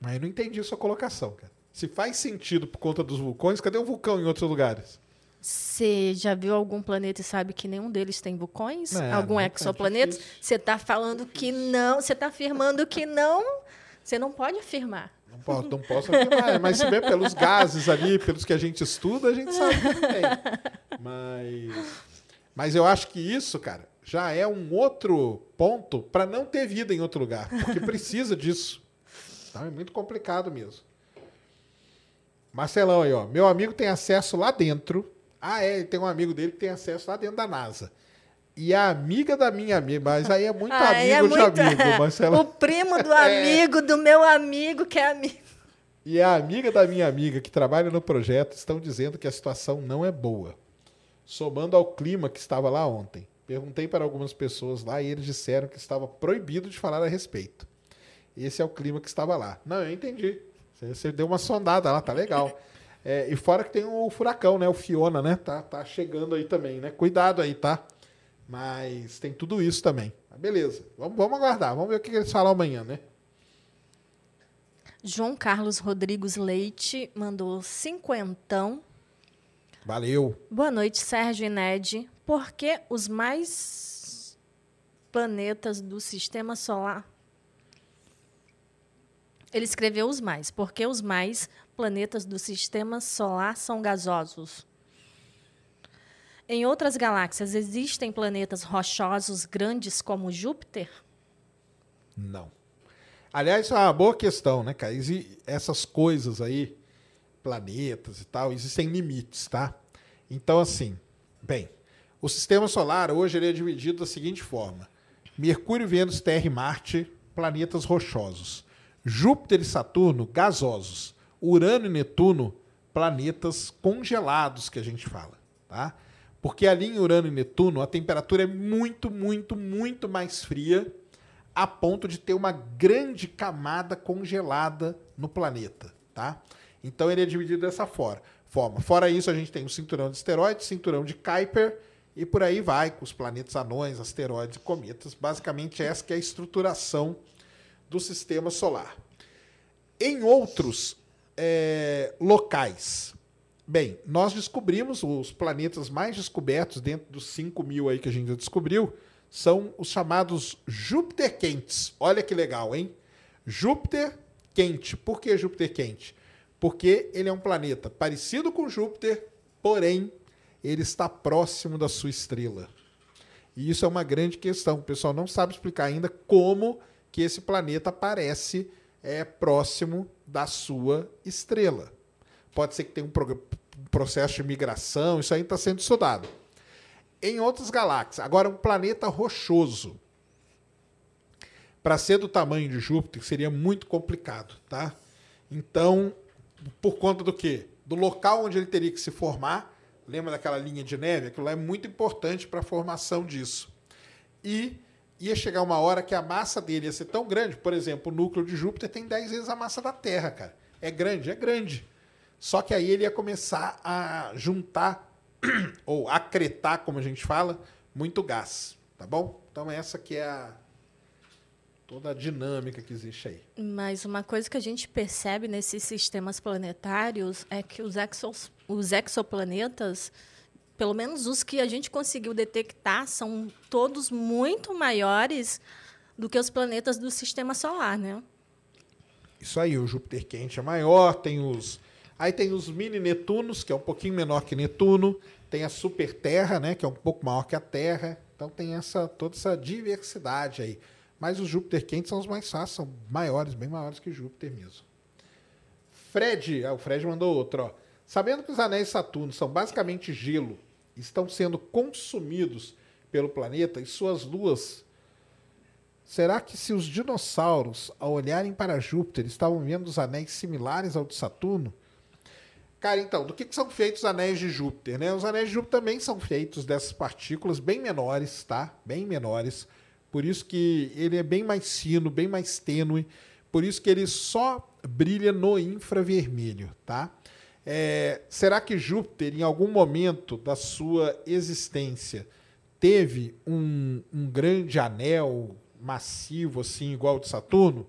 Mas eu não entendi a sua colocação, cara. Se faz sentido por conta dos vulcões, cadê o vulcão em outros lugares? Você já viu algum planeta e sabe que nenhum deles tem vulcões? É, algum é exoplaneta? Você está falando que não, você está afirmando que não. Você não pode afirmar. Não posso, não posso afirmar, mas se bem pelos gases ali, pelos que a gente estuda, a gente sabe que tem. Mas, mas eu acho que isso, cara, já é um outro ponto para não ter vida em outro lugar, porque precisa disso. Então é muito complicado mesmo. Marcelão aí, ó. Meu amigo tem acesso lá dentro. Ah, é, tem um amigo dele que tem acesso lá dentro da NASA. E a amiga da minha amiga, mas aí é muito Aí amigo é muito- de amigo, Marcelão. O primo do amigo, do meu amigo, que é amigo. E a amiga da minha amiga que trabalha no projeto estão dizendo que a situação não é boa. Somando ao clima que estava lá ontem. Perguntei para algumas pessoas lá e eles disseram que estava proibido de falar a respeito. Esse é o clima que estava lá. Não, eu entendi. Você deu uma sondada lá, tá legal. É, e fora que tem o furacão, né? O Fiona, né? Tá, tá chegando aí também, né? Cuidado aí, tá? Mas tem tudo isso também. Beleza. Vamos, vamos aguardar. Vamos ver o que eles falam amanhã, né? João Carlos Rodrigues Leite mandou cinquentão. Valeu. Boa noite, Sérgio e Ned. Por que os mais planetas do sistema solar. Ele escreveu os mais. Por que os mais planetas do sistema solar são gasosos? Em outras galáxias, existem planetas rochosos grandes como Júpiter? Não. Aliás, é uma boa questão, né, cara? Essas coisas aí, planetas e tal, existem limites, tá? Então, assim, bem, o sistema solar hoje ele é dividido da seguinte forma: Mercúrio, Vênus, Terra e Marte, planetas rochosos. Júpiter e Saturno, gasosos. Urano e Netuno, planetas congelados, que a gente fala, tá? Porque ali em Urano e Netuno, a temperatura é muito, muito, muito mais fria a ponto de ter uma grande camada congelada no planeta, tá? Então ele é dividido dessa for- forma. Fora isso, a gente tem o cinturão de asteroides, cinturão de Kuiper e por aí vai com os planetas anões, asteroides e cometas. Basicamente essa é a estruturação do sistema solar. Em outros é, locais, bem, nós descobrimos os planetas mais descobertos dentro dos 5 mil aí que a gente já descobriu, são os chamados Júpiter quentes. Olha que legal, hein? Júpiter quente. Por que Júpiter quente? Porque ele é um planeta parecido com Júpiter, porém ele está próximo da sua estrela. E isso é uma grande questão. O pessoal não sabe explicar ainda como que esse planeta aparece é, próximo da sua estrela. Pode ser que tenha um, processo de migração, isso aí está sendo estudado. Em outras galáxias, agora um planeta rochoso. Para ser do tamanho de Júpiter seria muito complicado, tá? Então, por conta do quê? Do local onde ele teria que se formar. Lembra daquela linha de neve? Aquilo lá é muito importante para a formação disso. e ia chegar uma hora que a massa dele ia ser tão grande, por exemplo, o núcleo de Júpiter tem 10 vezes a massa da Terra, cara. É grande, é grande. Só que aí ele ia começar a juntar, ou acretar, como a gente fala, muito gás, tá bom? Então essa que é a, toda a dinâmica que existe aí. Mas uma coisa que a gente percebe nesses sistemas planetários é que os, exos, os exoplanetas, pelo menos os que a gente conseguiu detectar, são todos muito maiores do que os planetas do sistema solar, né? Isso aí, o Júpiter quente é maior, tem os Aí tem os mini Netunos, que é um pouquinho menor que Netuno, tem a Super Terra, né, que é um pouco maior que a Terra. Então tem essa toda essa diversidade aí. Mas os Júpiter quentes são os mais fáceis, são maiores, bem maiores que Júpiter mesmo. Fred, ah, o Fred mandou outro, ó. Sabendo que os anéis de Saturno são basicamente gelo, estão sendo consumidos pelo planeta e suas luas Será que se os dinossauros, ao olharem para Júpiter, estavam vendo os anéis similares ao de Saturno, Cara, então, do que, que, são feitos os anéis de Júpiter? Né? Os anéis de Júpiter também são feitos dessas partículas bem menores, tá? Bem menores. Por isso que ele é bem mais fino, bem mais tênue. Por isso que ele só brilha no infravermelho, tá? É, será que Júpiter, em algum momento da sua existência, teve um, um grande anel massivo, assim, igual ao de Saturno?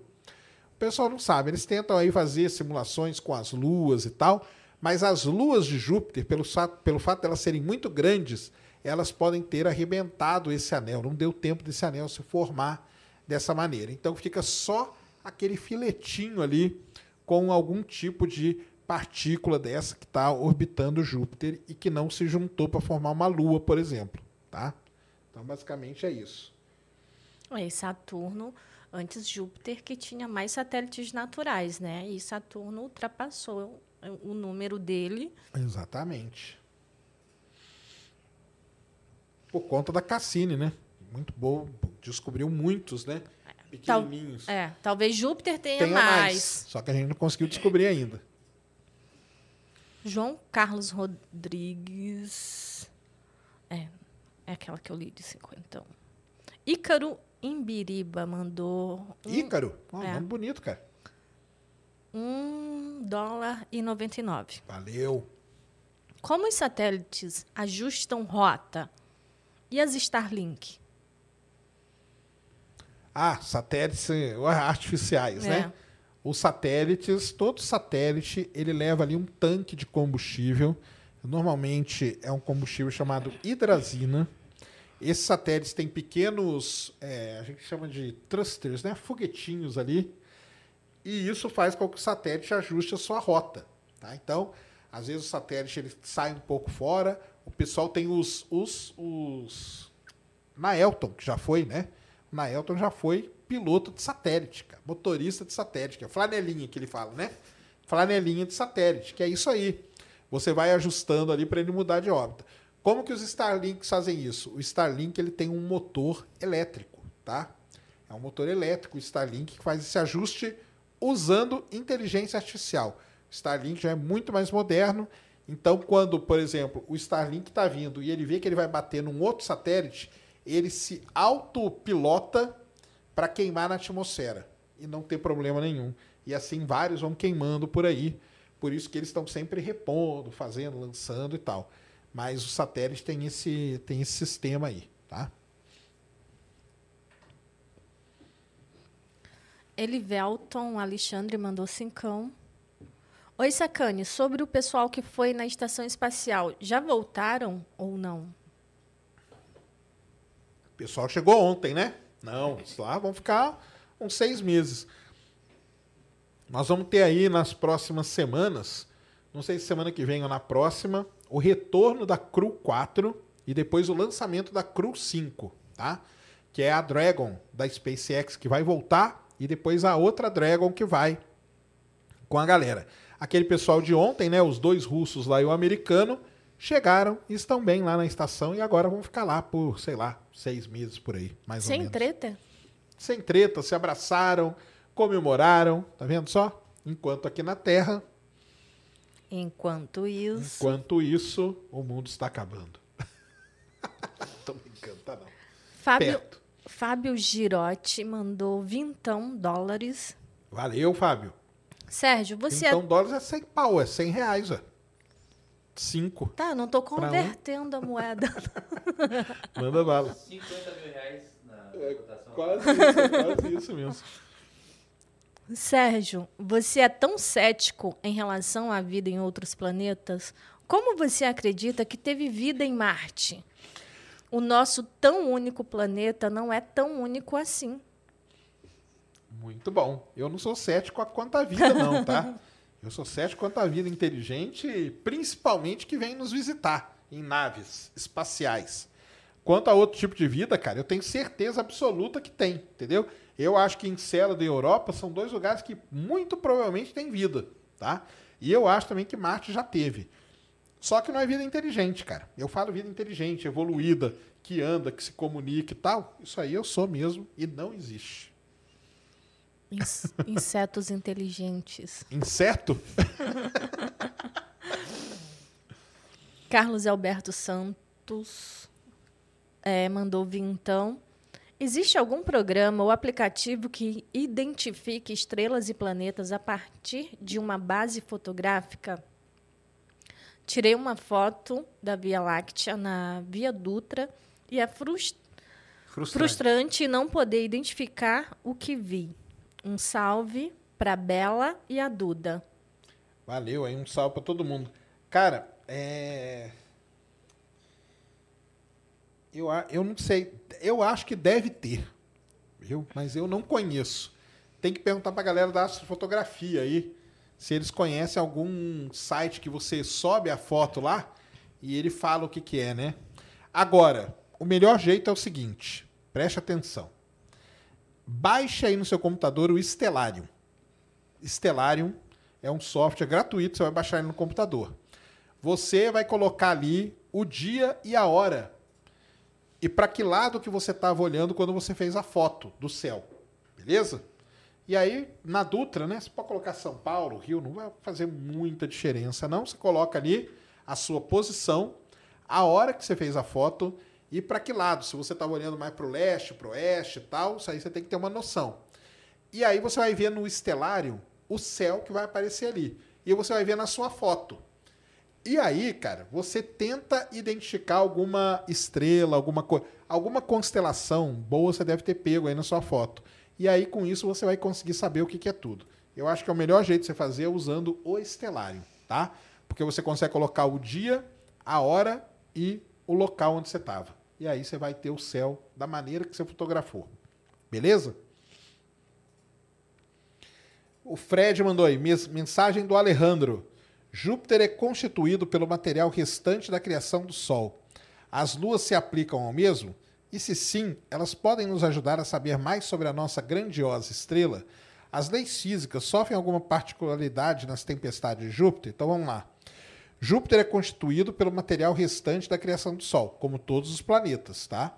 O pessoal não sabe. Eles tentam aí fazer simulações com as luas e tal, mas as luas de Júpiter, pelo, pelo fato de elas serem muito grandes, elas podem ter arrebentado esse anel. Não deu tempo desse anel se formar dessa maneira. Então fica só aquele filetinho ali com algum tipo de partícula dessa que está orbitando Júpiter e que não se juntou para formar uma lua, por exemplo. Tá? Então, basicamente é isso. É, Saturno, antes Júpiter, que tinha mais satélites naturais, né? E Saturno ultrapassou o número dele. Exatamente. Por conta da Cassini, né? Muito bom. Descobriu muitos, né? Pequenininhos. Tal, é, talvez Júpiter tenha, tenha mais. mais. Só que a gente não conseguiu descobrir ainda. João Carlos Rodrigues. É, é aquela que eu li de 50. Ícaro Imbiriba mandou. Um, Ícaro? Oh, é. Nome bonito, cara. 1 dólar e 99. Valeu. Como os satélites ajustam rota? E as Starlink? Ah, satélites artificiais, né? é. né? Os satélites, todo satélite, ele leva ali um tanque de combustível. Normalmente é um combustível chamado hidrazina. Esses satélites têm pequenos, é, a gente chama de thrusters, né? Foguetinhos ali, e isso faz com que o satélite ajuste a sua rota. Tá? Então, às vezes o satélite ele sai um pouco fora. O pessoal tem os, os, os. Naelton, que já foi, né? O Naelton já foi piloto de satélite, cara. motorista de satélite, que é flanelinha que ele fala, né? Flanelinha de satélite, que é isso aí. Você vai ajustando ali para ele mudar de órbita. Como que os Starlinks fazem isso? O Starlink ele tem um motor elétrico, tá? É um motor elétrico, o Starlink, que faz esse ajuste usando inteligência artificial. O Starlink já é muito mais moderno. Então, quando, por exemplo, o Starlink está vindo e ele vê que ele vai bater num outro satélite, ele se autopilota para queimar na atmosfera e não ter problema nenhum. E assim vários vão queimando por aí. Por isso que eles estão sempre repondo, fazendo, lançando e tal. Mas o satélite tem esse, tem esse sistema aí, tá? Elivelton Alexandre mandou cincão. Oi, Sacane, sobre o pessoal que foi na estação espacial, já voltaram ou não? O pessoal chegou ontem, né? Não, lá vão ficar uns seis meses. Nós vamos ter aí nas próximas semanas, não sei se semana que vem ou na próxima, o retorno da Crew 4 e depois o lançamento da Crew 5, tá? Que é a Dragon da SpaceX que vai voltar e depois a outra Dragon que vai com a galera. Aquele pessoal de ontem, né, os dois russos lá e o americano, chegaram e estão bem lá na estação e agora vão ficar lá por, sei lá, seis meses por aí, mais Sem ou menos. Sem treta? Sem treta, se abraçaram, comemoraram, tá vendo só? Enquanto aqui na Terra. Enquanto isso. Enquanto isso, o mundo está acabando. Tô brincando, tá não. Fábio, Perto. Fábio Girotti mandou vintão dólares. Valeu, Fábio. Sérgio, você então, é... dólares é 100 pau, é 100 reais, ó. 5. Tá, eu não tô um? convertendo a moeda. Manda bala. 50 mil reais na É, cotação. Quase isso, quase isso mesmo. Sérgio, você é tão cético em relação à vida em outros planetas? Como você acredita que teve vida em Marte? O nosso tão único planeta não é tão único assim. Muito bom. Eu não sou cético quanto à vida, não, tá? Eu sou cético quanto à vida inteligente, principalmente que vem nos visitar em naves espaciais. Quanto a outro tipo de vida, cara, eu tenho certeza absoluta que tem, entendeu? Eu acho que Encélado e Europa são dois lugares que muito provavelmente tem vida, tá? E eu acho também que Marte já teve. Só que não é vida inteligente, cara. Eu falo vida inteligente, evoluída, que anda, que se comunica e tal. Isso aí eu sou mesmo e não existe. Ins- Insetos inteligentes. Inseto? Carlos Alberto Santos eh, mandou vintão. Existe algum programa ou aplicativo que identifique estrelas e planetas a partir de uma base fotográfica? Tirei uma foto da Via Láctea na Via Dutra e é frus- frustrante não poder identificar o que vi. Um salve para Bela e a Duda. Valeu, aí um salve pra todo mundo. Cara, é. Eu, a- eu não sei. Eu acho que deve ter. Viu? Mas eu não conheço. Tem que perguntar pra galera da astrofotografia aí. Se eles conhecem algum site que você sobe a foto lá e ele fala o que, que é, né? Agora, o melhor jeito é o seguinte: preste atenção. Baixe aí no seu computador o Stellarium. Stellarium é um software gratuito, você vai baixar ele no computador. Você vai colocar ali o dia e a hora. E para que lado que você estava olhando quando você fez a foto do céu. Beleza? E aí, na Dutra, né? Você pode colocar São Paulo, Rio, não vai fazer muita diferença, não. Você coloca ali a sua posição, a hora que você fez a foto e para que lado. Se você estava olhando mais para o leste, para o oeste e tal, isso aí você tem que ter uma noção. E aí você vai ver no estelário o céu que vai aparecer ali. E você vai ver na sua foto. E aí, cara, você tenta identificar alguma estrela, alguma coisa, alguma constelação boa você deve ter pego aí na sua foto. E aí, com isso, você vai conseguir saber o que, que é tudo. Eu acho que é o melhor jeito de você fazer usando o estelário, tá? Porque você consegue colocar o dia, a hora e o local onde você estava. E aí você vai ter o céu da maneira que você fotografou. Beleza? O Fred mandou aí, mensagem do Alejandro. Júpiter é constituído pelo material restante da criação do Sol. As luas se aplicam ao mesmo? E se sim, elas podem nos ajudar a saber mais sobre a nossa grandiosa estrela? As leis físicas sofrem alguma particularidade nas tempestades de Júpiter? Então vamos lá. Júpiter é constituído pelo material restante da criação do Sol, como todos os planetas, tá?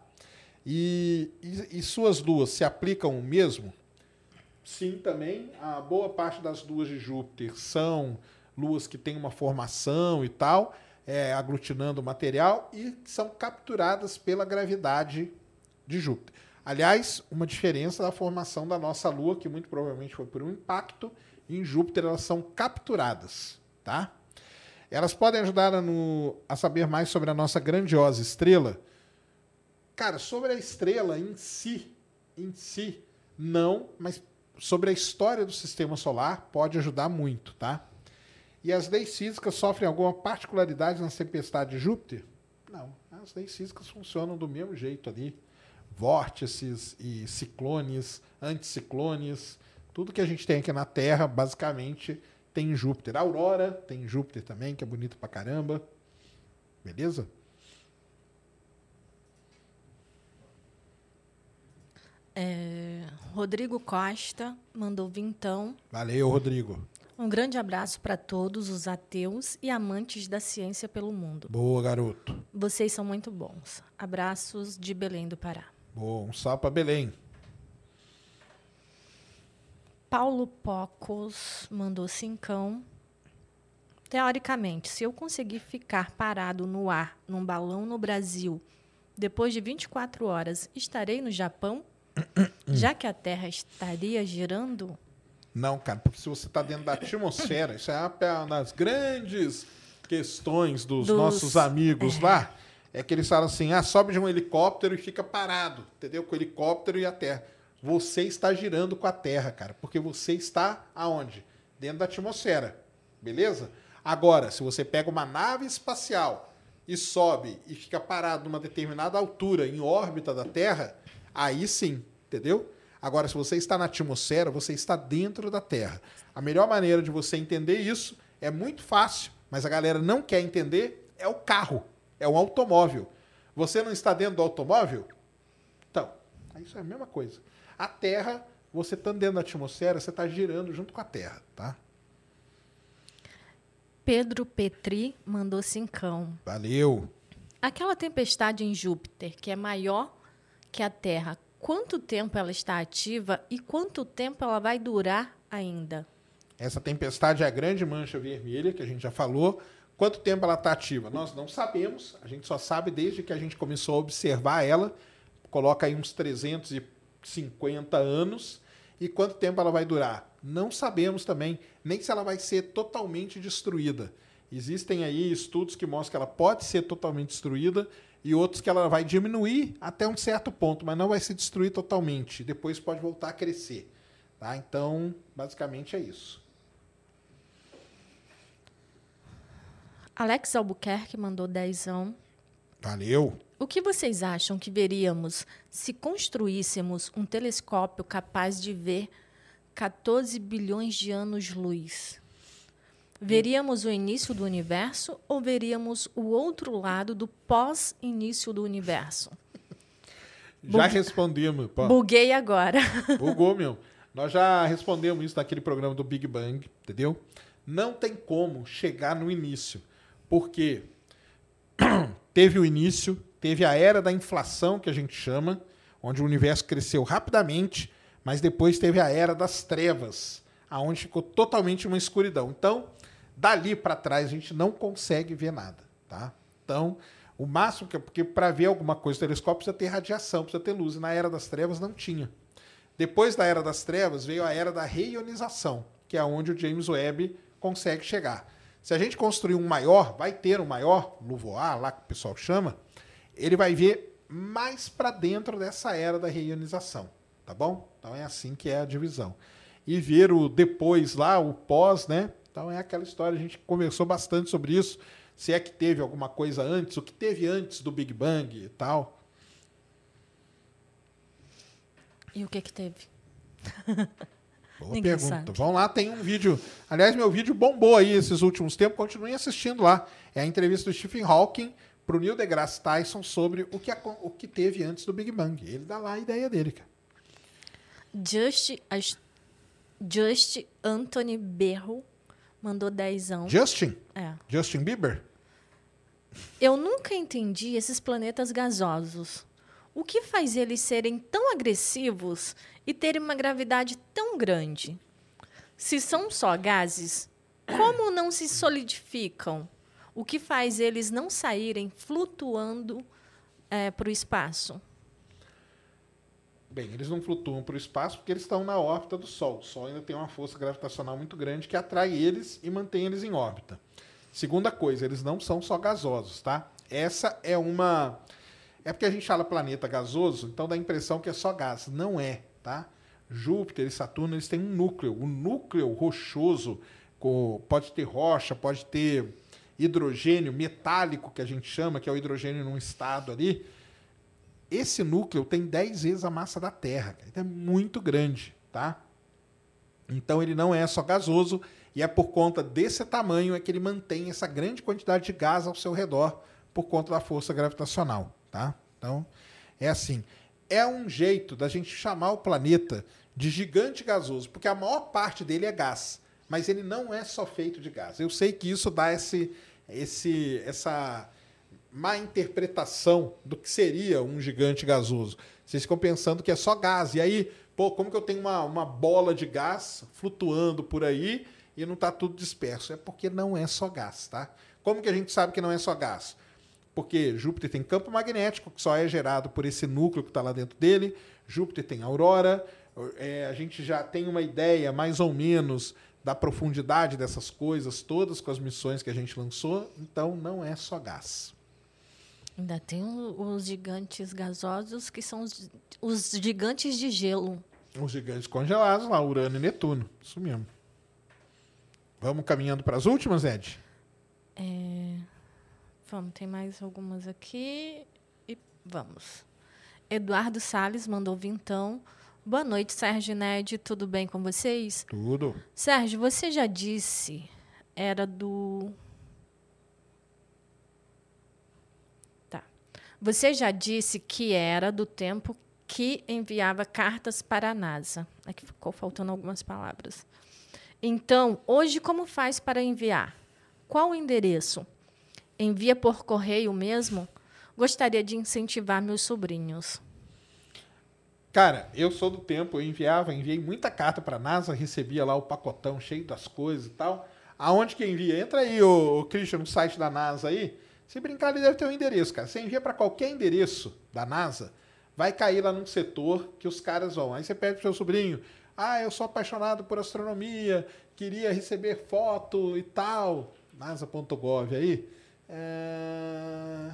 E, e- e suas luas se aplicam o mesmo? Sim, também. A boa parte das luas de Júpiter são luas que têm uma formação e tal, é, aglutinando o material e são capturadas pela gravidade de Júpiter. Aliás, uma diferença da formação da nossa Lua, que muito provavelmente foi por um impacto, em Júpiter elas são capturadas, tá? Elas podem ajudar a, no- a saber mais sobre a nossa grandiosa estrela? Cara, sobre a estrela em si, em si, não, mas sobre a história do sistema solar pode ajudar muito, tá? E as leis físicas sofrem alguma particularidade nas tempestades de Júpiter? Não, as leis físicas funcionam do mesmo jeito ali. Vórtices e ciclones, anticiclones, tudo que a gente tem aqui na Terra, basicamente, tem em Júpiter. A Aurora tem em Júpiter também, que é bonito pra caramba. Beleza? É, Rodrigo Costa mandou vintão. Valeu, Rodrigo. Um grande abraço para todos os ateus e amantes da ciência pelo mundo. Boa, garoto. Vocês são muito bons. Abraços de Belém do Pará. Boa, um salve pra Belém. Paulo Pocos mandou cincão. Teoricamente, se eu conseguir ficar parado no ar num balão no Brasil, depois de 24 horas, estarei no Japão? Já que a Terra estaria girando, Não, cara, porque se você está dentro da atmosfera, isso é uma das grandes questões dos, Dos- nossos amigos lá. É que eles falam assim: ah, sobe de um helicóptero e fica parado, entendeu? Com o helicóptero e a Terra. Você está girando com a Terra, cara, porque você está aonde? Dentro da atmosfera, beleza? Agora, se você pega uma nave espacial e sobe e fica parado numa determinada altura em órbita da Terra, aí sim, entendeu? Agora, se você está na atmosfera, você está dentro da Terra. A melhor maneira de você entender isso é muito fácil, mas a galera não quer entender, é o carro, é o automóvel. Você não está dentro do automóvel? Então, isso é a mesma coisa. A Terra, você estando dentro da atmosfera, você está girando junto com a Terra, tá? Pedro Petri mandou cincão. Valeu. Aquela tempestade em Júpiter, que é maior que a Terra, quanto tempo ela está ativa e quanto tempo ela vai durar ainda? Essa tempestade é a grande mancha vermelha, que a gente já falou. Quanto tempo ela está ativa? Nós não sabemos. A gente só sabe desde que a gente começou a observar ela. Coloca aí uns 350 anos. E quanto tempo ela vai durar? Não sabemos também, nem se ela vai ser totalmente destruída. Existem aí estudos que mostram que ela pode ser totalmente destruída e outros que ela vai diminuir até um certo ponto, mas não vai se destruir totalmente. Depois pode voltar a crescer. Tá? Então, basicamente é isso. Alex Albuquerque mandou dezão. Valeu. O que vocês acham que veríamos se construíssemos um telescópio capaz de ver 14 bilhões de anos-luz? Veríamos o início do universo ou veríamos o outro lado do pós-início do universo? Já respondemos. Pô, Buguei agora. bugou, meu. Nós já respondemos isso naquele programa do Big Bang, entendeu? Não tem como chegar no início. Porque teve o início, teve a era da inflação, que a gente chama, onde o universo cresceu rapidamente, mas depois teve a era das trevas, aonde ficou totalmente uma escuridão. Então, dali para trás a gente não consegue ver nada, tá? Então, o máximo que porque para ver alguma coisa no telescópio precisa ter radiação, precisa ter luz, e na era das trevas não tinha. Depois da era das trevas veio a era da reionização, que é onde o James Webb consegue chegar. Se a gente construir um maior, vai ter um maior, Luvoar, lá que o pessoal chama, ele vai ver mais para dentro dessa era da reionização, tá bom? Então é assim que é a divisão. E ver o depois lá, o pós, né? Então é aquela história, a gente conversou bastante sobre isso, se é que teve alguma coisa antes, o que teve antes do Big Bang e tal. E o que que teve? Boa Ninguém pergunta. sabe. Vão lá, tem um vídeo. Aliás, meu vídeo bombou aí esses últimos tempos. Continuem assistindo lá. É a entrevista do Stephen Hawking para o Neil deGrasse Tyson sobre o que, acon- o que teve antes do Big Bang. Ele dá lá a ideia dele, cara. Just, as- Just Anthony Berro mandou dezão. Justin? É. Justin Bieber? Eu nunca entendi esses planetas gasosos. O que faz eles serem tão agressivos e terem uma gravidade tão grande? Se são só gases, como não se solidificam? O que faz eles não saírem flutuando para o espaço? Bem, eles não flutuam para o espaço porque eles estão na órbita do Sol. O Sol ainda tem uma força gravitacional muito grande que atrai eles e mantém eles em órbita. Segunda coisa, eles não são só gasosos, tá? Essa é uma. É porque a gente fala planeta gasoso, então dá a impressão que é só gás. Não é, tá? Júpiter e Saturno eles têm um núcleo. O núcleo rochoso com- pode ter rocha, pode ter hidrogênio metálico, que a gente chama, que é o hidrogênio num estado ali esse núcleo tem 10 vezes a massa da Terra. cara. Então é muito grande, tá? Então ele não é só gasoso e é por conta desse tamanho é que ele mantém essa grande quantidade de gás ao seu redor por conta da força gravitacional, tá? Então é assim, é um jeito da gente chamar o planeta de gigante gasoso, porque a maior parte dele é gás, mas ele não é só feito de gás. Eu sei que isso dá esse esse essa má interpretação do que seria um gigante gasoso. Vocês ficam pensando que é só gás. E aí, pô, como que eu tenho uma, uma bola de gás flutuando por aí e não está tudo disperso? É porque não é só gás, tá? Como que a gente sabe que não é só gás? porque Júpiter tem campo magnético, que só é gerado por esse núcleo que está lá dentro dele. Júpiter tem aurora. É, a gente já tem uma ideia, mais ou menos, da profundidade dessas coisas todas com as missões que a gente lançou. Então, não é só gás. Ainda tem os gigantes gasosos, que são os, os gigantes de gelo. Os gigantes congelados lá, Urano e Netuno. Isso mesmo. Vamos caminhando para as últimas, Ed? É... Vamos, tem mais algumas aqui. E vamos. Eduardo Sales mandou vintão. Boa noite, Sérgio Ned. Tudo bem com vocês? Tudo. Sérgio, você já disse, era do. Tá. Você já disse que era do tempo que enviava cartas para a NASA. Aqui ficou faltando algumas palavras. Então, hoje, como faz para enviar? Qual o endereço? Envia por correio mesmo? Gostaria de incentivar meus sobrinhos. Cara, eu sou do tempo, eu enviava, enviei muita carta para NASA, recebia lá o pacotão cheio das coisas e tal. Aonde que envia? Entra aí, o, o Christian, no site da NASA aí. Se brincar, ele deve ter um endereço, cara. Você envia para qualquer endereço da NASA, vai cair lá num setor que os caras vão. Aí você pede pro seu sobrinho, ah, eu sou apaixonado por astronomia, queria receber foto e tal. NASA.gov aí. É...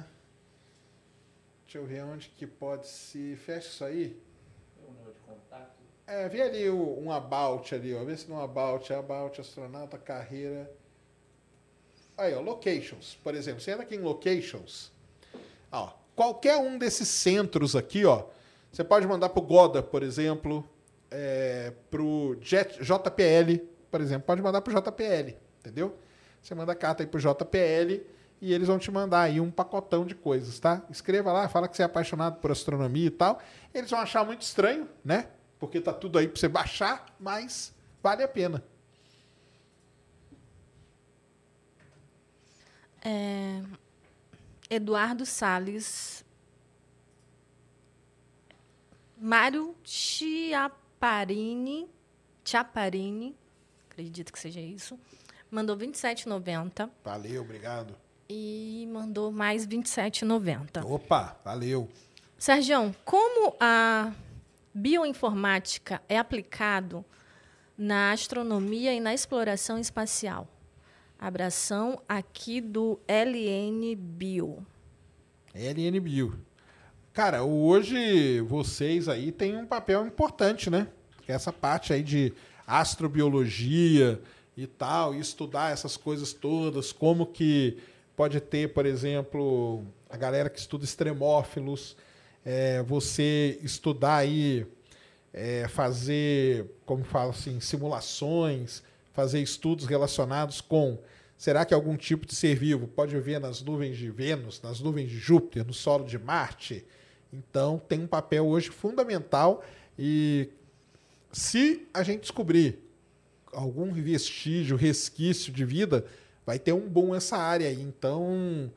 Deixa eu ver onde que pode se. Fecha isso aí. O número de contato. É, vê ali o, um about ali, ó. Vê se não about, é about, astronauta, carreira. Aí, ó, locations, por exemplo. Você entra aqui em locations. Ó, qualquer um desses centros aqui, ó. Você pode mandar pro Goda, por exemplo. É, pro Jet, JPL, por exemplo. Pode mandar pro JPL, entendeu? Você manda a carta aí pro JPL e eles vão te mandar aí um pacotão de coisas, tá? Escreva lá, fala que você é apaixonado por astronomia e tal. Eles vão achar muito estranho, né? Porque tá tudo aí para você baixar, mas vale a pena. É... Eduardo Sales. Mário Chiaparini. Chiaparini. Acredito que seja isso. Mandou 27,90. Valeu, obrigado e mandou mais 27,90. Opa, valeu. Sérgio, como a bioinformática é aplicado na astronomia e na exploração espacial? Abração aqui do LN Bio. LN Bio. Cara, hoje vocês aí têm um papel importante, né? Essa parte aí de astrobiologia e tal, e estudar essas coisas todas, como que Pode ter, por exemplo, a galera que estuda extremófilos, é, você estudar aí, é, fazer, como falo assim, simulações, fazer estudos relacionados com será que algum tipo de ser vivo pode viver nas nuvens de Vênus, nas nuvens de Júpiter, no solo de Marte? Então, tem um papel hoje fundamental e se a gente descobrir algum vestígio, resquício de vida, vai ter um boom essa área aí. Então,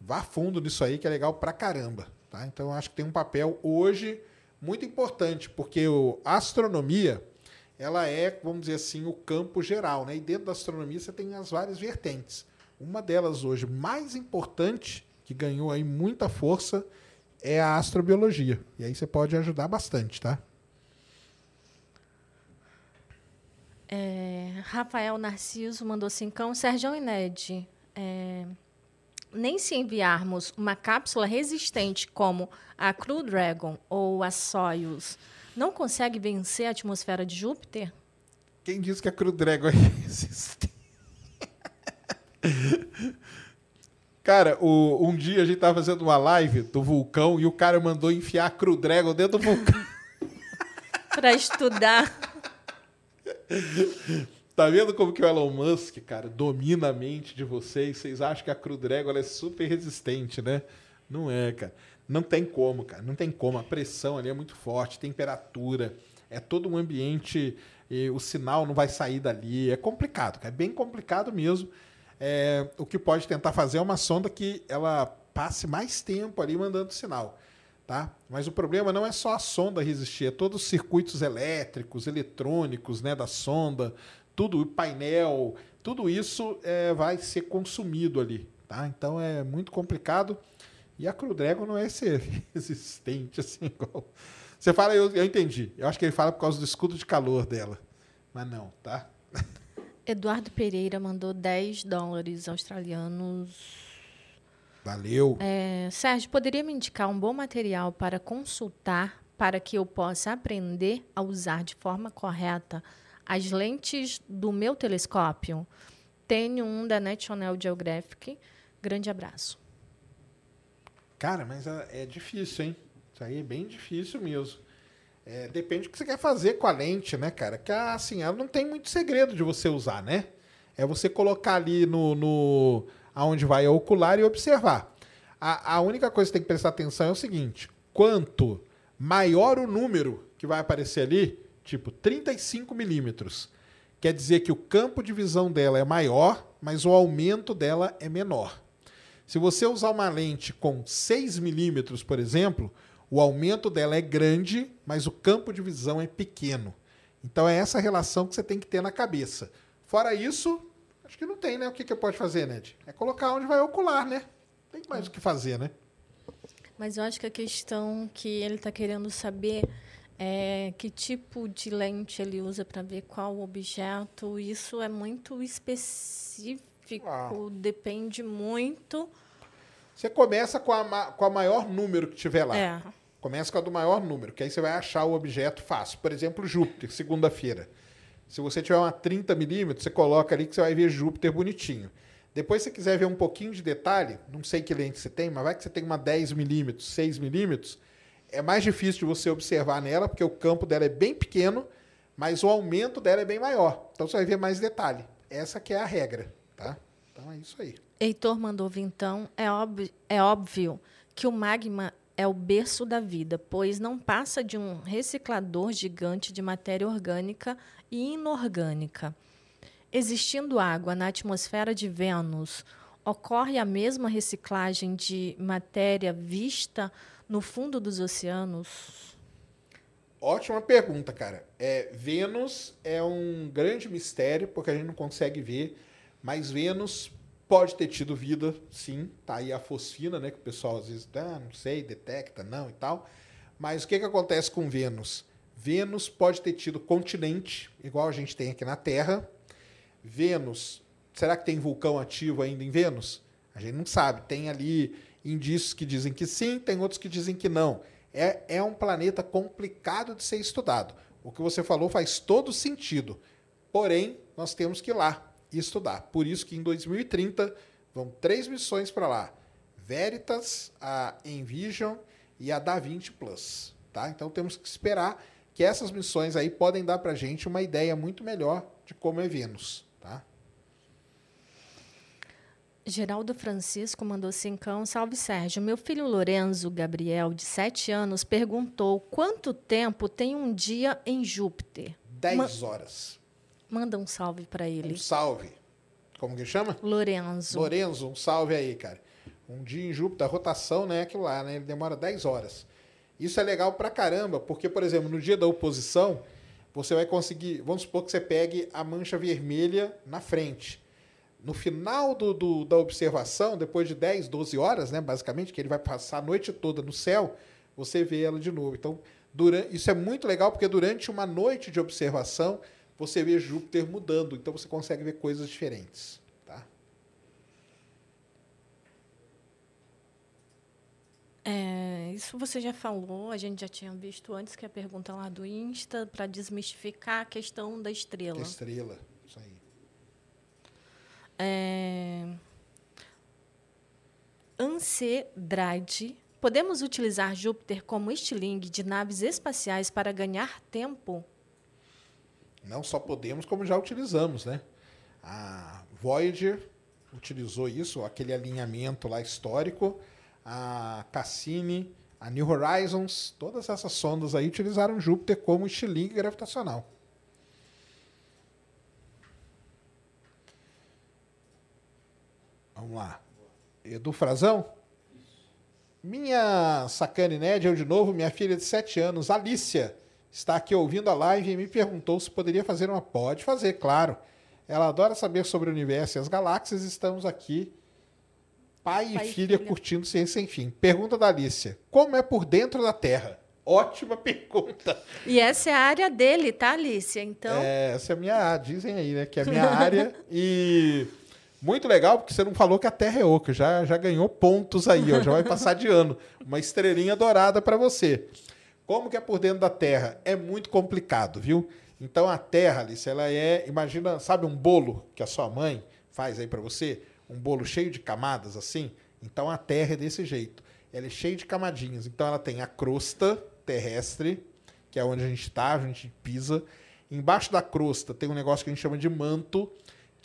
vá fundo nisso aí, que é legal pra caramba. Tá? Então, acho que tem um papel hoje muito importante, porque a astronomia ela é, vamos dizer assim, o campo geral. Né? E dentro da astronomia você tem as várias vertentes. Uma delas hoje, mais importante, que ganhou aí muita força, é a astrobiologia. E aí você pode ajudar bastante, tá? É, Rafael Narciso mandou cincão. Sérgio e Ned, é, nem se enviarmos uma cápsula resistente como a Crew Dragon ou a Soyuz, não consegue vencer a atmosfera de Júpiter? Quem disse que a Crew Dragon é resistente? Cara, o, um dia a gente estava fazendo uma live do vulcão e o cara mandou enfiar a Crew Dragon dentro do vulcão. Para estudar. Tá vendo como que o Elon Musk, cara, domina a mente de vocês? Vocês acham que a Crew Dragon é super resistente, né? Não é, cara. Não tem como, cara. Não tem como. A pressão ali é muito forte, temperatura, é todo um ambiente, o sinal não vai sair dali. É complicado, cara. É bem complicado mesmo. É, o que pode tentar fazer é uma sonda que ela passe mais tempo ali mandando sinal. Tá? Mas o problema não é só a sonda resistir, é todos os circuitos elétricos, eletrônicos né, da sonda, tudo, o painel, tudo isso é, vai ser consumido ali. tá? Então é muito complicado. E a Crew Dragon não é ser resistente assim igual. Você fala, eu, eu entendi. Eu acho que ele fala por causa do escudo de calor dela. Mas não, tá? Eduardo Pereira mandou 10 dólares australianos. Valeu. É, Sérgio, poderia me indicar um bom material para consultar para que eu possa aprender a usar de forma correta as lentes do meu telescópio? Tenho um da National Geographic. Grande abraço. Cara, mas é é difícil, hein? Isso aí é bem difícil mesmo. É, depende do que você quer fazer com a lente, né, cara? Que assim, ela não tem muito segredo de você usar, né? É você colocar ali no, no aonde vai a ocular e observar. A, a única coisa que você tem que prestar atenção é o seguinte: quanto maior o número que vai aparecer ali, tipo 35 milímetros, quer dizer que o campo de visão dela é maior, mas o aumento dela é menor. Se você usar uma lente com 6 milímetros, por exemplo, o aumento dela é grande, mas o campo de visão é pequeno. Então é essa relação que você tem que ter na cabeça. Fora isso, acho que não tem, né? O que, que pode fazer, Ned? É colocar onde vai ocular, né? Tem mais o que fazer, né? Mas eu acho que a questão que ele está querendo saber é que tipo de lente ele usa para ver qual objeto. Isso é muito específico, Ah. depende muito. Você começa com a, com a maior número que tiver lá. É. Começa com a do maior número, que aí você vai achar o objeto fácil. Por exemplo, Júpiter, segunda-feira. Se você tiver uma 30 milímetros, você coloca ali que você vai ver Júpiter bonitinho. Depois, se você quiser ver um pouquinho de detalhe, não sei que lente você tem, mas vai que você tem uma 10 milímetros, 6 milímetros, é mais difícil de você observar nela, porque o campo dela é bem pequeno, mas o aumento dela é bem maior. Então você vai ver mais detalhe. Essa que é a regra, tá? Então é isso aí. Heitor mandou vintão. É é óbvio que o magma é o berço da vida, pois não passa de um reciclador gigante de matéria orgânica e inorgânica. Existindo água na atmosfera de Vênus, ocorre a mesma reciclagem de matéria vista no fundo dos oceanos? Ótima pergunta, cara. É, Vênus é um grande mistério, porque a gente não consegue ver, mas Vênus pode ter tido vida, sim. Tá aí a fosfina, né? Que o pessoal às vezes, ah, não sei, detecta, não e tal. Mas o que, que acontece com Vênus? Vênus pode ter tido continente, igual a gente tem aqui na Terra. Vênus, será que tem vulcão ativo ainda em Vênus? A gente não sabe. Tem ali indícios que dizem que sim, tem outros que dizem que não. É, é um planeta complicado de ser estudado. O que você falou faz todo sentido. Porém, nós temos que ir lá e estudar. Por isso que em 2030 vão três missões para lá: Veritas, a Envision e a Da Vinci Plus. Tá? Então temos que esperar que essas missões aí podem dar para gente uma ideia muito melhor de como é Vênus. Tá? Geraldo Francisco mandou cincão. Salve, Sérgio. Meu filho Lorenzo Gabriel, de 7 anos, perguntou quanto tempo tem um dia em Júpiter. 10 horas. Manda um salve para ele. Um salve. Como que chama? Lorenzo. Lorenzo, um salve aí, cara. Um dia em Júpiter, a rotação, né, aquilo lá, né? Ele demora 10 horas. Isso é legal pra caramba, porque, por exemplo, no dia da oposição, você vai conseguir. Vamos supor que você pegue a mancha vermelha na frente. No final do, do- da observação, depois de 10, 12 horas, né, basicamente, que ele vai passar a noite toda no céu, você vê ela de novo. Então, durante, isso é muito legal, porque durante uma noite de observação, você vê Júpiter mudando. Então, você consegue ver coisas diferentes. Tá? É, isso você já falou, a gente já tinha visto antes que a pergunta lá do Insta, para desmistificar a questão da estrela. Estrela. É... Ancedrade. Podemos utilizar Júpiter como estilingue de naves espaciais para ganhar tempo? Não só podemos, como já utilizamos, né? A Voyager utilizou isso, aquele alinhamento lá histórico. A Cassini, a New Horizons, todas essas sondas aí utilizaram Júpiter como estilingue gravitacional. Vamos lá. Edu Frazão? Minha sacane Ned, eu de novo, minha filha de 7 anos, Alicia, está aqui ouvindo a live e me perguntou se poderia fazer uma. Pode fazer, claro. Ela adora saber sobre o universo e as galáxias. Estamos aqui Pai, Pai e filha filha. curtindo ciência sem fim. Pergunta da Alicia. Como é por dentro da Terra? Ótima pergunta. E essa é a área dele, tá, Alicia? Então, É, essa é a minha área, dizem aí, né? Que é a minha área. E muito legal, porque você não falou que a Terra é oca. Já, já ganhou pontos aí, ó. Já vai passar de ano. Uma estrelinha dourada para você. Como que é por dentro da Terra? É muito complicado, viu? Então a Terra, Alice, ela é. Imagina, sabe um bolo que a sua mãe faz aí para você? Um bolo cheio de camadas assim? Então a Terra é desse jeito. Ela é cheia de camadinhas. Então ela tem a crosta terrestre, que é onde a gente está, a gente pisa. Embaixo da crosta tem um negócio que a gente chama de manto,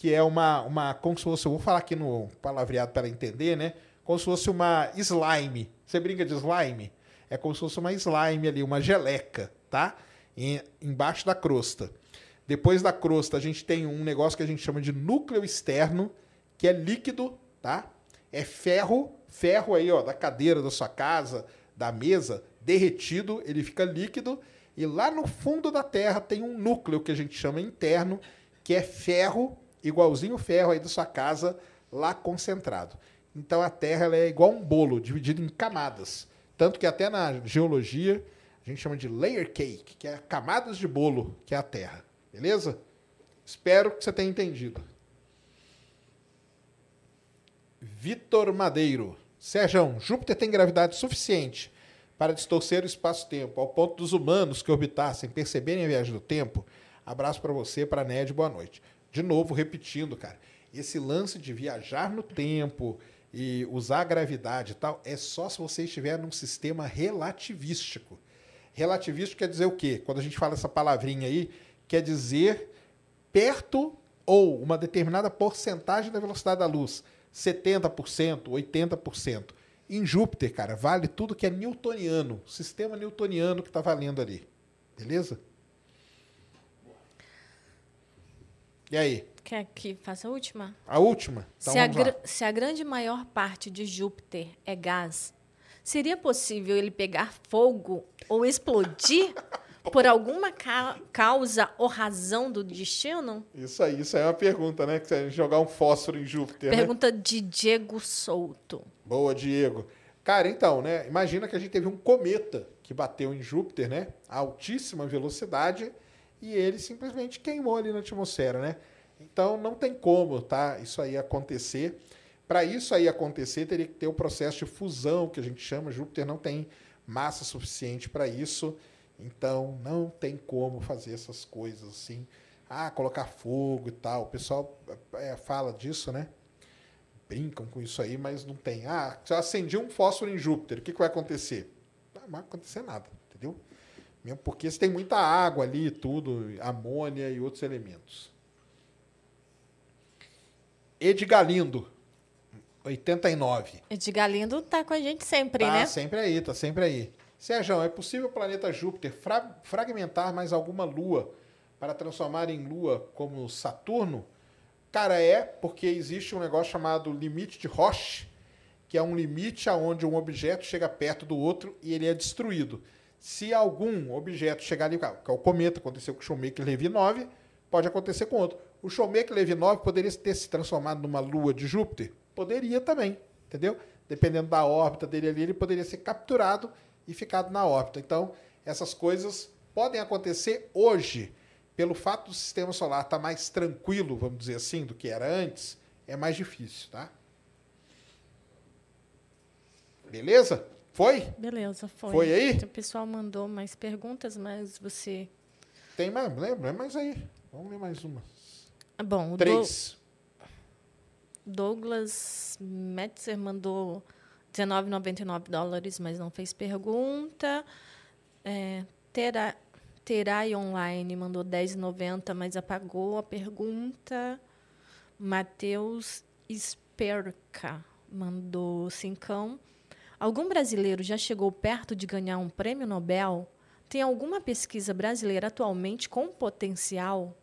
que é uma, uma como se fosse, eu vou falar aqui no palavreado para entender, né? Como se fosse uma slime. Você brinca de slime? É como se fosse uma slime ali, uma geleca, tá? Em- embaixo da crosta. Depois da crosta, a gente tem um negócio que a gente chama de núcleo externo, que é líquido, tá? É ferro, ferro aí, ó, da cadeira da sua casa, da mesa, derretido, ele fica líquido. E lá no fundo da Terra tem um núcleo que a gente chama interno, que é ferro, igualzinho o ferro aí da sua casa, lá concentrado. Então a Terra é igual um bolo, dividido em camadas. Tanto que até na geologia a gente chama de layer cake, que é camadas de bolo, que é a Terra. Beleza? Espero que você tenha entendido. Vitor Madeiro. Sérgio, Júpiter tem gravidade suficiente para distorcer o espaço-tempo ao ponto dos humanos que orbitassem perceberem a viagem do tempo? Abraço para você, para a Ned, boa noite. De novo, repetindo, cara, esse lance de viajar no tempo e usar a gravidade e tal é só se você estiver num sistema relativístico. Relativístico quer dizer o quê? Quando a gente fala essa palavrinha aí, quer dizer perto ou uma determinada porcentagem da velocidade da luz, 70%, 80%. Em Júpiter, cara, vale tudo que é newtoniano, sistema newtoniano que está valendo ali. Beleza? E aí? quer que faça a última? A última? Então se, a gra- se a grande maior parte de Júpiter é gás, seria possível ele pegar fogo ou explodir por alguma ca- causa ou razão do destino? Isso aí, isso aí é uma pergunta, né? Que gente jogar um fósforo em Júpiter, né? Pergunta de Diego Souto. Boa, Diego. Cara, então, né? Imagina que a gente teve um cometa que bateu em Júpiter, né? A altíssima velocidade e ele simplesmente queimou ali na atmosfera, né? Então não tem como, tá? Isso aí acontecer. Para isso aí acontecer, teria que ter o processo de fusão que a gente chama. Júpiter não tem massa suficiente para isso. Então não tem como fazer essas coisas assim. Ah, colocar fogo e tal. O pessoal é, fala disso, né? brincam com isso aí, mas não tem. Ah, se eu acendi um fósforo em Júpiter, o que, que vai acontecer? Não vai acontecer nada, entendeu? Mesmo porque você tem muita água ali, tudo, amônia e outros elementos. Edgar Lindo, 89. Edgar Lindo tá com a gente sempre, Tá né? sempre aí, tá sempre aí. Sérgio, é possível o planeta Júpiter fra- fragmentar mais alguma lua para transformar em lua como Saturno? Cara, é porque existe um negócio chamado limite de Roche, que é um limite aonde um objeto chega perto do outro e ele é destruído. Se algum objeto chegar ali, que é o cometa, aconteceu com o Shoemaker Levy 9, pode acontecer com outro. O Shoemaker Levy 9 poderia ter se transformado numa lua de Júpiter? Poderia também, entendeu? Dependendo da órbita dele ali, ele poderia ser capturado e ficado na órbita. Então, essas coisas podem acontecer hoje. Pelo fato do sistema solar estar mais tranquilo, vamos dizer assim, do que era antes, é mais difícil, tá? Beleza? Foi? Beleza, foi. Foi aí? O pessoal mandou mais perguntas, mas você. Tem mais, lembra? Mais aí. Vamos ler mais uma. Ah, Bom, o Três. Douglas Metzer mandou 19,99 dólares, mas não fez pergunta. É, Tera, Terai Online mandou 10,90, mas apagou a pergunta. Matheus Esperca mandou cincão. Algum brasileiro já chegou perto de ganhar um prêmio Nobel? Tem alguma pesquisa brasileira atualmente com potencial?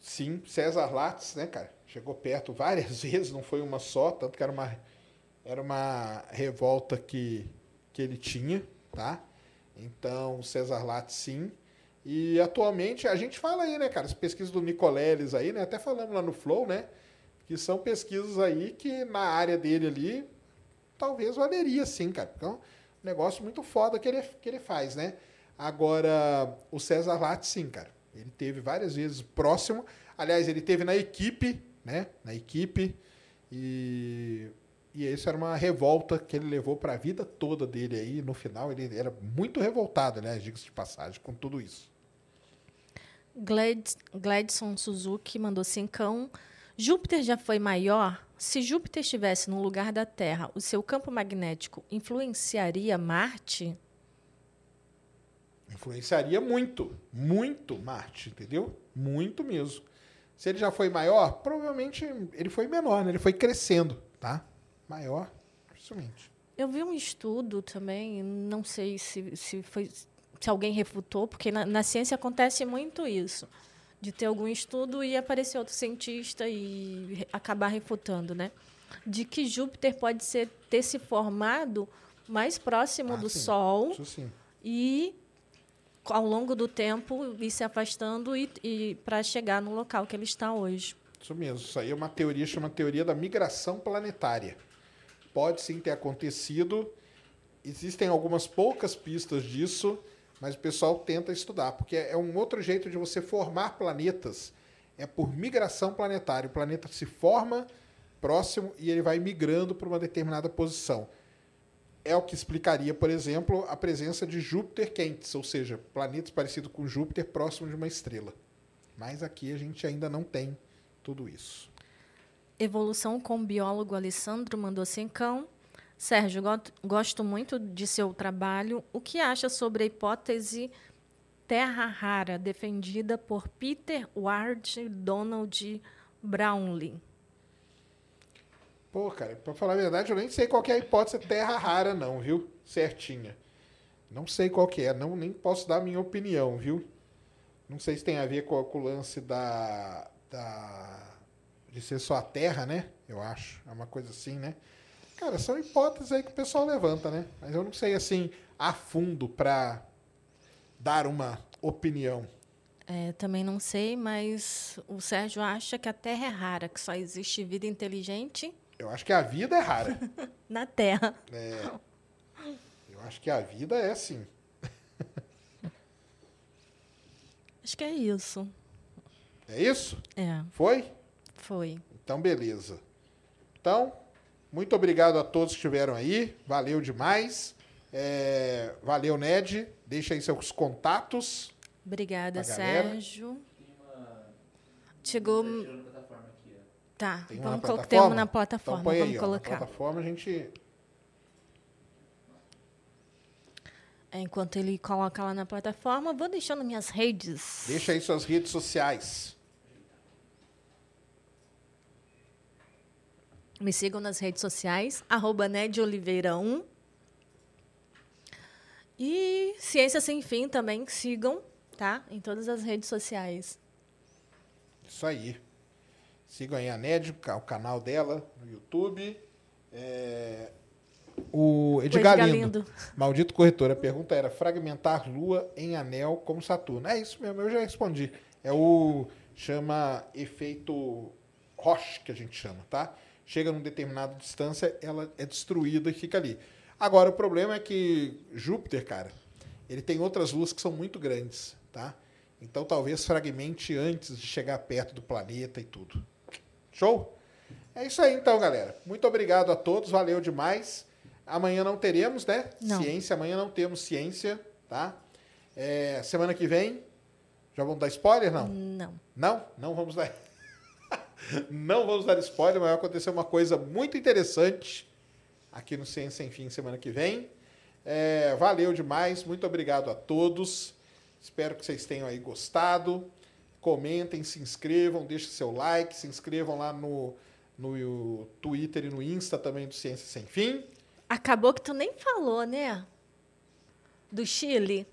Sim, César Lattes, né, cara? Chegou perto várias vezes, não foi uma só, tanto que era uma, era uma revolta que, que ele tinha, tá? Então, César Lattes, sim. E atualmente, a gente fala aí, né, cara, as pesquisas do Nicoleles aí, né? Até falamos lá no Flow, né? que são pesquisas aí que na área dele ali talvez valeria sim, cara. Então, um negócio muito foda que ele, que ele faz, né? Agora, o César Latte, sim, cara. Ele teve várias vezes próximo. Aliás, ele teve na equipe, né? Na equipe. E, e isso era uma revolta que ele levou para a vida toda dele aí. No final, ele era muito revoltado, né? Diga-se de passagem, com tudo isso. Glad, Gladson Suzuki mandou cincão. Júpiter já foi maior? Se Júpiter estivesse no lugar da Terra, o seu campo magnético influenciaria Marte? Influenciaria muito, muito Marte, entendeu? Muito mesmo. Se ele já foi maior, provavelmente ele foi menor, né? Ele foi crescendo, tá? Maior, dificilmente. Eu vi um estudo também, não sei se, se, foi, se alguém refutou, porque na, na ciência acontece muito isso de ter algum estudo e aparecer outro cientista e acabar refutando, né? De que Júpiter pode ser ter se formado mais próximo Ah, do sim. Sol e ao longo do tempo ir se afastando e, e para chegar no local que ele está hoje. Isso mesmo. Isso aí é uma teoria, chama teoria da migração planetária. Pode sim ter acontecido. Existem algumas poucas pistas disso, mas o pessoal tenta estudar, porque é um outro jeito de você formar planetas. É por migração planetária. O planeta se forma próximo e ele vai migrando para uma determinada posição. É o que explicaria, por exemplo, a presença de Júpiter quentes, ou seja, planetas parecidos com Júpiter próximo de uma estrela. Mas aqui a gente ainda não tem tudo isso. Evolução com o biólogo Alessandro mandou cincão. Sérgio, go- gosto muito de seu trabalho. O que acha sobre a hipótese terra rara defendida por Peter Ward Donald Brownlee? Pô, cara, pra falar a verdade, eu nem sei qual é a hipótese terra rara, não, viu? Certinha. Não sei qual que é, não, nem posso dar a minha opinião, viu? Não sei se tem a ver com, com o lance da, da. de ser só a terra, né? Eu acho. É uma coisa assim, né? Cara, são hipóteses aí que o pessoal levanta, né? Mas eu não sei, assim, a fundo pra dar uma opinião. É, também não sei, mas o Sérgio acha que a Terra é rara, que só existe vida inteligente Eu acho que a vida é rara. na Terra. É. Eu acho que a vida é assim. Acho que é isso. É isso? É, Foi? foi. Então, beleza. Então, muito obrigado a todos que estiveram aí. Valeu demais. É, valeu, Ned. Deixa aí seus contatos. Obrigada. Sérgio. Uma. Chegou. Tá ó. Tem uma vamos colocar. plataforma? Tem uma na Então, plataforma, põe vamos aí, ó, colocar. Na plataforma a gente. É, enquanto ele coloca lá na plataforma, vou deixando minhas redes. Deixa aí suas redes sociais. Me sigam nas redes sociais, arroba Ned Oliveira 1. E Ciência Sem Fim também sigam, tá? Em todas as redes sociais. Isso aí. Sigam aí a Ned, o canal dela no YouTube. É, O Edgar, Edgar. Lindo. Maldito corretor. A pergunta era fragmentar Lua em anel como Saturno. É isso mesmo, eu já respondi. É o chama efeito Roche que a gente chama, tá? Chega numa determinada distância, ela é destruída e fica ali. Agora o problema é que Júpiter, cara, ele tem outras luas que são muito grandes, tá? Então talvez fragmente antes de chegar perto do planeta e tudo. Show? É isso aí então, galera. Muito obrigado a todos, valeu demais. Amanhã não teremos, né? Não. Ciência, amanhã não temos ciência, tá? É, semana que vem, já vamos dar spoiler, não? Não. Não, não vamos dar. Não vamos dar spoiler, mas vai acontecer uma coisa muito interessante aqui no Ciência Sem Fim semana que vem. É, valeu demais, muito obrigado a todos. Espero que vocês tenham aí gostado. Comentem, se inscrevam, deixem seu like, se inscrevam lá no, no Twitter e no Insta também do Ciência Sem Fim. Acabou que tu nem falou, né? Do Chile.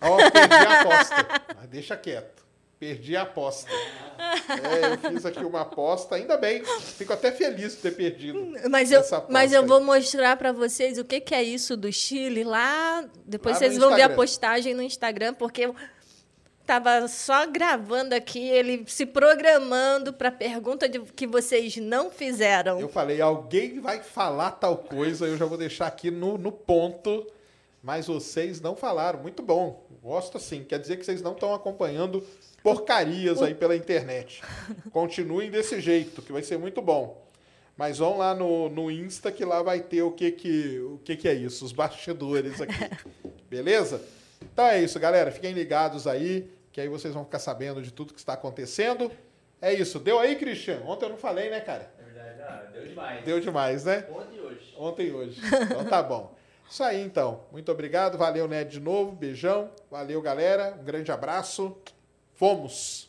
Ó, perdi a aposta. Mas deixa quieto. Perdi a aposta. É, eu fiz aqui uma aposta, ainda bem. Fico até feliz de ter perdido. Mas eu, essa aposta mas eu aí. vou mostrar para vocês o que, que é isso do Chile lá. Depois Lá vocês vão ver a postagem no Instagram, porque Tava só gravando aqui, ele se programando para a pergunta de, que vocês não fizeram. Eu falei, alguém vai falar tal coisa, eu já vou deixar aqui no, no ponto, mas vocês não falaram. Muito bom, gosto assim. Quer dizer que vocês não estão acompanhando porcarias aí pela internet. Continuem desse jeito, que vai ser muito bom. Mas vão lá no, no Insta que lá vai ter o que que, o que que é isso, os bastidores aqui. Beleza? Então é isso, galera. Fiquem ligados aí, que aí vocês vão ficar sabendo de tudo que está acontecendo. É isso. Deu aí, Cristian? Ontem eu não falei, né, cara? É verdade, ah, deu demais. Deu demais, né? Ontem e hoje. Ontem e hoje. Então tá bom. Isso aí, então. Muito obrigado. Valeu, Ned, de novo. Beijão. Valeu, galera. Um grande abraço. Fomos!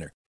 winner.